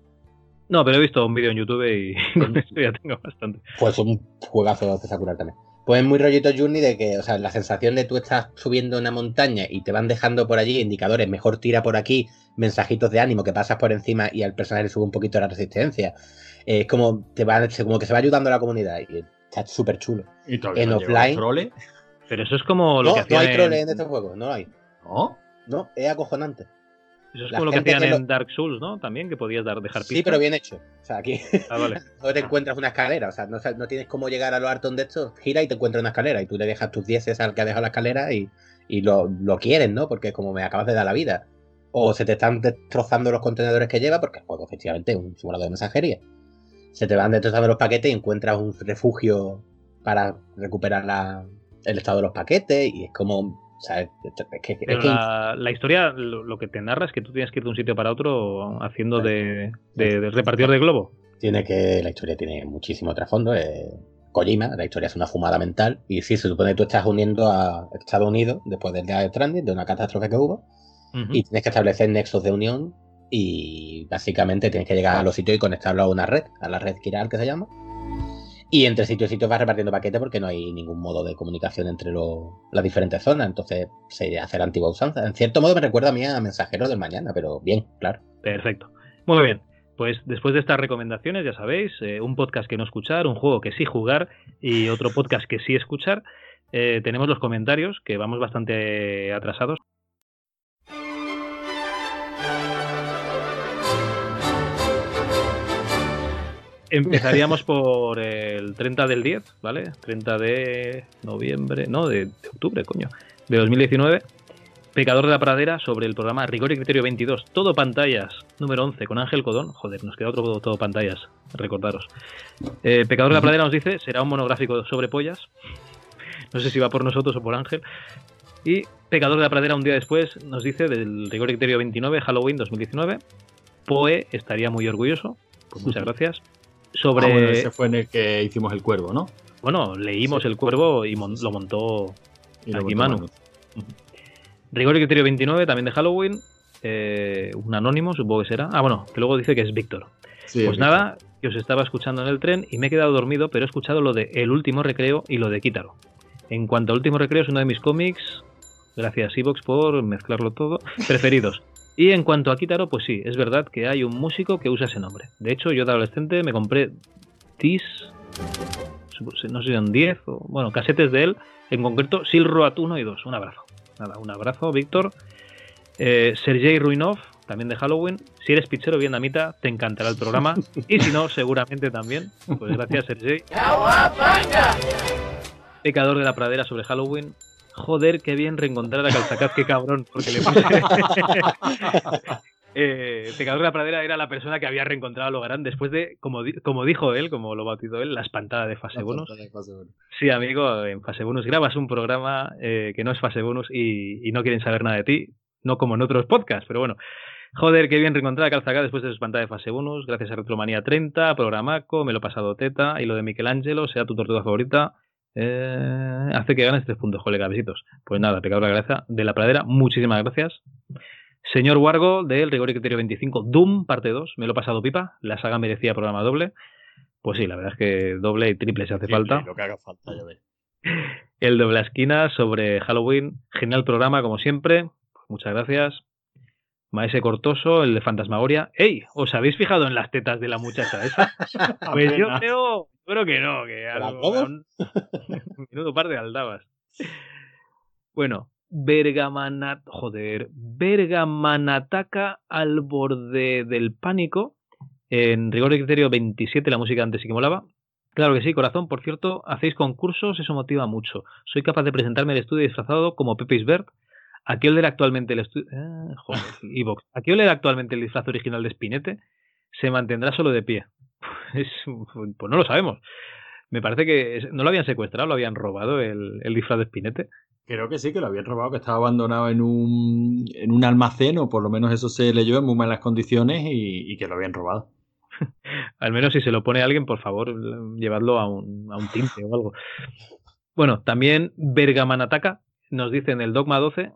No, pero he visto un vídeo en YouTube y con esto ya tengo bastante. Pues un juegazo espectacular también. Pues es muy rollito Journey de que, o sea, la sensación de tú estás subiendo una montaña y te van dejando por allí indicadores, mejor tira por aquí, mensajitos de ánimo que pasas por encima y al personaje le sube un poquito la resistencia. Es como, te va, como que se va ayudando a la comunidad y está súper chulo. Y todavía En no offline- Pero eso es como lo No, que no hay troles en, en este juego, no hay. ¿no? No, es acojonante. eso es la como lo que hacían que en Dark Souls, ¿no? También que podías dar dejar pistas. Sí, pero bien hecho. O sea, aquí Ah, vale. no te encuentras una escalera, o sea, no, no tienes cómo llegar a los hartón de estos, gira y te encuentras una escalera y tú le dejas tus dieces al que ha dejado la escalera y, y lo, lo quieren, ¿no? Porque como me acabas de dar la vida. O se te están destrozando los contenedores que lleva, porque el juego efectivamente es un simulador de mensajería. Se te van destrozando los paquetes y encuentras un refugio para recuperar la- el estado de los paquetes y es como... O sea, es, que, es Pero que- la, la historia, lo, lo que te narra es que tú tienes que ir de un sitio para otro haciendo de, de, de repartidor de globo. tiene que la historia tiene muchísimo trasfondo eh, Kojima la historia es una fumada mental y sí se supone que tú estás uniendo a Estados Unidos después del Death Stranding de una catástrofe que hubo y tienes que establecer nexos de unión y básicamente tienes que llegar a los sitios y conectarlo a una red a la red Kiral que se llama y entre sitios y sitios vas repartiendo paquetes porque no hay ningún modo de comunicación entre las diferentes zonas entonces se hace la antigua usanza en cierto modo me recuerda a mí a Mensajeros del Mañana pero bien claro Perfecto. Muy bien. Pues después de estas recomendaciones, ya sabéis, eh, un podcast que no escuchar, un juego que sí jugar y otro podcast que sí escuchar. eh, tenemos los comentarios, que vamos bastante atrasados. Empezaríamos por el 30 del 10, ¿vale? 30 de noviembre, no, de, de octubre, coño, de 2019. Pecador de la Pradera sobre el programa Rigor y Criterio 22, todo pantallas, número 11, con Ángel Codón. Joder, nos queda otro todo pantallas, recordaros. Eh, Pecador de la Pradera nos dice, será un monográfico sobre pollas. No sé si va por nosotros o por Ángel. Y Pecador de la Pradera un día después nos dice del Rigor y Criterio 29, Halloween 2019. Poe estaría muy orgulloso, pues muchas gracias. Sobre... Ah, bueno, ese fue en el que hicimos el cuervo, ¿no? Bueno, leímos El Cuervo y mon- lo montó Y lo aquí contó Manu. Rigor y Criterio 29, también de Halloween. eh, un anónimo, supongo que será. Ah, bueno, que luego dice que es Víctor. Sí, pues nada, que os estaba escuchando en el tren y me he quedado dormido, pero he escuchado lo de El último recreo y lo de Quítaro. En cuanto al último recreo, es uno de mis cómics. Gracias, Evox, por mezclarlo todo. Preferidos. Y en cuanto a Quítaro, pues sí, es verdad que hay un músico que usa ese nombre. De hecho, yo de adolescente me compré Tis, no sé si son 10 o, bueno, casetes de él, en concreto Silroat 1 y 2. Un abrazo. Nada, un abrazo, Víctor. Eh, Sergei Ruinov, también de Halloween. Si eres pichero vietnamita, te encantará el programa. Y si no, seguramente también. Pues gracias, Sergei. Pecador de la pradera sobre Halloween. Joder, qué bien reencontrar a Calzacaz, qué cabrón, porque le puse. Eh, Pecador de la pradera era la persona que había reencontrado a Logarán después de, como, di- como dijo él, como lo bautizó él, la espantada de fase bonus. Sí, amigo, en fase bonus grabas un programa eh, que no es fase bonus y, y no quieren saber nada de ti. no como en otros podcasts, pero bueno. Joder, qué bien reencontrar a Calzaga después de su pantalla de fase bonus, gracias a Retromanía 30, Programaco, me lo he pasado teta, y lo de Michelangelo, sea tu tortuga favorita, eh, hace que ganes tres puntos, colega, besitos. Pues nada, pecador de la cabeza de la pradera, muchísimas gracias. Señor Wargo, del Rigor y Criterio 25, Doom, parte 2, me lo he pasado pipa, la saga merecía programa doble. Pues sí, la verdad es que doble y triple se hace falta. Lo que haga falta, ya ves. El doble esquina sobre Halloween, genial programa como siempre, muchas gracias. Maese Cortoso, el de Fantasmagoria. ¡Ey! ¿Os habéis fijado en las tetas de la muchacha esa? Pues yo creo, creo que no, que ¿Las algo, dos? un menudo par de aldabas. Bueno, Bergamanat, joder, Bergamanataca al borde del pánico. En rigor y criterio 27, la música antes sí que molaba. Claro que sí, corazón. Por cierto, hacéis concursos, eso motiva mucho. Soy capaz de presentarme al estudio disfrazado como Pepe Isbert. ¿A qué oler actualmente el joder, Evox. ¿A qué oler actualmente el disfraz original de Spinete? Se mantendrá solo de pie. Es, pues no lo sabemos. Me parece que no lo habían secuestrado, lo habían robado el, el disfraz de Spinete. Creo que sí, que lo habían robado, que estaba abandonado en un, en un almacén, o por lo menos eso se leyó en muy malas condiciones y, y que lo habían robado. Al menos si se lo pone alguien, por favor, llevadlo a un, a un tinte o algo. Bueno, también Bergamanataka nos dice en el Dogma 12,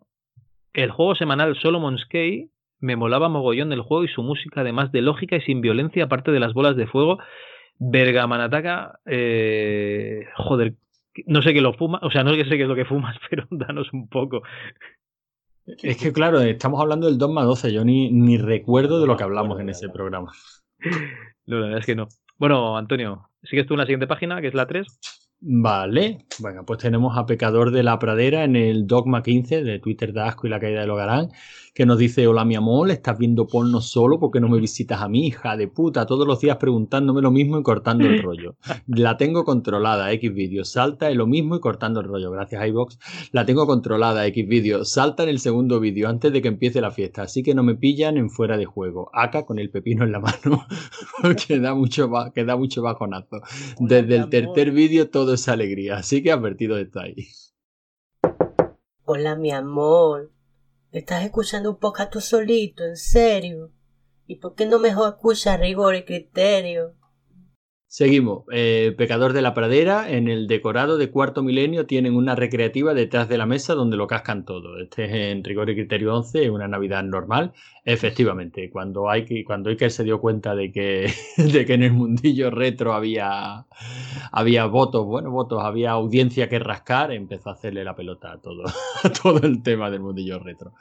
el juego semanal Solomon's Key me molaba mogollón del juego y su música, además de lógica y sin violencia, aparte de las bolas de fuego. Bergamanataka, eh, joder, no sé qué lo fuma, o sea, no sé qué es lo que fumas, pero danos un poco. Es que, claro, estamos hablando del Dogma 12, yo ni, ni recuerdo de lo que hablamos en ese programa. No, la verdad es que no. Bueno, Antonio, sigues tú en la siguiente página, que es la 3. Vale, bueno, pues tenemos a Pecador de la Pradera en el Dogma 15 de Twitter de Asco y la caída de Logarán, que nos dice, hola mi amor, estás viendo porno solo porque no me visitas a mi hija de puta, todos los días preguntándome lo mismo y cortando el rollo. La tengo controlada, X vídeos, salta en lo mismo y cortando el rollo, gracias a iVox. La tengo controlada, X vídeos, salta en el segundo vídeo antes de que empiece la fiesta, así que no me pillan en fuera de juego. Acá con el pepino en la mano, que da mucho, que da mucho bajonazo. Desde el tercer vídeo todo es alegría, así que advertido está ahí. Hola, mi amor. ¿Estás escuchando un podcast tú solito? ¿En serio? ¿Y por qué no mejor escuchas rigor y criterio? Seguimos. Eh, Pecador de la Pradera, en el decorado de cuarto milenio tienen una recreativa detrás de la mesa donde lo cascan todo. Este es en rigor y criterio 11, una Navidad normal. Efectivamente, cuando, hay que, cuando Iker se dio cuenta de que, de que en el mundillo retro había, había votos, bueno, votos, había audiencia que rascar, empezó a hacerle la pelota a todo, a todo el tema del mundillo retro.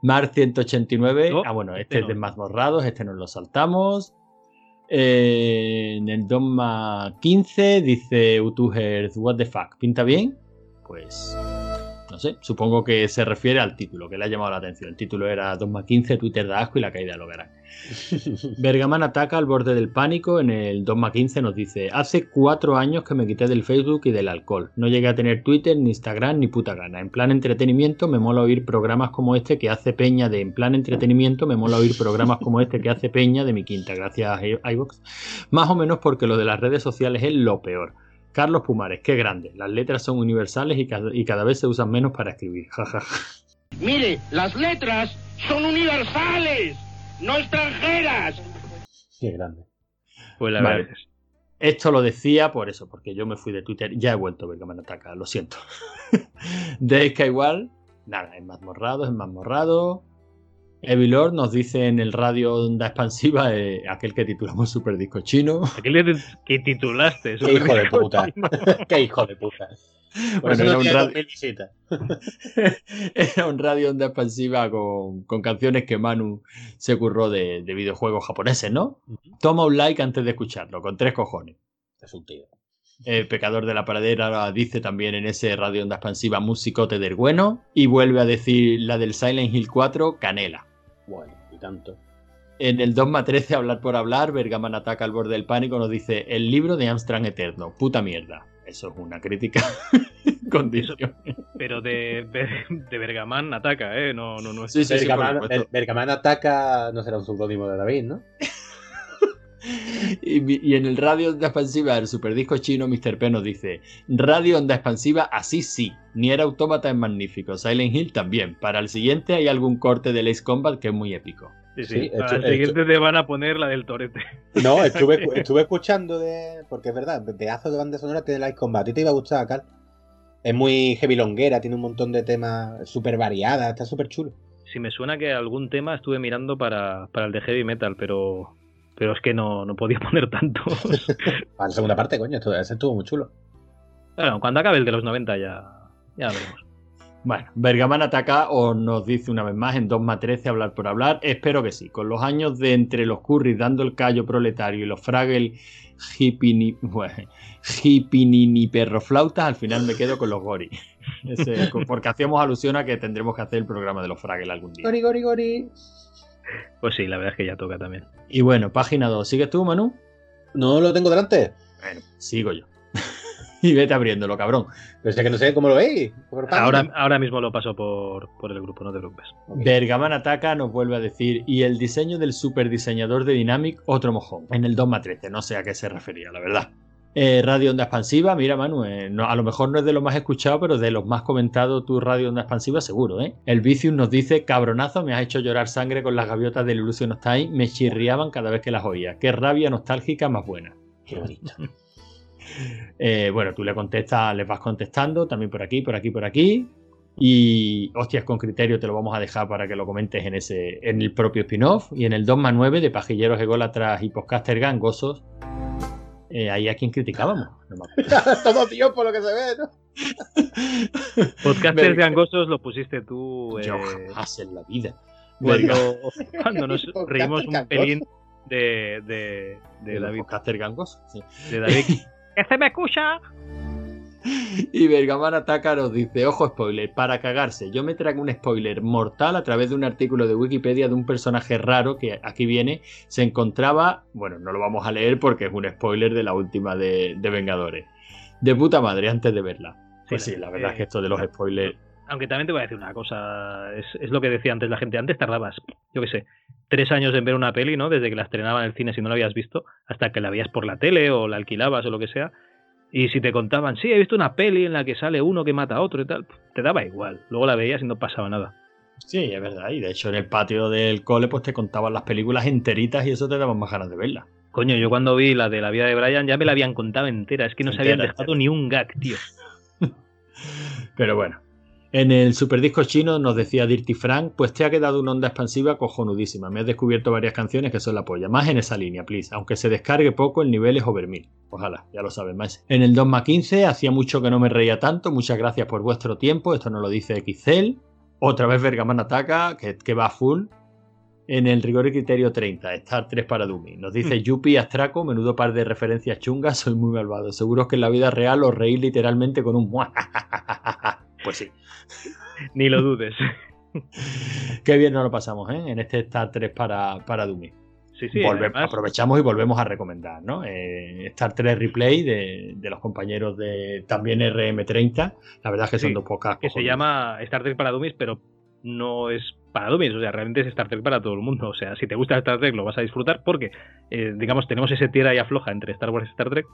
Mar 189, No, ah bueno, este este es de mazmorrados, este nos lo saltamos. Eh, en el Dogma 15 dice Utuher, what the fuck, ¿pinta bien? Pues no sé, supongo que se refiere al título, que le ha llamado la atención. El título era Dogma 15, Twitter de asco y la caída lo verán. Bergaman ataca al borde del pánico. En el Dogma 15 nos dice: Hace cuatro años que me quité del Facebook y del alcohol. No llegué a tener Twitter, ni Instagram, ni puta gana. En plan entretenimiento me mola oír programas como este que hace Peña de En plan entretenimiento me mola oír programas como este que hace Peña de mi quinta. Gracias, iVox. Más o menos porque lo de las redes sociales es lo peor. Carlos Pumares, qué grande. Las letras son universales y cada, y cada vez se usan menos para escribir. Jajaja. Mire, las letras son universales, no extranjeras. Qué grande. Pues la Vale. verdad es. Esto lo decía por eso, porque yo me fui de Twitter. Ya he vuelto Bergaman Ataca, lo siento. de que igual, nada, es más morrado, es más Evilord nos dice en el radio onda expansiva, eh, aquel que titulamos Super Disco Chino. Aquel que- que titulaste. Qué hijo de puta. Qué hijo de puta. Bueno, era no un radio- 2000 visitas. Era un radio onda expansiva con, con canciones que Manu se curró de, de videojuegos japoneses, ¿no? Toma un like antes de escucharlo, con tres cojones. Es un tío. El pecador de la pradera dice también en ese radio onda expansiva musicote del bueno y vuelve a decir la del Silent Hill 4 canela. Bueno, y tanto. En el Dogma 13 hablar por hablar, Bergaman ataca al borde del pánico nos dice el libro de Amstrad Eterno, puta mierda. Eso es una crítica condición. Pero de, de, de Bergamán ataca, ¿eh? No, no, no es. Sí, sí, sí, por Bergaman, supuesto. Ber- Bergaman ataca, no será un seudónimo de David, ¿no? Y, y en el radio onda expansiva del superdisco chino, Mr. P nos dice: Radio onda expansiva, así sí. Ni era autómata es magnífico. Silent Hill también. Para el siguiente hay algún corte del Ace Combat que es muy épico. Sí, sí. Sí, Para el siguiente te van a poner la del torete. No, estuve, estuve escuchando de. Porque es verdad, pedazo de banda sonora tiene Light Combat. A ti te iba a gustar, Carl. Es muy heavy longuera, tiene un montón de temas súper variadas, está súper chulo. Si me suena que algún tema estuve mirando para, para el de heavy metal, pero pero es que no, no podía poner tanto. Para la segunda parte, coño, esto- ese estuvo muy chulo. bueno, cuando acabe el de los 90 ya, ya veremos. Bueno, Bergaman ataca o nos dice una vez más en 2 más 13 hablar por hablar. Espero que sí. Con los años de entre los curris dando el callo proletario y los Fraggle hipini, bueno, hipinini perroflautas, al final me quedo con los Gori. Ese- porque hacíamos alusión a que tendremos que hacer el programa de los Fraggle algún día. Gori, gori, gori. Pues sí, la verdad es que ya toca también. Y bueno, página 2. ¿Sigues tú, Manu? No lo tengo delante. Bueno, sigo yo. y vete abriéndolo, cabrón. Pero es que no sé cómo lo veis. Ahora, ahora mismo lo paso por, por el grupo, no te preocupes. Bergaman Ataca nos vuelve a decir, y el diseño del super diseñador de Dynamic, otro mojón, en el 2 13, no sé a qué se refería, la verdad. Eh, radio Onda Expansiva, mira Manu, eh, no- a lo mejor no es de los más escuchados, pero de los más comentados tu Radio Onda Expansiva seguro, ¿eh? El Vicius nos dice, cabronazo, me has hecho llorar sangre con las gaviotas del Illusion of Time, me chirriaban cada vez que las oía. Qué rabia nostálgica más buena. Qué bonito. Eh, bueno, tú le contestas, les vas contestando, también por aquí, por aquí, por aquí. Y hostias con criterio te lo vamos a dejar para que lo comentes en ese en el propio spin-off. Y en el 2 más 9 de pajilleros ególatras y podcaster gangosos. Eh, ahí a quien criticábamos. No me acuerdo. Todo tío por lo que se ve, ¿no? Podcasters gangosos lo pusiste tú. Yo eh, jamás en la vida. cuando, cuando nos reímos un gangoso. pelín de, de, de De David. podcaster gangosos. sí. De David. ¡Que se me escucha! Y Bergaman Ataca nos dice, ojo spoiler, para cagarse, yo me traigo un spoiler mortal a través de un artículo de Wikipedia de un personaje raro que aquí viene, se encontraba, bueno, no lo vamos a leer porque es un spoiler de la última de, de Vengadores. De puta madre, antes de verla. Pues Sí, la verdad eh, es que esto de los spoilers... Aunque también te voy a decir una cosa, es, es lo que decía antes la gente. Antes tardabas, yo qué sé, tres años en ver una peli, ¿no? Desde que la estrenaban en el cine si no la habías visto, hasta que la veías por la tele o la alquilabas o lo que sea. Y si te contaban, sí, he visto una peli en la que sale uno que mata a otro y tal, te daba igual. Luego la veías y no pasaba nada. Sí, es verdad, y de hecho en el patio del cole pues te contaban las películas enteritas y eso te daban más ganas de verla. Coño, yo cuando vi la de la vida de Brian ya me la habían contado entera, es que no se habían dejado entera. ni un gag, tío. Pero bueno. En el superdisco chino nos decía Dirty Frank, pues te ha quedado una onda expansiva cojonudísima. Me has descubierto varias canciones que son la polla. Más en esa línea, please. Aunque se descargue poco, el nivel es over 1000. Ojalá, ya lo saben más. En el 2 más 15, hacía mucho que no me reía tanto. Muchas gracias por vuestro tiempo. Esto nos lo dice XL. Otra vez Bergaman ataca, que, que va full. En el rigor y criterio 30, Star 3 para Dummy. Nos dice Yupi Astraco, menudo par de referencias chungas, soy muy malvado. Seguro que en la vida real os reís literalmente con un Pues sí. Ni lo dudes. Qué bien nos lo pasamos, ¿eh? En este Star 3 para, para Dummy. Sí, sí, Volve- además- aprovechamos y volvemos a recomendar, ¿no? Eh, Star 3 Replay de, de los compañeros de también RM30. La verdad es que son Sí, dos pocas. que se llama Star Trek para Dummies, pero no es para Dummies, o sea, realmente es Star Trek para todo el mundo. O sea, si te gusta Star Trek lo vas a disfrutar porque, eh, digamos, tenemos ese tierra y afloja entre Star Wars y Star Trek.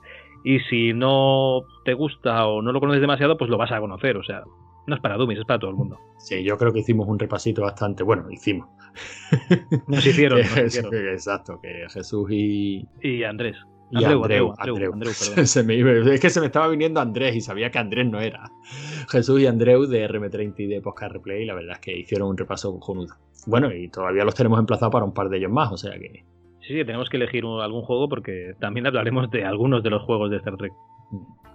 Y si no te gusta o no lo conoces demasiado, pues lo vas a conocer. O sea, no es para Dummies, es para todo el mundo. Sí, yo creo que hicimos un repasito bastante. Bueno, hicimos. Nos hicieron, nos hicieron. Exacto, que Jesús y. Y Andrés. Y Andreu, Andreu, perdón. Se me iba- es que se me estaba viniendo Andrés y sabía que Andrés no era. Jesús y Andreu de RM30 y de Podcast Replay, la verdad es que hicieron un repaso cojonudo. Bueno, y todavía los tenemos emplazados para un par de ellos más, o sea que. Sí, sí, tenemos que elegir algún juego porque también hablaremos de algunos de los juegos de Star Trek.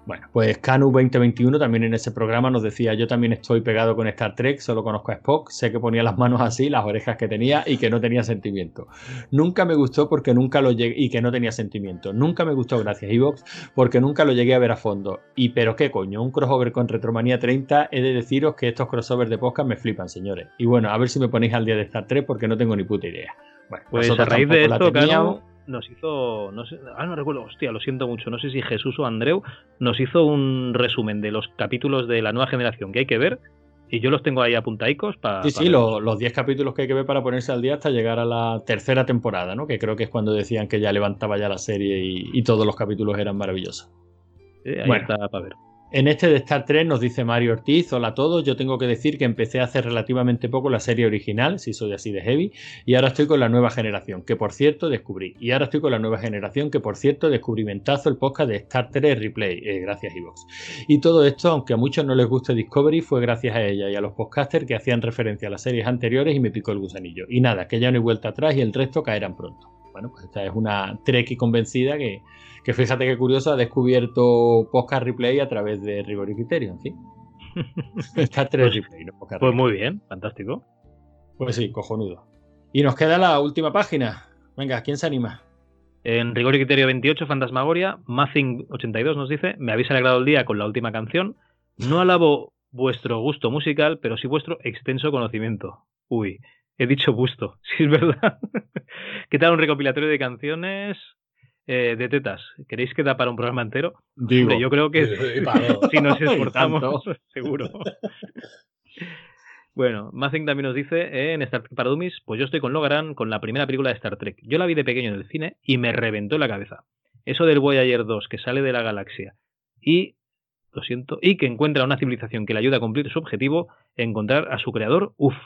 Bueno, pues Canu 2021 también en ese programa nos decía, yo también estoy pegado con Star Trek, solo conozco a Spock, sé que ponía las manos así, las orejas que tenía y que no tenía sentimiento. Nunca me gustó porque nunca lo llegué y que no tenía sentimiento. Nunca me gustó gracias Evox porque nunca lo llegué a ver a fondo. Y pero qué coño, un crossover con Retromanía 30, he de deciros que estos crossovers de podcast me flipan, señores. Y bueno, a ver si me ponéis al día de Star Trek porque no tengo ni puta idea. Bueno, Pues a raíz de esto, teníamos. Nos hizo, no sé, ah, no recuerdo, hostia, lo siento mucho, no sé si Jesús o Andreu nos hizo un resumen de los capítulos de la nueva generación que hay que ver Y yo los tengo ahí apuntaicos para. Sí, sí, lo- los 10 capítulos que hay que ver para ponerse al día hasta llegar a la tercera temporada, ¿no? Que creo que es cuando decían que ya levantaba ya la serie y, y todos los capítulos eran maravillosos. ahí bueno. está para ver. En este de Star Trek nos dice Mario Ortiz, hola a todos, yo tengo que decir que empecé hace relativamente poco la serie original, si soy así de heavy, y ahora estoy con la nueva generación, que por cierto descubrí, y ahora estoy con la nueva generación, que por cierto descubrimentazo el podcast de Star Trek Replay, eh, gracias Evox. Y todo esto, aunque a muchos no les guste Discovery, fue gracias a ella y a los podcasters que hacían referencia a las series anteriores y me picó el gusanillo. Y nada, que ya no hay vuelta atrás y el resto caerán pronto. Bueno, pues esta es una Trek convencida que, que fíjate qué curioso ha descubierto Podcast Replay a través de Rigor y Criterio, en fin. Star Trek Pues- Replay, no Podcast Pues Replay. muy bien, fantástico. Pues sí, cojonudo. Y nos queda la última página. Venga, ¿quién se anima? En Rigor y Criterio 28, Fantasmagoria, Mazing82 nos dice: Me habéis alegrado el día con la última canción. No alabo vuestro gusto musical, pero sí vuestro extenso conocimiento. Uy, he dicho gusto, si es verdad. ¿Qué tal un recopilatorio de canciones eh, de tetas? ¿Queréis que da para un programa entero? Digo. Hombre, yo creo que si nos tanto. seguro. Bueno, Mazing también nos dice eh, en Star Trek para Dummies, pues yo estoy con Logaran con la primera película de Star Trek. Yo la vi de pequeño en el cine y me reventó la cabeza. Eso del Voyager 2 que sale de la galaxia y, lo siento, y que encuentra una civilización que le ayuda a cumplir su objetivo, encontrar a su creador, uff.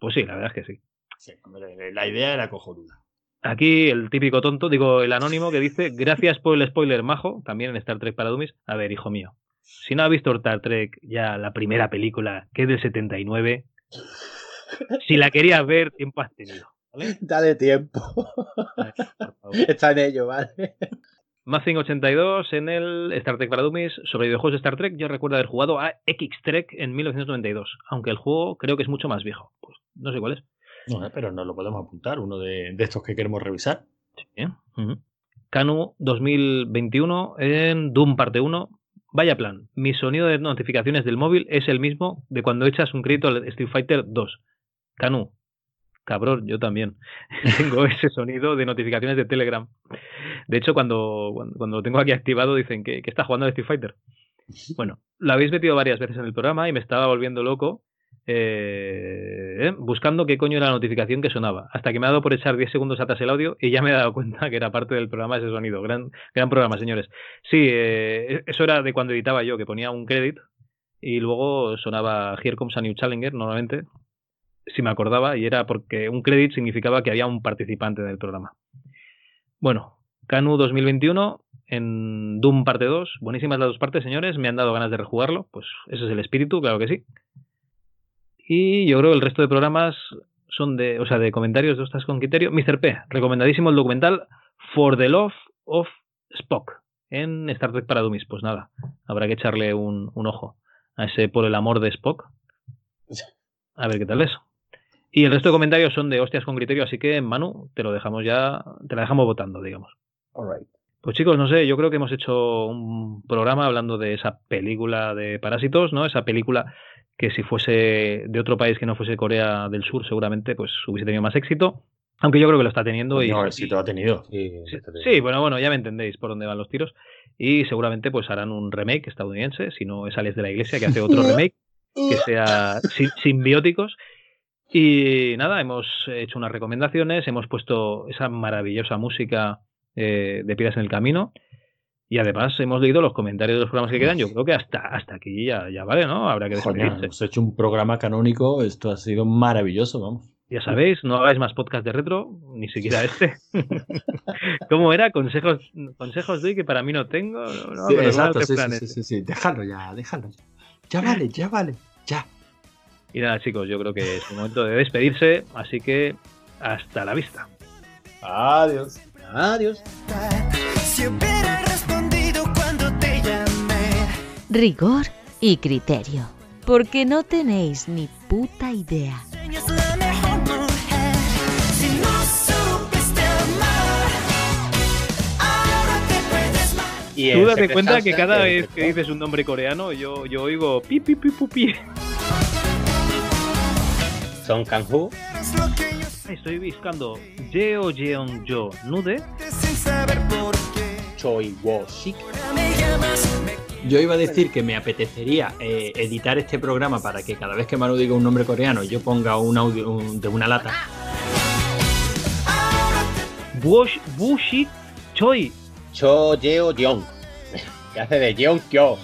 Pues sí, la verdad es que sí. Sí, hombre, la idea era cojonuda. Aquí el típico tonto, digo el anónimo que dice, gracias por el spoiler majo, también en Star Trek para Dummies. A ver, hijo mío, si no ha visto Star Trek ya la primera película, que es del 79, si la querías ver, tiempo has tenido. ¿vale? Dale tiempo. Está en ello, ¿vale? Mazing 82 en el Star Trek para Dummies sobre videojuegos de Star Trek. Yo recuerdo haber jugado a X-Trek en 1992, aunque el juego creo que es mucho más viejo. Pues no sé cuál es. No, pero no lo podemos apuntar, uno de, de estos que queremos revisar. Sí. Canu 2021 en Doom parte 1. Vaya plan, mi sonido de notificaciones del móvil es el mismo de cuando echas un crédito al Street Fighter 2. Canu, cabrón, yo también. tengo ese sonido de notificaciones de Telegram. De hecho, cuando, cuando, cuando lo tengo aquí activado dicen que, que está jugando al Street Fighter. Bueno, lo habéis metido varias veces en el programa y me estaba volviendo loco eh, eh, buscando qué coño era la notificación que sonaba. Hasta que me ha dado por echar 10 segundos atrás el audio y ya me he dado cuenta que era parte del programa ese sonido. Gran, gran programa, señores. Sí, eh, eso era de cuando editaba yo, que ponía un credit y luego sonaba Here Comes a New Challenger, normalmente, si me acordaba, y era porque un credit significaba que había un participante del programa. Bueno, Canu 2021 en Doom parte 2. Buenísimas las dos partes, señores. Me han dado ganas de rejugarlo. Pues ese es el espíritu, claro que sí. Y yo creo que el resto de programas son de, o sea, de comentarios de Ostras con Criterio. Mr. P, recomendadísimo el documental For the Love of Spock en Star Trek para Dummies. Pues nada, habrá que echarle un, un ojo a ese Por el amor de Spock. A ver qué tal es. Y el resto de comentarios son de hostias con criterio, así que Manu, te lo dejamos ya, te la dejamos votando, digamos. Alright. Pues chicos, no sé, yo creo que hemos hecho un programa hablando de esa película de Parásitos, ¿no? Esa película que si fuese de otro país que no fuese Corea del Sur, seguramente pues hubiese tenido más éxito. Aunque yo creo que lo está teniendo. y, No, sí te lo ha tenido. Sí, bueno, bueno, ya me entendéis por dónde van los tiros. Y seguramente pues harán un remake estadounidense, si no es Alex de la Iglesia que hace otro remake que sea sin- simbióticos. Y nada, hemos hecho unas recomendaciones, hemos puesto esa maravillosa música eh, de Piedras en el Camino. Y además hemos leído los comentarios de los programas que quedan. Yo creo que hasta, hasta aquí ya, ya vale, ¿no? Habrá que Joder, despedirse. hemos hecho un programa canónico, esto ha sido maravilloso, vamos. Ya sabéis, no hagáis más podcast de retro, ni siquiera este. ¿Cómo era? Consejos, consejos doy que para mí no tengo. No, no, Sí, exacto, sí, sí, sí, sí, déjalo ya, déjalo ya. Ya vale, ya vale, ya. Y nada, chicos, yo creo que es el momento de despedirse, así que hasta la vista. Adiós. Adiós. Rigor y criterio. Porque no tenéis ni puta idea. Y Tú date cuenta que cada que- vez que dices un nombre coreano, yo, yo oigo pi, pi, pi, pu, pi. Son yo Estoy buscando Jeo Jeon Jo Nude. Choi Wo Shik. Yo iba a decir que me apetecería eh, editar este programa para que cada vez que Manu diga un nombre coreano yo ponga un audio un- de una lata. Bush, Bushi Choi. Cho Yeo Jeong. Que hace de Jeong Kyo.